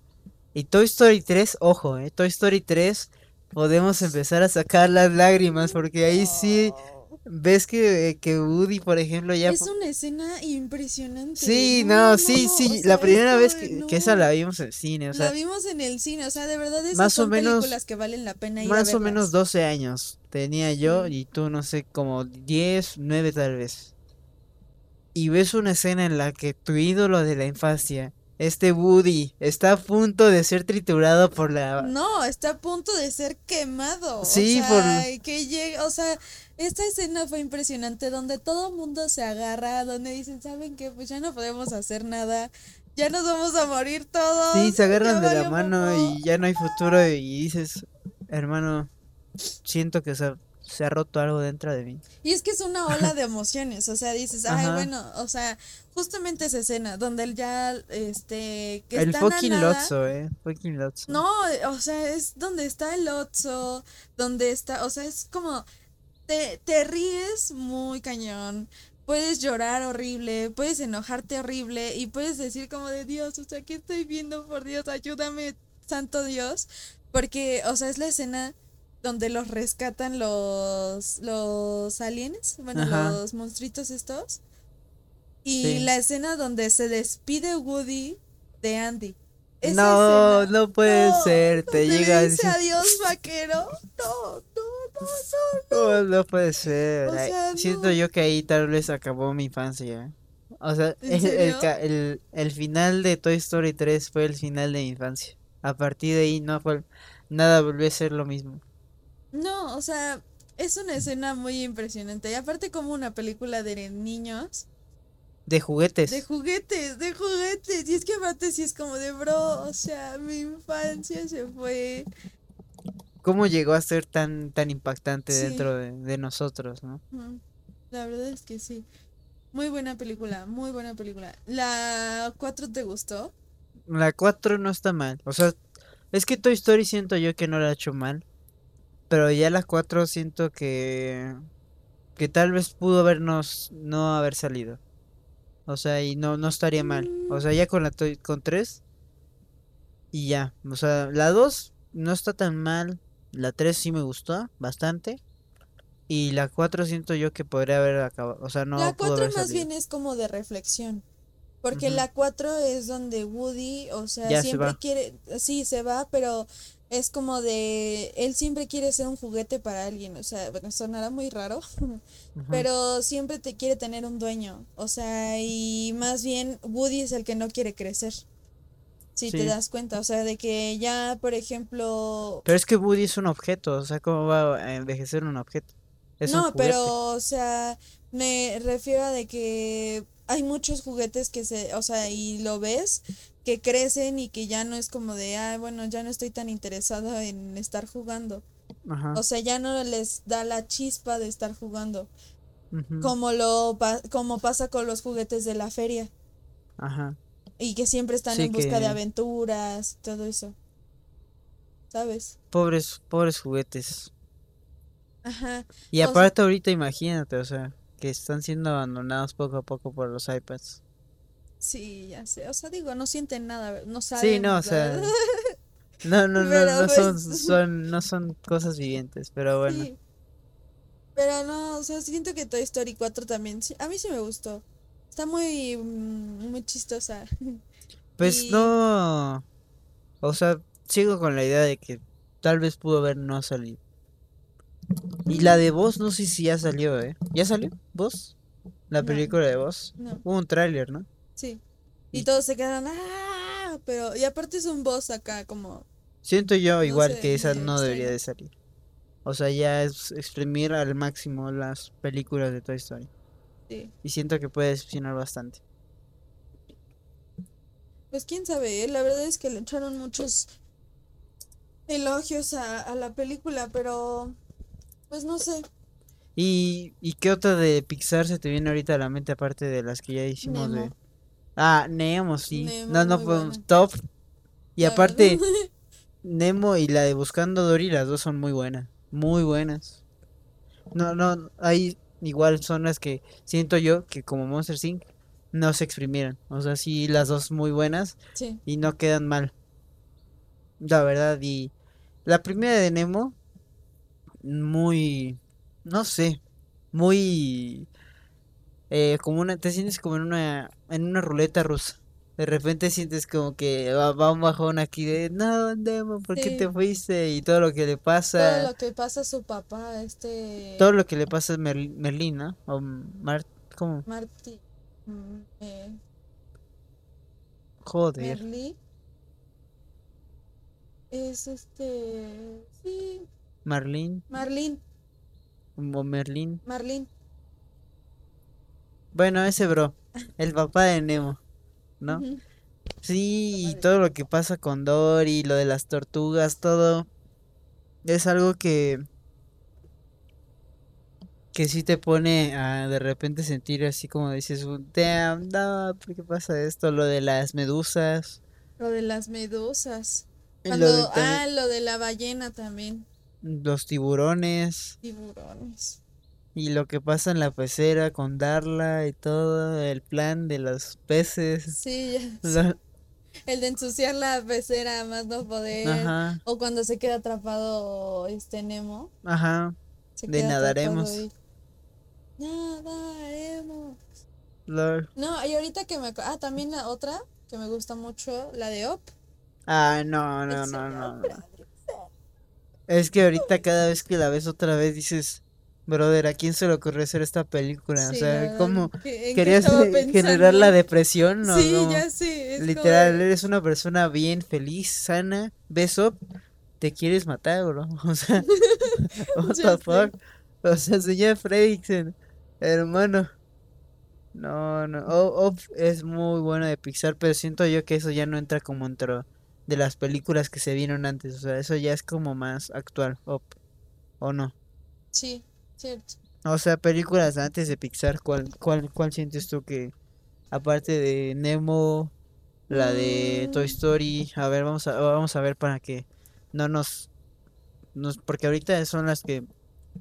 Y Toy Story 3, ojo, eh, Toy Story 3 podemos empezar a sacar las lágrimas porque ahí sí Oh. Ves que, que Woody, por ejemplo, ya... Es una escena impresionante. Sí, no, sí, no, sí, o la sea, primera vez que, de, que esa no. la vimos en cine, o La sea, vimos en el cine, o sea, de verdad esas Más o son menos- películas que valen la pena ir a más o menos verlas. 12 años tenía yo y tú, no sé, como 10, 9 tal vez. Y ves una escena en la que tu ídolo de la infancia, este Woody, está a punto de ser triturado por la... No, está a punto de ser quemado. o Sí, por- sea, que llega, o sea, esta escena fue impresionante donde todo el mundo se agarra, donde dicen, ¿saben qué? Pues ya no podemos hacer nada. Ya nos vamos a morir todos. Sí, se agarran de la mano popó". y ya no hay futuro y dices, hermano, siento que se, se ha roto algo dentro de mí. Y es que es una ola de emociones, o sea, dices, ay, Ajá. bueno, o sea, justamente esa escena donde él ya, este, que El están a fucking nada- Lotso, eh, fucking Lotso. No, o sea, es donde está el Otso, donde está, o sea, es como, te, te ríes muy cañón, puedes llorar horrible, puedes enojarte horrible y puedes decir como de Dios, o sea, ¿qué estoy viendo? Por Dios, ayúdame, santo Dios, porque, o sea, es la escena donde los rescatan los, los aliens, bueno, Ajá. los monstruitos estos, y Sí. la escena donde se despide Woody de Andy. Esa No, escena. no puede No, ser, te llega dice adiós, vaquero. No, no, no, no. no, no puede ser. O ay, sea, Siento yo que ahí tal vez acabó mi infancia. O sea, ¿En el, el, el, el final de Toy Story 3 fue el final de mi infancia. A partir de ahí no fue, nada volvió a ser lo mismo. No, o sea, es una escena muy impresionante. Y aparte como una película de niños, De juguetes. de juguetes, de juguetes. Y es que aparte sí es como de bro, o sea, mi infancia se fue. ¿Cómo llegó a ser tan, tan impactante Sí. dentro de, de nosotros, no? La verdad es que sí. Muy buena película, muy buena película. ¿La 4 te gustó? La 4 no está mal. O sea, es que Toy Story siento yo que no la ha hecho mal. Pero ya la 4 siento que. que tal vez pudo habernos no haber salido. O sea, y no, no estaría mal. O sea, ya con la con 3. Y ya. O sea, la 2 no está tan mal. La 3 sí me gustó bastante. Y la 4 siento yo que podría haber acabado. O sea, no la pudo 4 haber más bien es como de reflexión. Porque la 4 es donde Woody, o sea, Ya siempre quiere, sí, se va, pero es como de, él siempre quiere ser un juguete para alguien, o sea, bueno, sonará muy raro, pero siempre te quiere tener un dueño, o sea, y más bien Woody es el que no quiere crecer. Si te das cuenta, o sea, de que ya, por ejemplo, Pero es que Woody es un objeto. O sea, ¿cómo va a envejecer un objeto? Es no, pero, o sea, me refiero a de que hay muchos juguetes que se, o sea, y lo ves, que crecen y que ya no es como de, ah, bueno, ya no estoy tan interesado en estar jugando. Ajá. O sea, ya no les da la chispa de estar jugando, como lo como pasa con los juguetes de la feria Ajá. y que siempre están Sí, en busca de aventuras, todo eso. ¿Sabes? Pobres, pobres juguetes. Ajá. Y O sea- aparte ahorita imagínate, o sea, que están siendo abandonados poco a poco por los iPads. Sí, ya sé. O sea, digo, no sienten nada, no Sí, saben. no, o sea, no, no, no, Pero no son, pues- son, no son cosas vivientes, pero bueno. Sí. Pero no, o sea, siento que Toy Story 4 también, sí, a mí sí me gustó. Está muy, mm, muy chistosa. Pues y- no, o sea, sigo con la idea de que tal vez pudo haber no salido. Y la de Voz, no sé si ya salió, ¿eh? ¿Ya salió? ¿Voz? La No. película de Voz. No, Hubo un tráiler, ¿no? Sí. Y Y- todos se quedan, ¡ah! Pero, y aparte es un boss acá, como, Siento yo No igual sé, que esa no debería de salir. O sea, ya es exprimir al máximo las películas de Toy Story. sí. Y siento que puede decepcionar bastante. Pues quién sabe, ¿eh? La verdad es que le echaron muchos elogios a, a la película, pero, pues no sé. ¿Y, ¿Y qué otra de Pixar se te viene ahorita a la mente aparte de las que ya hicimos de... Ah, Nemo, sí. Nemo, no, no podemos... buena. Top. Y aparte. Nemo y la de Buscando Dory, las dos son muy buenas. Muy buenas. No, no, hay igual son las que siento yo que como Monster Inc. no se exprimieron. O sea, sí, las dos muy buenas Sí. y no quedan mal. La verdad, y la primera de Nemo, muy, no sé, muy, eh, como una, te sientes como en una, en una ruleta rusa. De repente sientes como que va, va un bajón aquí de, no, Nemo, ¿por qué te fuiste? Y todo lo que le Todo pasa, lo que pasa a su papá, este todo lo que le pasa a Merl- Merlín, ¿no? O Mar, ¿cómo? Eh, Joder, Merly, es este, sí, Marlín, Marlene, o Merlín. Marlene, Bueno, ese bro, el papá de Nemo, ¿no? Sí, y todo lo que pasa con Dory, lo de las tortugas, todo es algo que que sí te pone a de repente sentir así como dices, damn, no, ¿por qué pasa esto? Lo de las medusas, Lo de las medusas. y lo de Cuando, ah, lo de la ballena también. los tiburones, Tiburones. Y lo que pasa en la pecera con Darla y todo, el plan de los peces. Sí, la- El de ensuciar la pecera más no poder. Ajá, O cuando se queda atrapado este Nemo. ajá, Se de nadaremos. Nadaremos. No, y ahorita que me... Ah, también la otra que me gusta mucho, la de Op. Ah, no, no, no, no. Es que ahorita cada vez que la ves otra vez dices, brother, ¿a quién se le ocurrió hacer esta película? O Sí, sea, ¿cómo ¿qué- en qué querías generar la depresión? No, Sí, ya sé. Es Literal, eres una persona bien feliz, sana, beso, te quieres matar, bro. O sea, what the fuck? O sea, señor Fredricksen, hermano. No, no. O- Up es muy bueno de Pixar, pero siento yo que eso ya no entra como dentro de las películas que se vieron antes. O sea, eso ya es como más actual, Up. ¿O no? Sí, cierto. O sea, películas antes de Pixar, ¿cuál, cuál, cuál sientes tú que, aparte de Nemo, la de Toy Mm. Story, a ver, vamos a, vamos a ver para que no nos, nos, porque ahorita son las que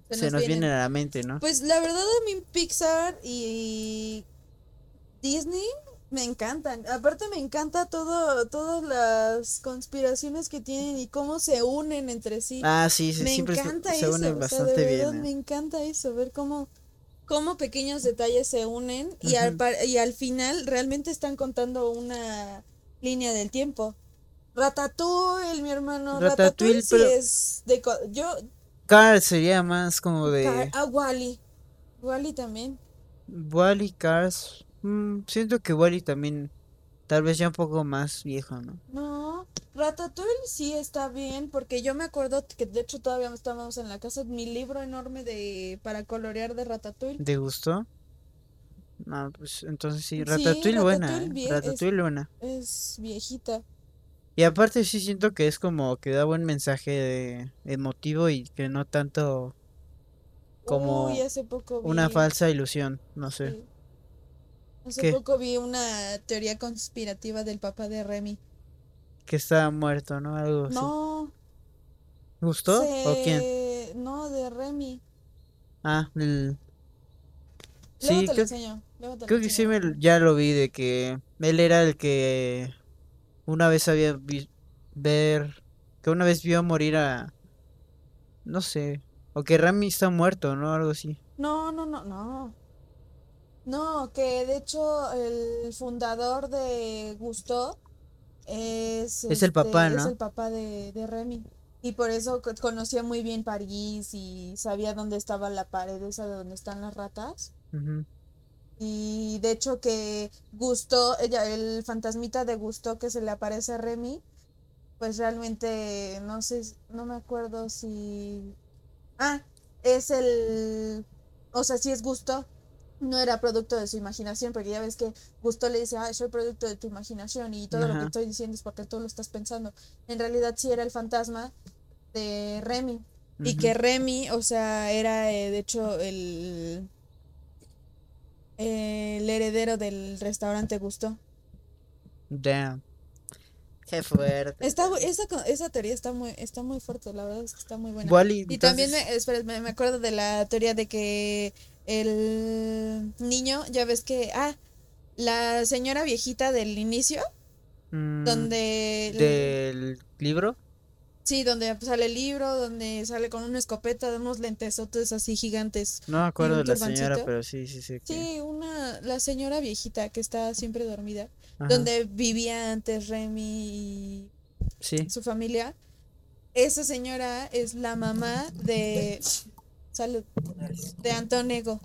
Se nos vienen. vienen a la mente, ¿no? Pues la verdad a mí Pixar y Disney me encantan. Aparte me encanta todo, todas las conspiraciones que tienen y cómo se unen entre sí. Ah, sí, sí, me siempre se, encanta se eso, unen o sea, bastante de verdad bien. me ¿eh? encanta eso, ver cómo, cómo pequeños detalles se unen y al, y final realmente están contando una línea del tiempo. Ratatouille, mi hermano, Ratatouille, Ratatouille sí pero- es de... Yo, Cars sería más como de Car- ah, Wally. Wally también. Wally, Cars. Mm, siento que Wally también, tal vez ya un poco más viejo, ¿no? No, Ratatouille sí está bien, porque yo me acuerdo que de hecho todavía estábamos en la casa, mi libro enorme de para colorear de Ratatouille. ¿Te gustó? No, pues entonces sí, Sí, Ratatouille buena, Ratatouille ¿eh? es- buena. Es viejita. Y aparte sí siento que es como que da buen mensaje de emotivo y que no tanto como Uy, hace poco una falsa ilusión, no sé. sí, hace ¿Qué? poco vi una teoría conspirativa del papá de Remy. Que está muerto, ¿no? Algo así. No, ¿Gustó? ¿O quién? No, de Remy. Ah, el... Luego Sí, te lo creo, enseño. luego te lo creo que sí me, ya lo vi de que él era el que una vez había vi- ver, que una vez vio morir a, no sé, o que Rami está muerto, ¿no? Algo así. No, no, no, no. No, que de hecho el fundador de Gusto es, Es el papá, este, es ¿no? el papá de, de Remy. Y por eso co- conocía muy bien París y sabía dónde estaba la pared esa de donde están las ratas. Y de hecho que Gusto, ella, el fantasmita de Gusto que se le aparece a Remy, pues realmente no sé, no me acuerdo si... Ah, es el... O sea, sí es Gusto, no era producto de su imaginación, porque ya ves que Gusto le dice, ah, soy producto de tu imaginación y todo lo que estoy diciendo es porque tú lo estás pensando. En realidad sí era el fantasma de Remy. Y que Remy, o sea, era eh, de hecho el, el heredero del restaurante Gusto. Damn. Qué fuerte. Está, esa, esa teoría está muy, está muy fuerte, la verdad es que está muy buena. Wally, Y también me, espera, me, me acuerdo de la teoría de que el niño, ya ves que, ah, la señora viejita del inicio, Mm, donde, del libro. sí, donde sale el libro, donde sale con una escopeta, de unos lentesotes así gigantes. No me acuerdo de la señora, pero sí, sí, sí. que- Sí, una, la señora viejita que está siempre dormida, Ajá, donde vivía antes Remy y Sí. su familia. Esa señora es la mamá de, salud, de Antonego,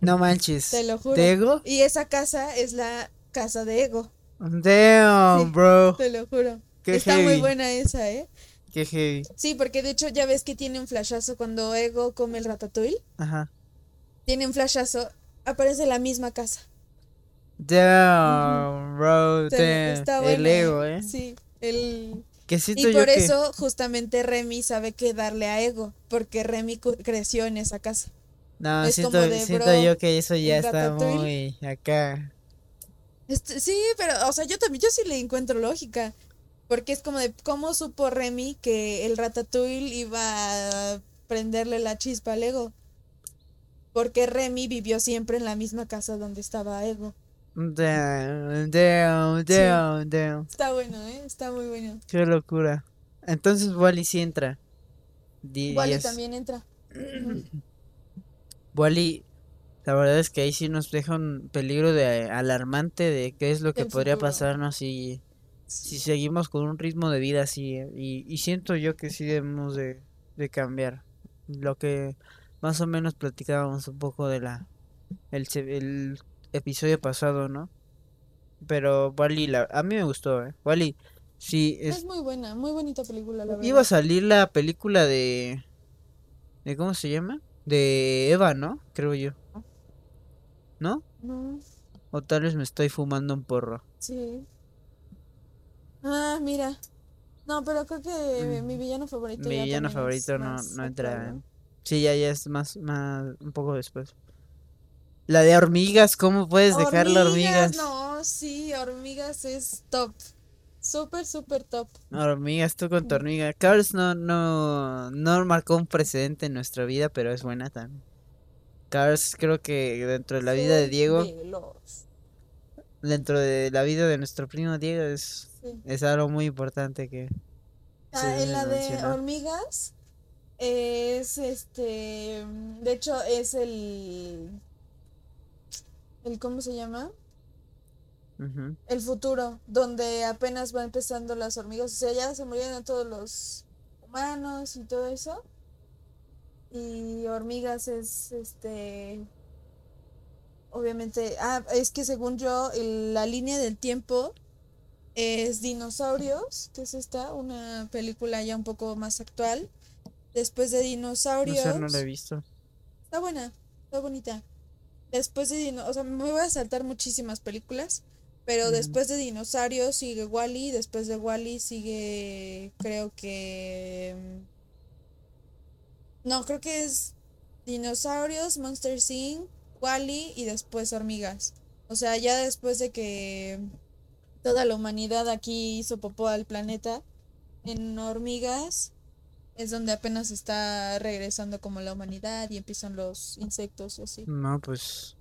No manches. te lo juro. ¿De Ego? Y esa casa es la casa de Ego, Damn, Sí. bro. te lo juro. Qué Está muy buena esa, ¿eh? Qué heavy. Sí, porque de hecho ya ves que tiene un flashazo cuando Ego come el ratatouille. Ajá. Tiene un flashazo, aparece la misma casa. Damn, bro. Te- damn. Está El buena, ego, ¿eh? Sí, el... Que Y yo por que. eso justamente Remy sabe qué darle a Ego, porque Remy creció en esa casa. No, es siento, como de, siento bro, yo que eso ya está muy acá. Este, sí, pero, o sea, yo también, yo sí le encuentro lógica. Porque es como de, ¿cómo supo Remy que el Ratatouille iba a prenderle la chispa al Ego? Porque Remy vivió siempre en la misma casa donde estaba Ego. Damn, damn, damn, damn. Está bueno, ¿eh? Está muy bueno. Qué locura. Entonces Wally sí entra. Di- Wally también entra. Wally, la verdad es que ahí sí nos deja un peligro de alarmante de qué es lo que podría futuro. pasarnos si, si seguimos con un ritmo de vida así. eh, Y, y siento yo que sí debemos de, de cambiar. Lo que más o menos platicábamos un poco de la el episodio pasado, ¿no? Pero Wally, la, a mí me gustó, ¿eh? Wally, sí, Es, es, muy buena, muy bonita película, la verdad. iba a salir la película de... ¿De cómo se llama? De Eva, ¿no? Creo yo. ¿No? No, O tal vez me estoy fumando un porro. sí. Ah, mira. No, pero creo que mi villano favorito Mm. Mi ya villano favorito no, no entra. Sí, ya, ya es más, más, un poco después. La de hormigas, ¿cómo puedes dejar la hormigas? No, sí, hormigas es top. Súper, súper top. Hormigas, tú con tu hormiga. Cars no, no, no marcó un precedente en nuestra vida, pero es buena también. Cars creo que dentro de la vida de Diego, veloz. dentro de la vida de nuestro primo Diego es, Sí. es algo muy importante que Ah, en la de hormigas es este, de hecho es el, el ¿cómo se llama? El futuro, donde apenas va empezando las hormigas, o sea, ya se murieron todos los humanos y todo eso. Y hormigas es este obviamente, ah, es que según yo el- la línea del tiempo es Dinosaurios, que es esta, una película ya un poco más actual. Después de No Dinosaurios, sé, no la he visto. está buena, está bonita. Después de Dino, o sea, me voy a saltar muchísimas películas, pero después de Dinosaurios sigue Wally, después de Wally sigue, creo que, mm, no, creo que es Dinosaurios, Monster Inc., Wally y después Hormigas. O sea, ya después de que toda la humanidad aquí hizo popó al planeta, en Hormigas es donde apenas está regresando como la humanidad y empiezan los insectos y así. No, pues.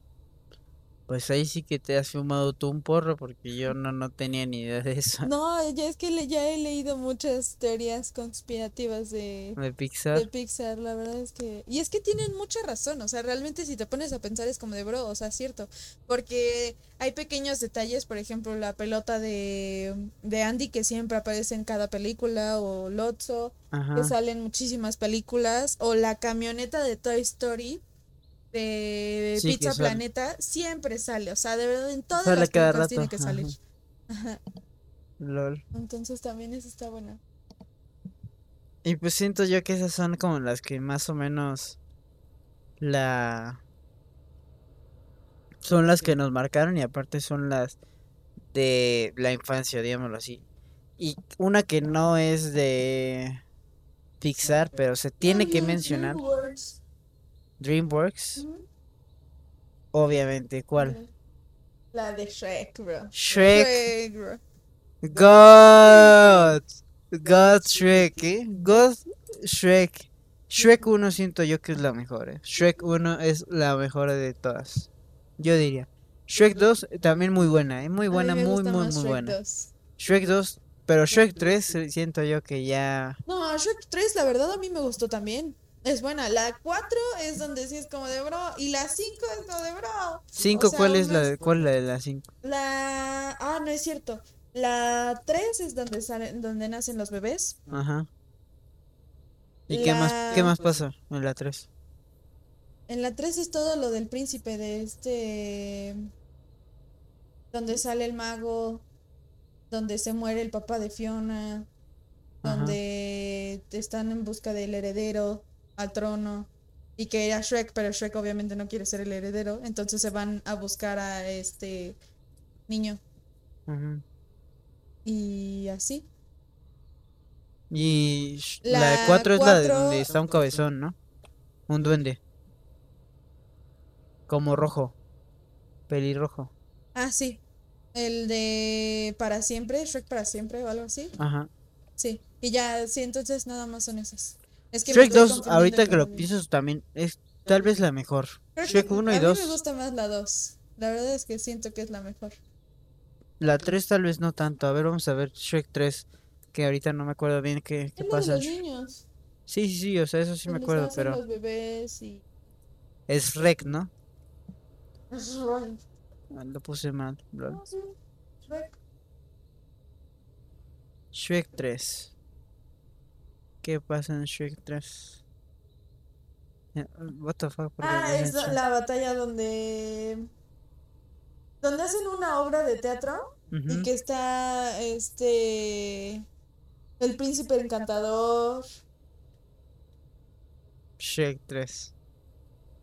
Pues ahí sí que te has fumado tú un porro porque yo no, no tenía ni idea de eso. No, ya es que le- ya he leído muchas teorías conspirativas de, De de Pixar. Pixar, la verdad es que... Y es que tienen mucha razón, o sea, realmente si te pones a pensar es como de bro, o sea, es cierto, porque hay pequeños detalles, por ejemplo, la pelota de, de Andy que siempre aparece en cada película, o Lotso, que Ajá. sale en muchísimas películas, o la camioneta de Toy Story de Sí, Pizza. Planeta, siempre sale, o sea, de verdad en todas Sale las cada tiene que salir. ajá. Ajá. Lol. Entonces también eso está buena. Y pues siento yo que esas son como las que más o menos la son las que nos marcaron y aparte son las de la infancia, digámoslo así. Y una que no es de Pixar, pero se tiene que mencionar DreamWorks. DreamWorks, Ujú. obviamente, ¿cuál? La de Shrek, bro. Shrek, Shrek, bro. God, God Shrek, ¿eh? God Shrek. Shrek 1 siento yo que es la mejor, ¿eh? Shrek 1 es la mejor de todas, yo diría. Shrek 2 también muy buena, ¿eh? Muy buena, muy, muy, muy Shrek buena. 2. Shrek 2, pero Shrek 3 eh, siento yo que ya... No, Shrek 3, la verdad, a mí me gustó también. Es buena. La 4 es donde sí es como de bro. Y la 5 es como de bro. 5, sea, ¿cuál es la de, cuál es la de las 5? La. Ah, no es cierto. La 3 es donde salen, donde nacen los bebés. Ajá. ¿Y qué más, qué La- más pasa en la 3? En la 3 es todo lo del príncipe de este. Donde sale el mago. Donde se muere el papá de Fiona. Ajá. Donde están en busca del heredero al trono. Y que era Shrek, pero Shrek obviamente no quiere ser el heredero. Entonces se van a buscar a este niño. Y así. Y la, La de 4 es la de cuatro- donde está un cabezón, ¿no? Un duende. Como rojo. Pelirrojo. Ah, sí. El de para siempre, Shrek para siempre o algo así. Ajá. Sí. Y ya, sí, entonces nada más son esas. Es que Shrek estoy 2, confundiendo ahorita que lo piensas también, es tal vez la mejor. Creo Shrek 1 y a mí 2. me gusta más la 2. La verdad es que siento que es la mejor. La 3 tal vez no tanto. A ver, vamos a ver Shrek 3. Que ahorita no me acuerdo bien qué, qué pasa. los niños. Sí, sí, sí, o sea, eso sí me acuerdo, pero los bebés y... es Rec, ¿no? Es Shrek. Ah, Lo puse mal, lol. No, sí, Shrek. Shrek 3. ¿Qué pasa en Shrek 3? Eh, What the fuck? ¿por qué Ah, es la, batalla donde... Donde hacen una obra de teatro y Ujú. que está este... El príncipe encantador Shrek 3.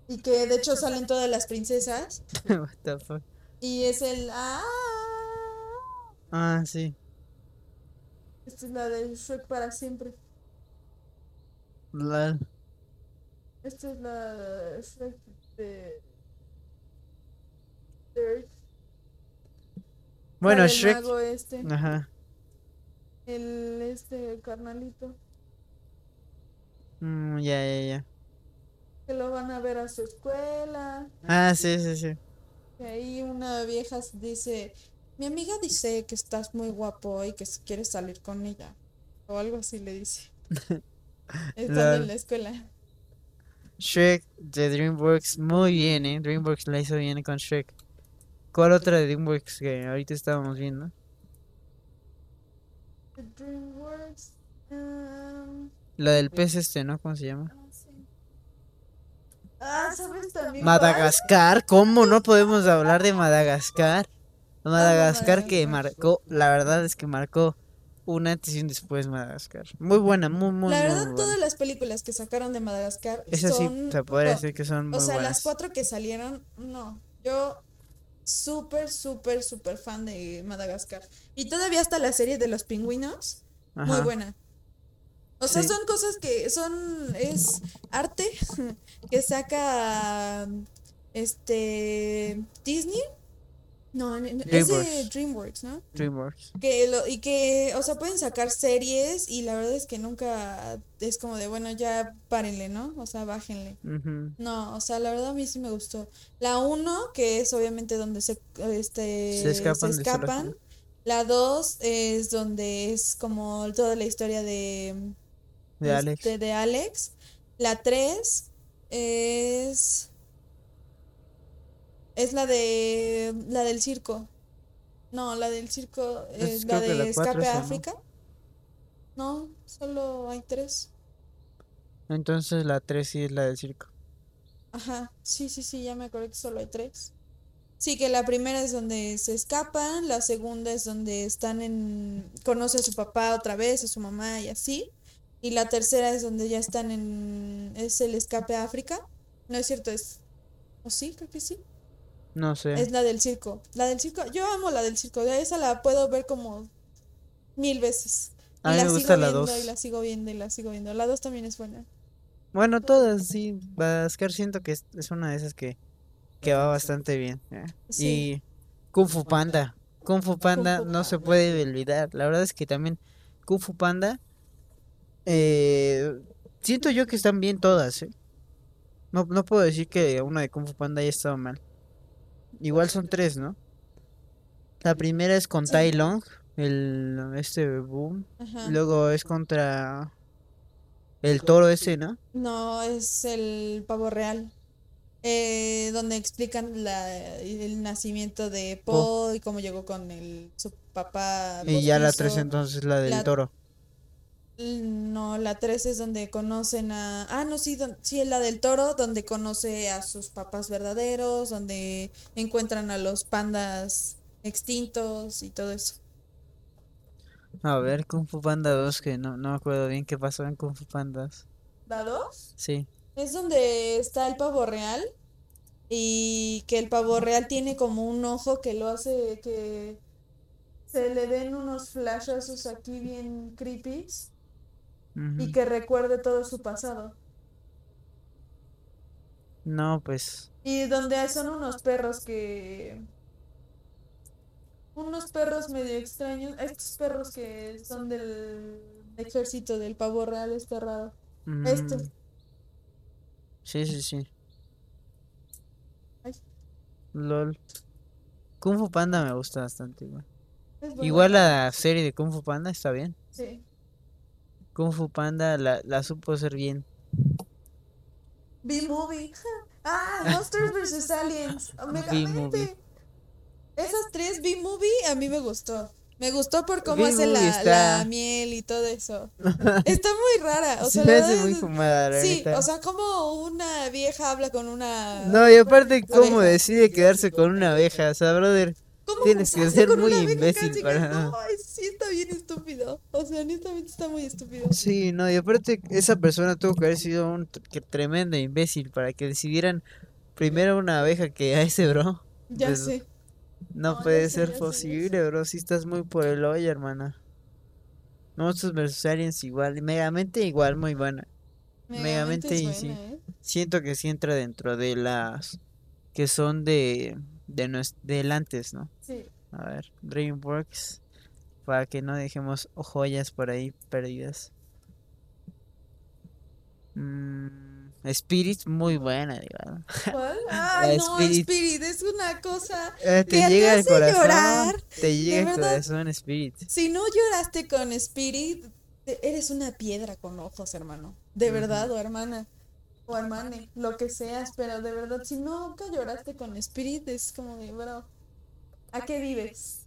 y que de hecho salen todas las princesas What the fuck? y es el... Ah, Ah, sí. esta es la de Shrek para siempre. Lol. Esta es la de Shrek de... de- Bueno, la Shrek. este, Ajá. el este carnalito, Mm, ya, ya, ya. que lo van a ver a su escuela. Ah, sí, sí, sí. Y ahí una vieja dice, mi amiga dice que estás muy guapo y que si quieres salir con ella. O algo así le dice. Estando en la escuela. Shrek de DreamWorks, muy bien, ¿eh? DreamWorks la hizo bien con Shrek. ¿Cuál otra de DreamWorks que ahorita estábamos viendo? The DreamWorks. um, La del pez este, ¿no? ¿Cómo se llama? ah, sí. Ah, ¿sabes también cuál? Madagascar, ¿cómo no podemos hablar de Madagascar? Madagascar que marcó, la verdad es que marcó un antes y un después Madagascar. Muy buena, muy, muy, La muy verdad, buena. todas las películas que sacaron de Madagascar Esas sí, se podría no, decir que son muy O sea, las cuatro que salieron, no. Yo súper, súper, súper fan de Madagascar. Y todavía hasta la serie de los pingüinos, muy buena. O sea, Sí. son cosas que son, es arte que saca este Disney. No, n- es de DreamWorks. DreamWorks, ¿no? DreamWorks. Que lo, y que, o sea, pueden sacar series y la verdad es que nunca es como de, bueno, ya párenle, ¿no? O sea, bájenle. No, o sea, la verdad a mí sí me gustó. La uno, que es obviamente donde se, este, Se escapan del escapan. La dos es donde es como toda la historia de, De Alex. este, de Alex. La tres es, es la de, la del circo. No, la del circo Es es la de Escape a. África. No, solo hay tres. Entonces la 3 sí es la del circo. Ajá, sí, sí, sí, ya me acuerdo que solo hay tres. Sí, que la primera es donde se escapan, la segunda es donde están en... conoce a su papá otra vez, a su mamá y así. Y la tercera es donde ya están en... es el escape a África. No es cierto, es... ¿O sí? Creo que sí. No sé. Es la del circo. La del circo, yo amo la del circo, esa la puedo ver como mil veces. A Y mí la me sigo gusta la viendo 2. y la sigo viendo y la sigo viendo. La 2 también es buena. Bueno, todas, sí. Madagascar siento que es, es una de esas que, que va bastante bien. ¿eh? Sí. Y Kung Fu Panda. Kung Fu Panda Fu no se puede olvidar. La verdad es que también Kung Fu Panda. eh, siento yo que están bien todas, ¿eh? No, no puedo decir que una de Kung Fu Panda haya estado mal. Igual son tres, ¿no? La primera es con. Tai Long, el este boom. Ajá. Luego es contra el toro ese, ¿no? No, es el pavo real. Eh, donde explican la, el nacimiento de Po. Po y cómo llegó con el, su papá Y ya la tres entonces la del La- toro. No, la 3 es donde conocen a... Ah, no, sí, don- sí, la del toro, donde conoce a sus papás verdaderos, donde encuentran a los pandas extintos y todo eso. A ver, Kung Fu Panda 2, que no, no me acuerdo bien qué pasó en Kung Fu Pandas. ¿La 2? Sí. Es donde está el pavo real y que el pavo real tiene como un ojo que lo hace que se le den unos flashazos aquí bien y que recuerde todo su pasado. No, pues. Y donde son unos perros que... Unos perros medio extraños. Estos perros que son del ejército del pavo real este raro. Este. mm, Sí, sí, sí. Ay. LOL. Kung Fu Panda me gusta bastante igual. Igual la serie de Kung Fu Panda está bien. Sí. Kung Fu Panda la, la supo hacer bien. B-Movie. Ah, Monsters vs. Aliens. Megamente. Esas tres B-Movie a mí me gustó. Me gustó por cómo hace la, está- la miel y todo eso. Está muy rara. O Se sea, hace muy fumada, la Sí, o sea, como una vieja habla con una... No, y aparte, ¿cómo abeja. decide quedarse con una abeja? O sea, brother. ¿Cómo tienes que ser muy imbécil para- No, es- está bien estúpido. O sea, honestamente está muy estúpido. Sí, no, y aparte esa persona tuvo que haber sido un que tremendo imbécil para que decidieran primero una abeja que a ese bro. Ya Pues, sé. No puede ser sé, posible, bro, si estás muy por el hoyo, hermana. Monsters vs Aliens igual, Megamente igual, muy buena. Megamente y sí. ¿eh? Siento que sí entra dentro de las que son de de del antes, ¿no? Sí. A ver, DreamWorks para que no dejemos joyas por ahí perdidas. Mm, Spirit, muy buena, digo. ¿Cuál? Ay, no, Spirit. Spirit. es una cosa. Eh, Que te te llega al hace corazón. llorar, Te llega verdad. corazón, Spirit. Si no lloraste con Spirit, te- eres una piedra con ojos, hermano. De verdad, o hermana. O hermane, lo que seas, pero de verdad, si nunca lloraste con Spirit, es como de, bro, ¿a qué vives?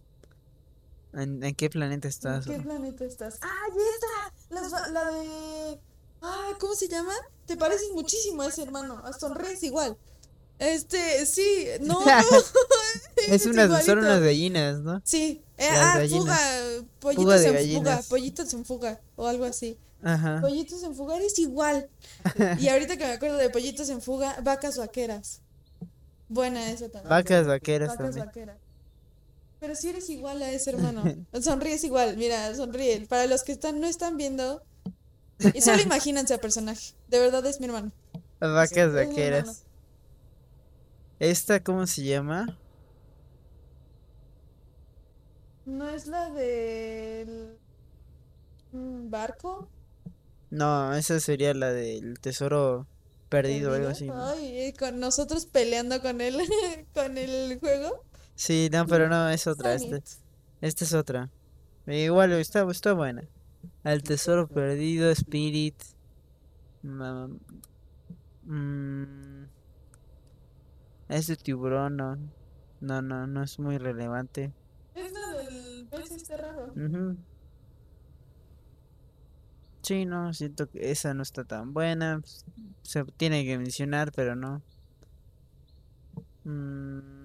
¿En, en qué planeta ¿En estás? qué bro? planeta estás? ¡Ah, y esa! La, la de. Ah, ¿cómo se llama? Te pareces muchísimo a ese hermano. A sonríes igual. Este, sí, no. Es unas, son unas gallinas, ¿no? Sí. Eh, ah, gallinas. fuga. Pollitos Fuga de en fuga. Pollitos en fuga. O algo así. Ajá. Pollitos en fuga eres igual. Y ahorita que me acuerdo de pollitos en fuga, vacas vaqueras. Buena esa también. Vacas vaqueras Vacas también. vaqueras. Pero si eres igual a ese hermano. Sonríes igual, mira, sonríe. Para los que están, no están viendo, y solo imagínense al personaje. De verdad es mi hermano. Vacas es vaqueras. ¿Esta cómo se llama? ¿No es la del barco? No, esa sería la del tesoro perdido o algo así. Ay, eh, con nosotros peleando con él, con el juego. Sí, no, pero no, es otra. Esta, Sonic. esta es otra. Igual está, está buena. Al tesoro perdido, Spirit. ma- mm, ese tiburón no. No, no, no es muy relevante. Es la del pez este raro. Sí, no, siento que esa no está tan buena. Se tiene que mencionar, pero no. Mm,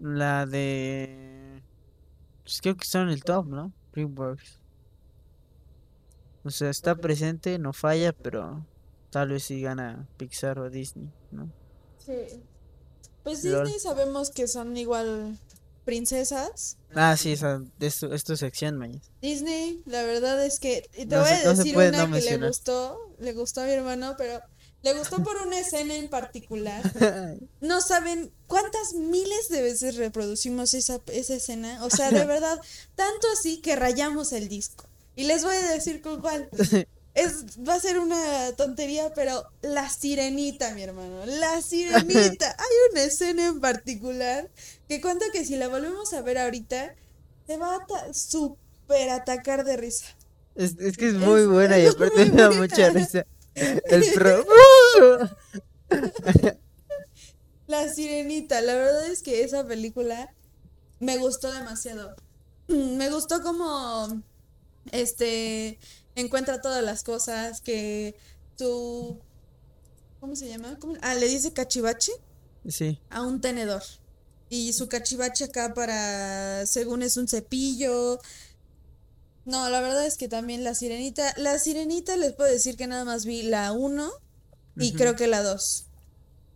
la de... Pues creo que está en el top, ¿no? DreamWorks. O sea, está presente, no falla, pero tal vez sí gana Pixar o Disney, ¿no? Sí. Pues. Disney sabemos que son igual princesas. Ah, sí, esa, es, tu, es tu sección, mañas. Disney, la verdad es que y te No voy a no decir puede una no que le mencionar. gustó, le gustó a mi hermano, pero le gustó por una escena en particular. No saben cuántas miles de veces reproducimos esa, esa escena. O sea, de verdad, tanto así que rayamos el disco. Y les voy a decir con cuál. Es, va a ser una tontería, pero la sirenita, mi hermano. La sirenita. Hay una escena en particular que cuento que si la volvemos a ver ahorita, se va a super atacar de risa. Es, es que es muy Es- buena y aparte me da mucha risa. El pro. La sirenita, la verdad es que esa película me gustó demasiado. Me gustó como este encuentra todas las cosas que tu ¿cómo se llama? ¿Cómo? Ah, le dice cachivache Sí. a un tenedor. Y su cachivache acá para según es un cepillo. No, la verdad es que también la sirenita, la sirenita les puedo decir que nada más vi la 1 y creo que la 2.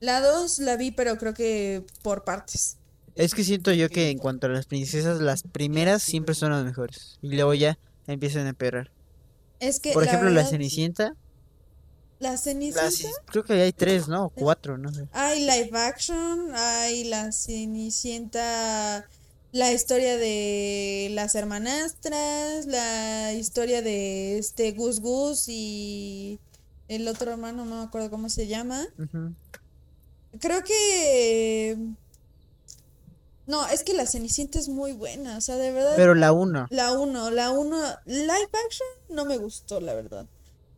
La 2 la vi, pero creo que por partes. Es que siento yo que en cuanto a las princesas, las primeras siempre son las mejores. Y luego ya empiezan a empeorar. Es que Por la ejemplo, la Cenicienta. la Cenicienta, ci- creo que hay tres, ¿no? O cuatro, no sé. hay live action, hay la Cenicienta, la historia de las hermanastras, la historia de este Gus Gus y el otro hermano, no me acuerdo cómo se llama. Creo que... No, es que la Cenicienta es muy buena, o sea, de verdad. Pero la uno. La 1, la 1, live action no me gustó, la verdad.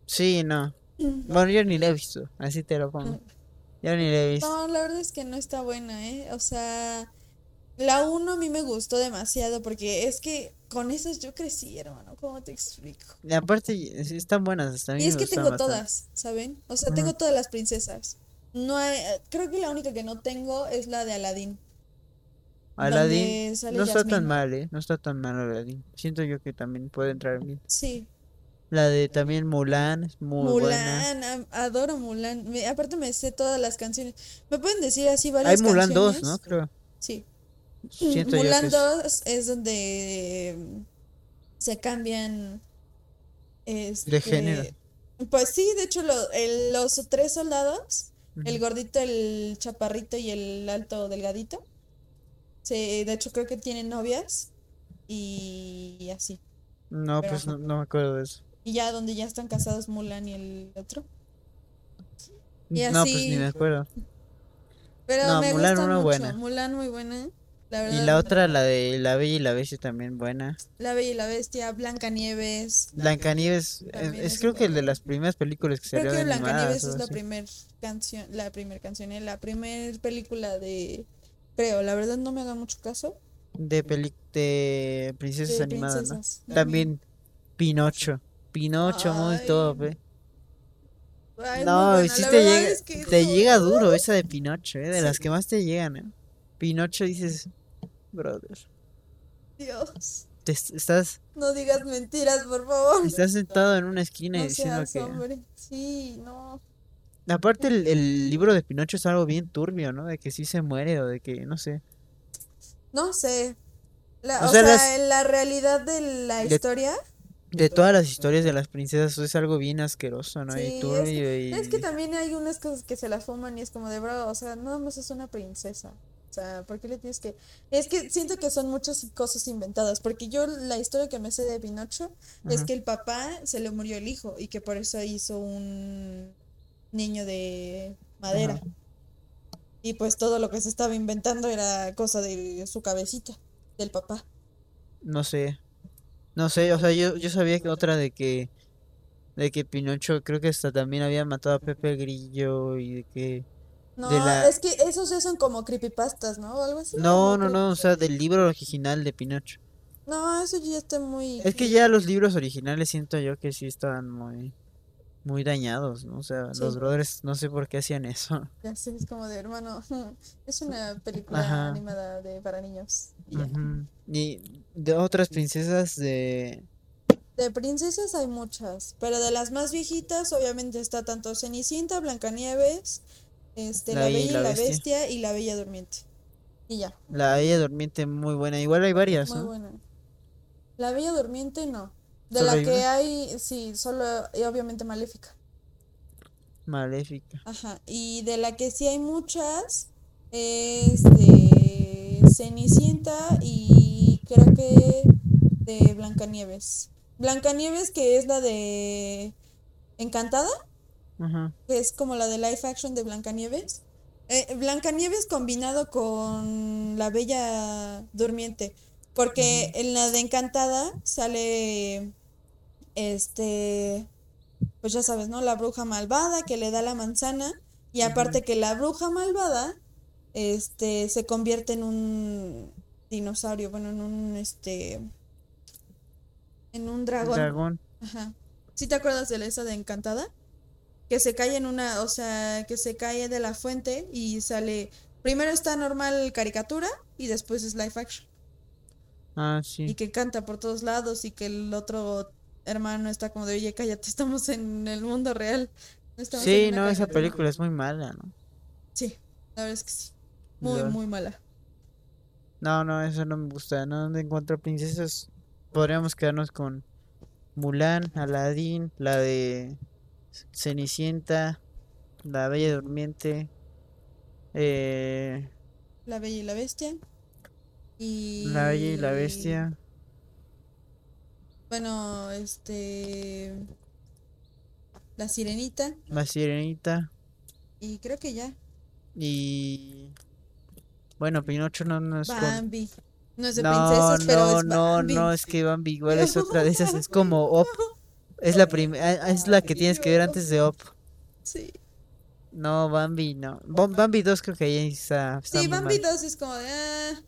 Sí, no. Bueno, yo ni la he visto. Así te lo pongo. Yo ni la he visto. No, la verdad es que no está buena, ¿eh? O sea, la 1 a mí me gustó demasiado porque es que con esas yo crecí, hermano, ¿cómo te explico? Y aparte, están buenas. Mí Y es que tengo bastante. todas, ¿saben? O sea, tengo todas las princesas. No hay, creo que la única que no tengo es la de. Aladdin sale no está tan mal, ¿eh? No está tan mal Aladdin. Siento yo que también puede entrar bien. Sí, La de también Mulan es muy buena. Mulan, adoro Mulan. Me- aparte me sé todas las canciones. ¿Me pueden decir así Hay varias Mulan 2, canciones? ¿no? Creo. Sí. Siento que Mulan es- 2 es donde mm, se cambian este, género. Pues sí, de hecho lo- el- los tres soldados, el gordito, el chaparrito y el alto delgadito, se, de hecho creo que tienen novias y así. No, pero pues no, no me acuerdo de eso. Y ya donde ya están casados Mulan y el otro. Y No, pues ni me acuerdo. Pero No, me Mulan gusta mucho. buena. Mulan muy buena. La Y verdad, la otra, la de La Bella y la Bestia también buena. La Bella y la Bestia, Blancanieves. Blancanieves es, También es es creo que el de las primeras películas que Creo que Blancanieves es la así. primer canción, la primer canción, eh, la primer película de, creo, la verdad no me hagan mucho caso, De peli de princesas de animadas, ¿no? princesas. También Pinocho. Pinocho muy Ay. top, eh. Ay, muy No, y sí te llega, es que te llega duro esa de Pinocho, eh, de las Sí. que más te llegan, eh. Pinocho dices, brother, Dios, te est- estás, no digas mentiras, por favor. estás sentado en una esquina y No diciendo seas que... hombre. Sí, no. Aparte el, el libro de Pinocho es algo bien turbio, ¿no? De que sí se muere o de que, no sé. No sé. La- O o sea, sea, las- la realidad de la De- historia, De todas las historias de las princesas es algo bien asqueroso, ¿no? Sí, y es que- turbio y... es que también hay unas cosas que se las fuman y es como de bro, o sea, nada más es una princesa. O sea, ¿por qué le tienes que...? Es que siento que son muchas cosas inventadas, porque yo la historia que me sé de Pinocho es que el papá se le murió el hijo y que por eso hizo un niño de madera. Ajá. Y pues todo lo que se estaba inventando era cosa de su cabecita, del papá. No sé. No sé, o sea, yo, yo sabía que otra de que... De que Pinocho creo que hasta también había matado a Pepe Grillo y de que... No, la- es que esos ya son como creepypastas, ¿no? O algo así. No, no, no, o sea, del libro original de Pinocho. No, eso ya está muy... Es que ya los libros originales siento yo que sí estaban muy... Muy dañados, ¿no? O sea, Sí. los brothers no sé por qué hacían eso. Ya sé, es como de hermano. Es una película Ajá. animada de para niños. y ya. Y de otras princesas de... De princesas hay muchas, pero de las más viejitas, obviamente está tanto Cenicienta, Blancanieves, este, La La Bella y la Bestia. Bestia y La Bella Durmiente. Y ya. La Bella Durmiente muy buena. Igual hay varias, Muy ¿no? buena. La Bella Durmiente no. De ¿Solo la que una? hay, sí, solo, y obviamente Maléfica. Maléfica. Ajá. Y de la que sí hay muchas es de Cenicienta y creo que de Blancanieves. Blancanieves que es la de Encantada, Ajá. que es como la de live action de Blancanieves. Eh, Blancanieves combinado con la Bella Durmiente, porque en la de Encantada sale este pues ya sabes, ¿no? La bruja malvada que le da la manzana y aparte que la bruja malvada este se convierte en un dinosaurio, bueno, en un este en un dragón. Dragón. Ajá. ¿Sí te acuerdas de esa de Encantada? Que se cae en una, o sea, que se cae de la fuente y sale primero está normal caricatura y después es live action Ah, y sí. que canta por todos lados y que el otro hermano está como de, oye, cállate, estamos en el mundo real. no estamos Sí, no, esa caricatura". película es muy mala, ¿no? Sí, la verdad es que sí. Muy, muy mala. No, no, eso no me gusta. No, de encontrar princesas. Podríamos quedarnos con Mulan, Aladdin, la de Cenicienta, la Bella Durmiente, eh, La Bella y la Bestia. Y... la Bella y la Bestia. Bueno, este... La Sirenita. La Sirenita Y creo que ya. y bueno, Pinocho no, no es con- Bambi. No es de No, princesas, pero no, no, no, es que Bambi igual es otra de esas, es como Op. Es la primera, es la que tienes que ver antes de Op. Sí, No, Bambi no. Bam- Bambi 2 creo que ahí está, está sí Bambi mal. 2 es como de... ah,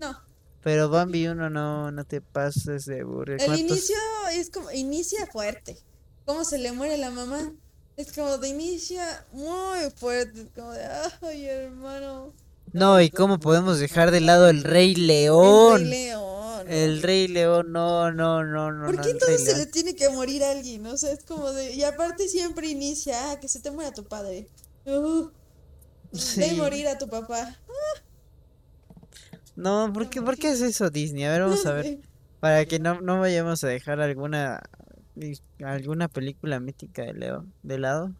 no. Pero Bambi 1 no, no te pases de burro. El inicio es como... Inicia fuerte. ¿Cómo se le muere la mamá? Es como de inicia muy fuerte. Es como de... Ay, hermano. No, y cómo podemos dejar de lado el Rey El León. Rey León. El Rey León, no, no, no, no, ¿Por no, qué Rey entonces se le tiene que morir a alguien? O sea, es como de... Y aparte siempre inicia, ah, que se te muera tu padre. Uh, Sí. morir a tu papá. No, ¿por qué, por qué es eso Disney? A ver, vamos a ver. Para que no, no vayamos a dejar alguna alguna película mítica de Leo de lado.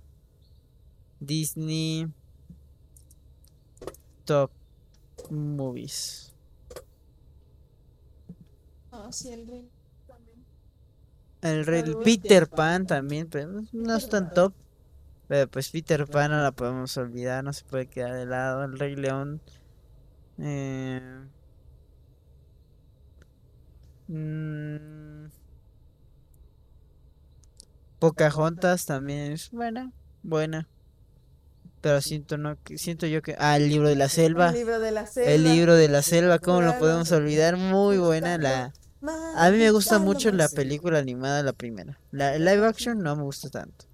Disney Top Movies. Sí, el rey. también. El rey Algo Peter Pan también, pero no- es tan top. Pero pues Peter Pan no la podemos olvidar, no se puede quedar de lado. El Rey León. Eh, mm, Pocahontas también es buena, buena. Pero siento no siento yo que ah el libro de la selva, El libro de la selva. el libro de la selva, ¿cómo lo podemos olvidar? Muy buena la a mí me gusta mucho la película animada, la primera. La el live action no me gusta tanto.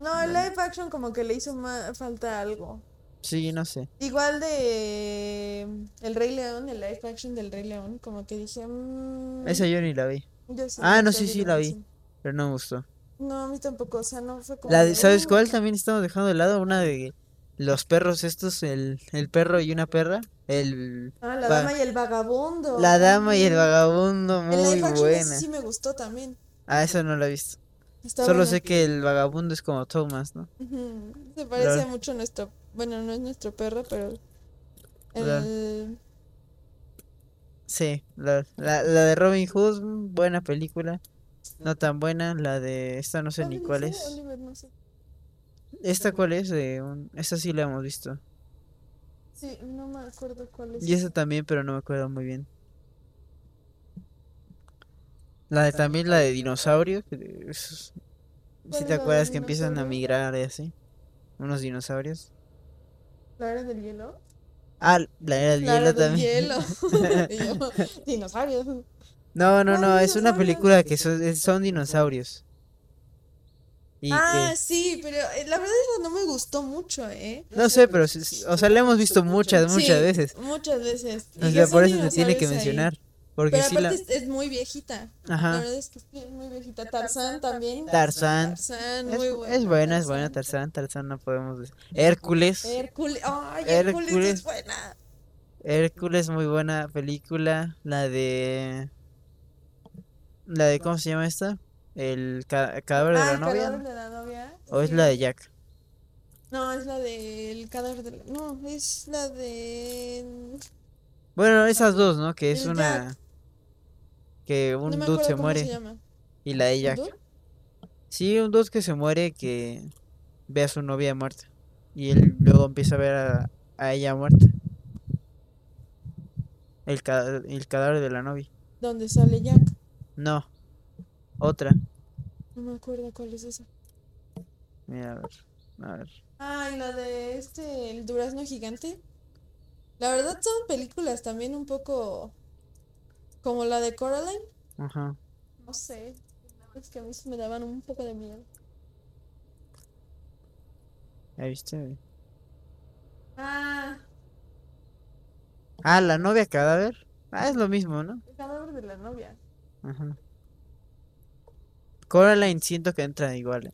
No, el live action como que le hizo falta algo. Sí, no sé. Igual de El Rey León, el live action del Rey León, como que dije, mm, Esa yo ni la vi, yo sí, Ah, no, sí, sí la vi. pero no me gustó. No, a mí tampoco, o sea, no fue como La de, ¿sabes cuál? También estamos dejando de lado una de los perros estos, el, el perro y una perra. El Ah, la dama y el vagabundo. La dama y el vagabundo, El muy ese buena. sí me gustó también. Ah, esa no la he visto. Está Solo sé que el vagabundo es como Thomas, ¿no? Se parece mucho a nuestro, bueno, no es nuestro perro, pero el Sí, la, la, la de Robin Hood, buena película. No tan buena, la de esta no sé ni cuál es. Oliver, no sé. ¿Esta cuál es? De un... Esta sí la hemos visto. Sí, no me acuerdo cuál es. Y esa también, pero no me acuerdo muy bien. La de también la de dinosaurio, es- ¿Cuál si te acuerdas del que empiezan a migrar y así. Unos dinosaurios. ¿La era del hielo? Ah, la era del La era hielo del también. hielo. Y yo, dinosaurios. No, no, ¿Cuál no, es una película que son dinosaurios. Y Ah, que, sí, pero eh, la verdad es que no me gustó mucho, ¿eh? no sé, pero, sí- o sea, la hemos visto muchas, muchas Sí, veces. Muchas veces. O sea, por eso se tiene que ahí. mencionar. Porque Pero sí la... aparte es, es muy viejita. La Ajá. verdad es que es muy viejita. Tarzán también. Tarzán. Tarzán, Es, muy es buena. buena, es buena Tarzán, Tarzán no podemos decir. Hércules. Hércules. Ay, Hércules, Hércules. es buena. Hércules, muy buena película. La de. La de, ¿cómo se llama esta? El ca- cadáver de Ah, la el novia. de la novia. ¿O es la de Jack? No, es la del cadáver de la... No, es la de... Bueno, esas dos, ¿no? Que es El una. Jack. Que un no dude se cómo muere. se llama. Y la de Jack. ¿Dude? Sí, un dude que se muere que ve a su novia muerta. Y él luego empieza a ver a, a ella muerta. El, ca- el cadáver de la novia. Donde sale Jack. No. Otra. No me acuerdo cuál es esa. Mira, a ver. A ver. Ah, y la de este, el durazno gigante. La verdad son películas también un poco como la de Coraline. Ajá. No sé, la es que a mí sí me daban un poco de miedo. ¿Ya viste? Ah, Ah, la novia cadáver. Ah, es lo mismo, ¿no? el cadáver de la novia. Ajá. Coraline siento que entra igual. ¿eh?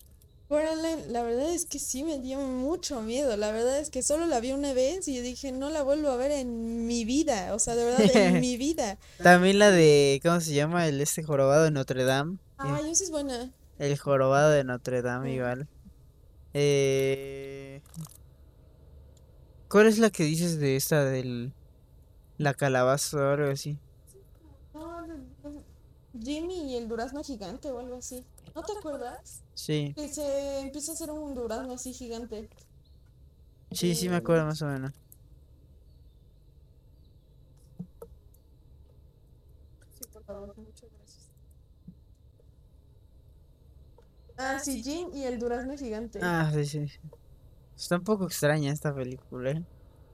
Coraline, la verdad es que sí me dio mucho miedo. La verdad es que solo la vi una vez y dije, no la vuelvo a ver en mi vida. O sea, de verdad, en mi vida. También la de, ¿cómo se llama? El este jorobado de Notre Dame. Ay, esa es buena. El jorobado de Notre Dame Mm. igual. Eh... ¿Cuál es la que dices de esta del... La calabaza o algo así? Jimmy y el durazno gigante o algo así. ¿No te acuerdas? Sí, Que se empieza a hacer un durazno así gigante. sí, sí me acuerdo más o menos. Sí, por favor, muchas gracias. Ah, sí, Jim y el durazno gigante. Ah, sí, sí. Está un poco extraña esta película. ¿eh?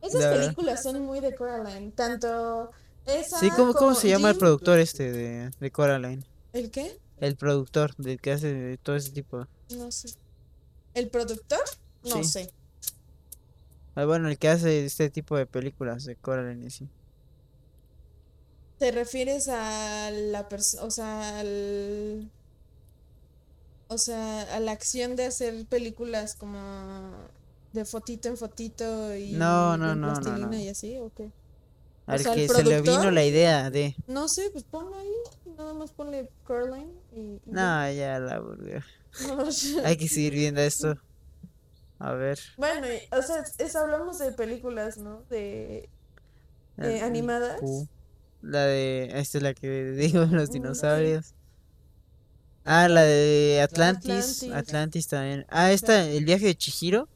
Esas la verdad. películas son muy de Coraline. Tanto esa Sí, ¿cómo, cómo se llama el productor este de, de Coraline? ¿El qué? El productor del que hace todo ese tipo. No sé. ¿El productor? No Sí. sé. Ah, bueno, el que hace este tipo de películas de Coraline y sí. ¿Te refieres a la persona, o sea, al... O sea, a la acción de hacer películas como de fotito en fotito y No, no, no, no. y así, ¿o qué? Al sea, el que se le vino la idea de... No sé, pues ponlo ahí, nada más ponle Coraline y... No, ya la ya. Hay que seguir viendo esto. A ver. Bueno, o sea, es, hablamos de películas, ¿no? De eh, animadas. La de... Esta es la que digo, los Mm, dinosaurios. Ah, la de Atlantis. Atlantis. Atlantis también. Ah, esta, El viaje de Chihiro.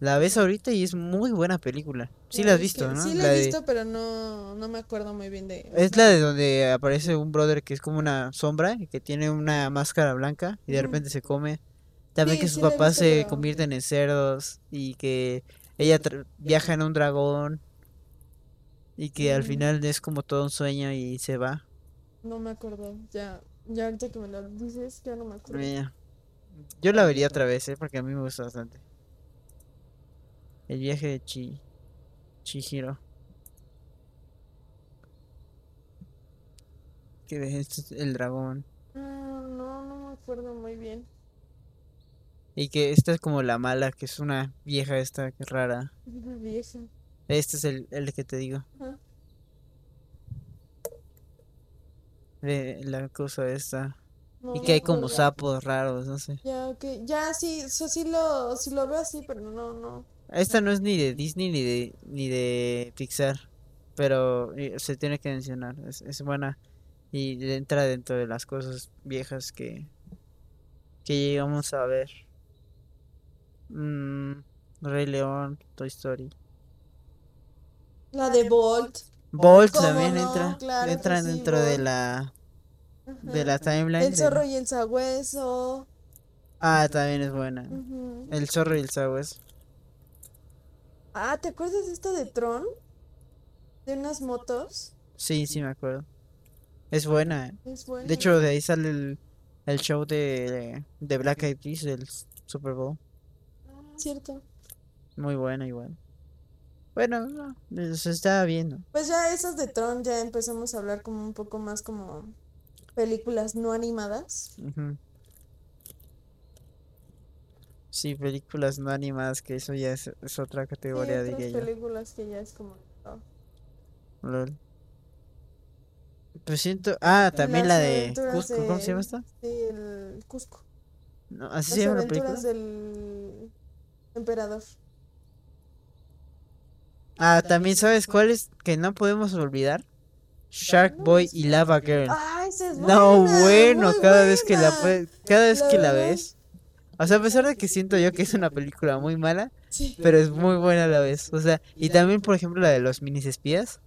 La ves ahorita y es muy buena película. Sí la has visto, que ¿no? Sí La la he de- visto, pero no, no me acuerdo muy bien de... Es la de donde aparece un brother que es como una sombra y que tiene una máscara blanca y de repente se come. También Sí, que sus sí papás visto, se pero- convierten en cerdos y que ella viaja en un dragón y que al Mm. final es como todo un sueño y se va. No me acuerdo, ya, ya ahorita que me lo dices, ya no me acuerdo. Mira, Yo la vería otra vez, ¿eh? porque a mí me gusta bastante. El viaje de Chi Chihiro. Que este es el dragón. Ah, no, no me acuerdo muy bien. Y que esta es como la mala, que es una vieja esta que es rara. Una vieja. Este es el, el que te digo. Ajá. La cosa esta. No Y que hay como sapos raros, no sé. Ya, ok, ya sí, eso sí lo, sí lo veo así, pero no, no. Esta no es ni de Disney ni de ni de Pixar, pero eh, se tiene que mencionar. Es, es buena y entra dentro de las cosas viejas que que llegamos a ver. Mm, Rey León, Toy Story. La de Bolt. Bolt ¿Cómo también no? entra, Claro sí, dentro de la de la timeline. El zorro y el sabueso. Ah, también es buena. El zorro y el sabueso. Ah, ¿te acuerdas de esta de Tron? De unas motos. Sí, sí me acuerdo. Es buena. eh. Es buena. De hecho, de ahí sale el, el show de, de Black Eyed Peas del Super Bowl. Cierto. Muy buena igual. Bueno, no, eh, se estaba viendo. Pues ya esas de Tron ya empezamos a hablar como un poco más como películas no animadas. Sí, películas no animadas, que eso ya es, es otra Sí, categoría, diría yo. películas que ya es como... oh. Lol. Pues siento. Ah, también Las la de Cusco. ¿Cómo se de- llama esta? Sí, el Cusco. No, ¿Así Las se llama la película? del emperador. Ah, también, ¿sabes cuál es? Que no podemos olvidar. Shark Boy y Lava Girl. Ah, esa es No, buena, bueno, muy cada vez que la cada vez La que la ves. O sea, a pesar de que siento yo que es una película muy mala, Sí. pero es muy buena a la vez. O sea, y también, por ejemplo, la de los minis espías.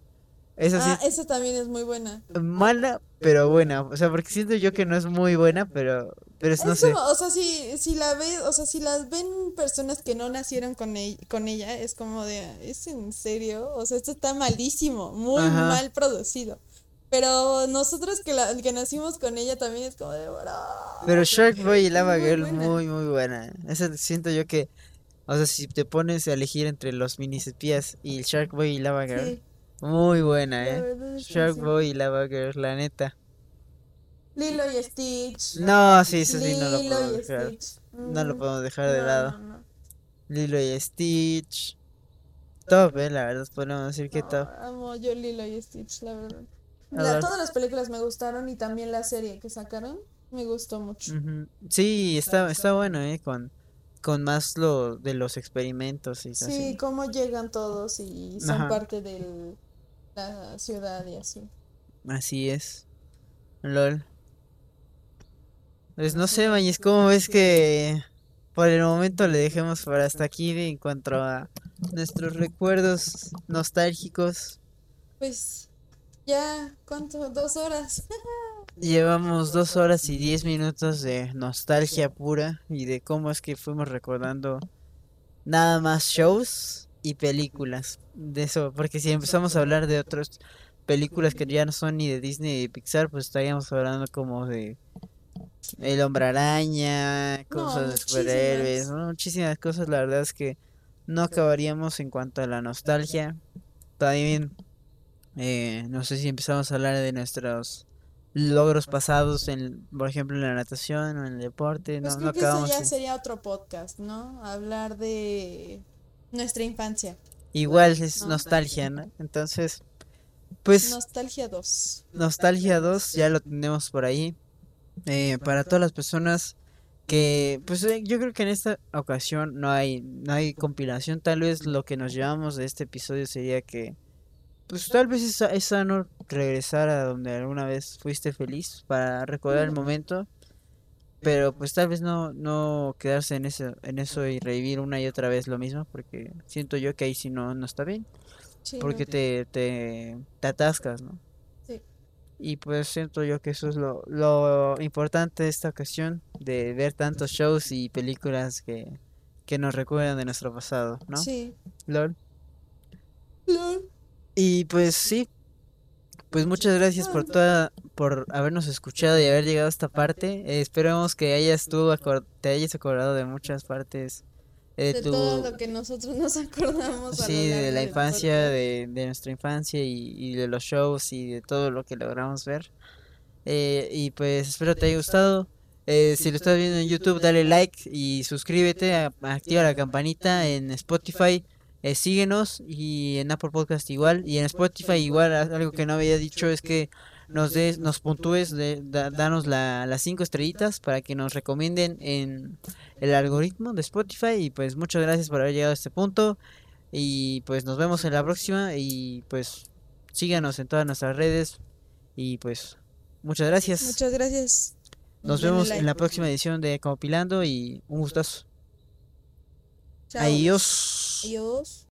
Esa sí Ah, esa también es muy buena. mala, pero buena. O sea, porque siento yo que no es muy buena, pero, pero es, no sé. como, o sea, si, si la ves, o sea, si las ven personas que no nacieron con, e- con ella, es como de, ¿es en serio? O sea, esto está malísimo, muy Ajá. mal producido. Pero nosotros que, la, que nacimos con ella también es como de, "Bro". Pero Shark Boy y Lava Girl, muy, muy buena. Esa siento yo que, o sea, si te pones a elegir entre los minis espías y el Shark Boy y Lava Girl, Sí, muy buena, eh. Shark. Boy y Lava Girl, la neta. Lilo y Stitch. No, sí, eso sí no lo podemos y dejar. No lo Mm, podemos dejar de lado. Lilo y Stitch. Top, eh, la verdad, podemos decir que top. amo yo Lilo y Stitch, la verdad. La- todas las películas me gustaron y también la serie que sacaron me gustó mucho. Sí, está, está bueno, eh, con, con más lo de los experimentos y Sí, así. cómo llegan todos y son Ajá. parte de la ciudad y así. Así es. LOL. Pues no sé, Mañez, ¿cómo ves que por el momento le dejemos por hasta aquí de- en cuanto a nuestros recuerdos nostálgicos? Pues ya, ¿cuánto? Dos horas. Llevamos dos horas y diez minutos de nostalgia pura y de cómo es que fuimos recordando nada más shows y películas. De eso, porque si empezamos a hablar de otras películas que ya no son ni de Disney ni de Pixar, pues estaríamos hablando como de El Hombre Araña, No, cosas de superhéroes, muchísimas. muchísimas cosas. La verdad es que no acabaríamos en cuanto a la nostalgia. También, eh, no sé si empezamos a hablar de nuestros logros pasados, en, por ejemplo, en la natación o en el deporte. Pues No, creo no que eso ya en- sería otro podcast, ¿no? Hablar de nuestra infancia. Igual es ¿no? nostalgia, ¿no? Entonces, pues Nostalgia 2. Nostalgia 2 ya lo tenemos por ahí. Eh, para todas las personas que, pues eh, yo creo que en esta ocasión no hay, no hay compilación. Tal vez lo que nos llevamos de este episodio sería que, pues tal vez es, es sano regresar a donde alguna vez fuiste feliz para recordar el momento. Pero pues tal vez no, no quedarse en eso, en eso y revivir una y otra vez lo mismo, porque siento yo que ahí sí no, no está bien Sí, porque ¿no? te, te, te atascas, ¿no? Sí. Y pues siento yo que eso es lo, lo importante de esta ocasión, de ver tantos shows y películas que, que nos recuerdan de nuestro pasado, ¿no? Sí. LOL. Lol. Y pues sí, pues muchas gracias por toda, por habernos escuchado y haber llegado a esta parte. Eh, esperamos que hayas tú te hayas acordado de muchas partes eh, de tu todo lo que nosotros nos acordamos. Sí, de la infancia, de, de nuestra infancia y, y de los shows y de todo lo que logramos ver. Eh, y pues espero te haya gustado. Eh, si lo estás viendo en YouTube, dale like y suscríbete, a- activa la campanita en Spotify, eh, síguenos y en Apple Podcast igual. Y en Spotify igual, algo que no había dicho es que nos des, nos puntúes, de, da- danos la, las cinco estrellitas para que nos recomienden en el algoritmo de Spotify. Y pues muchas gracias por haber llegado a este punto. Y pues nos vemos en la próxima. Y pues síganos en todas nuestras redes. Y pues muchas gracias. Muchas gracias. Nos Denle vemos like. en la próxima edición de Compilando. Y un gustazo. Chao. Adiós. Adiós.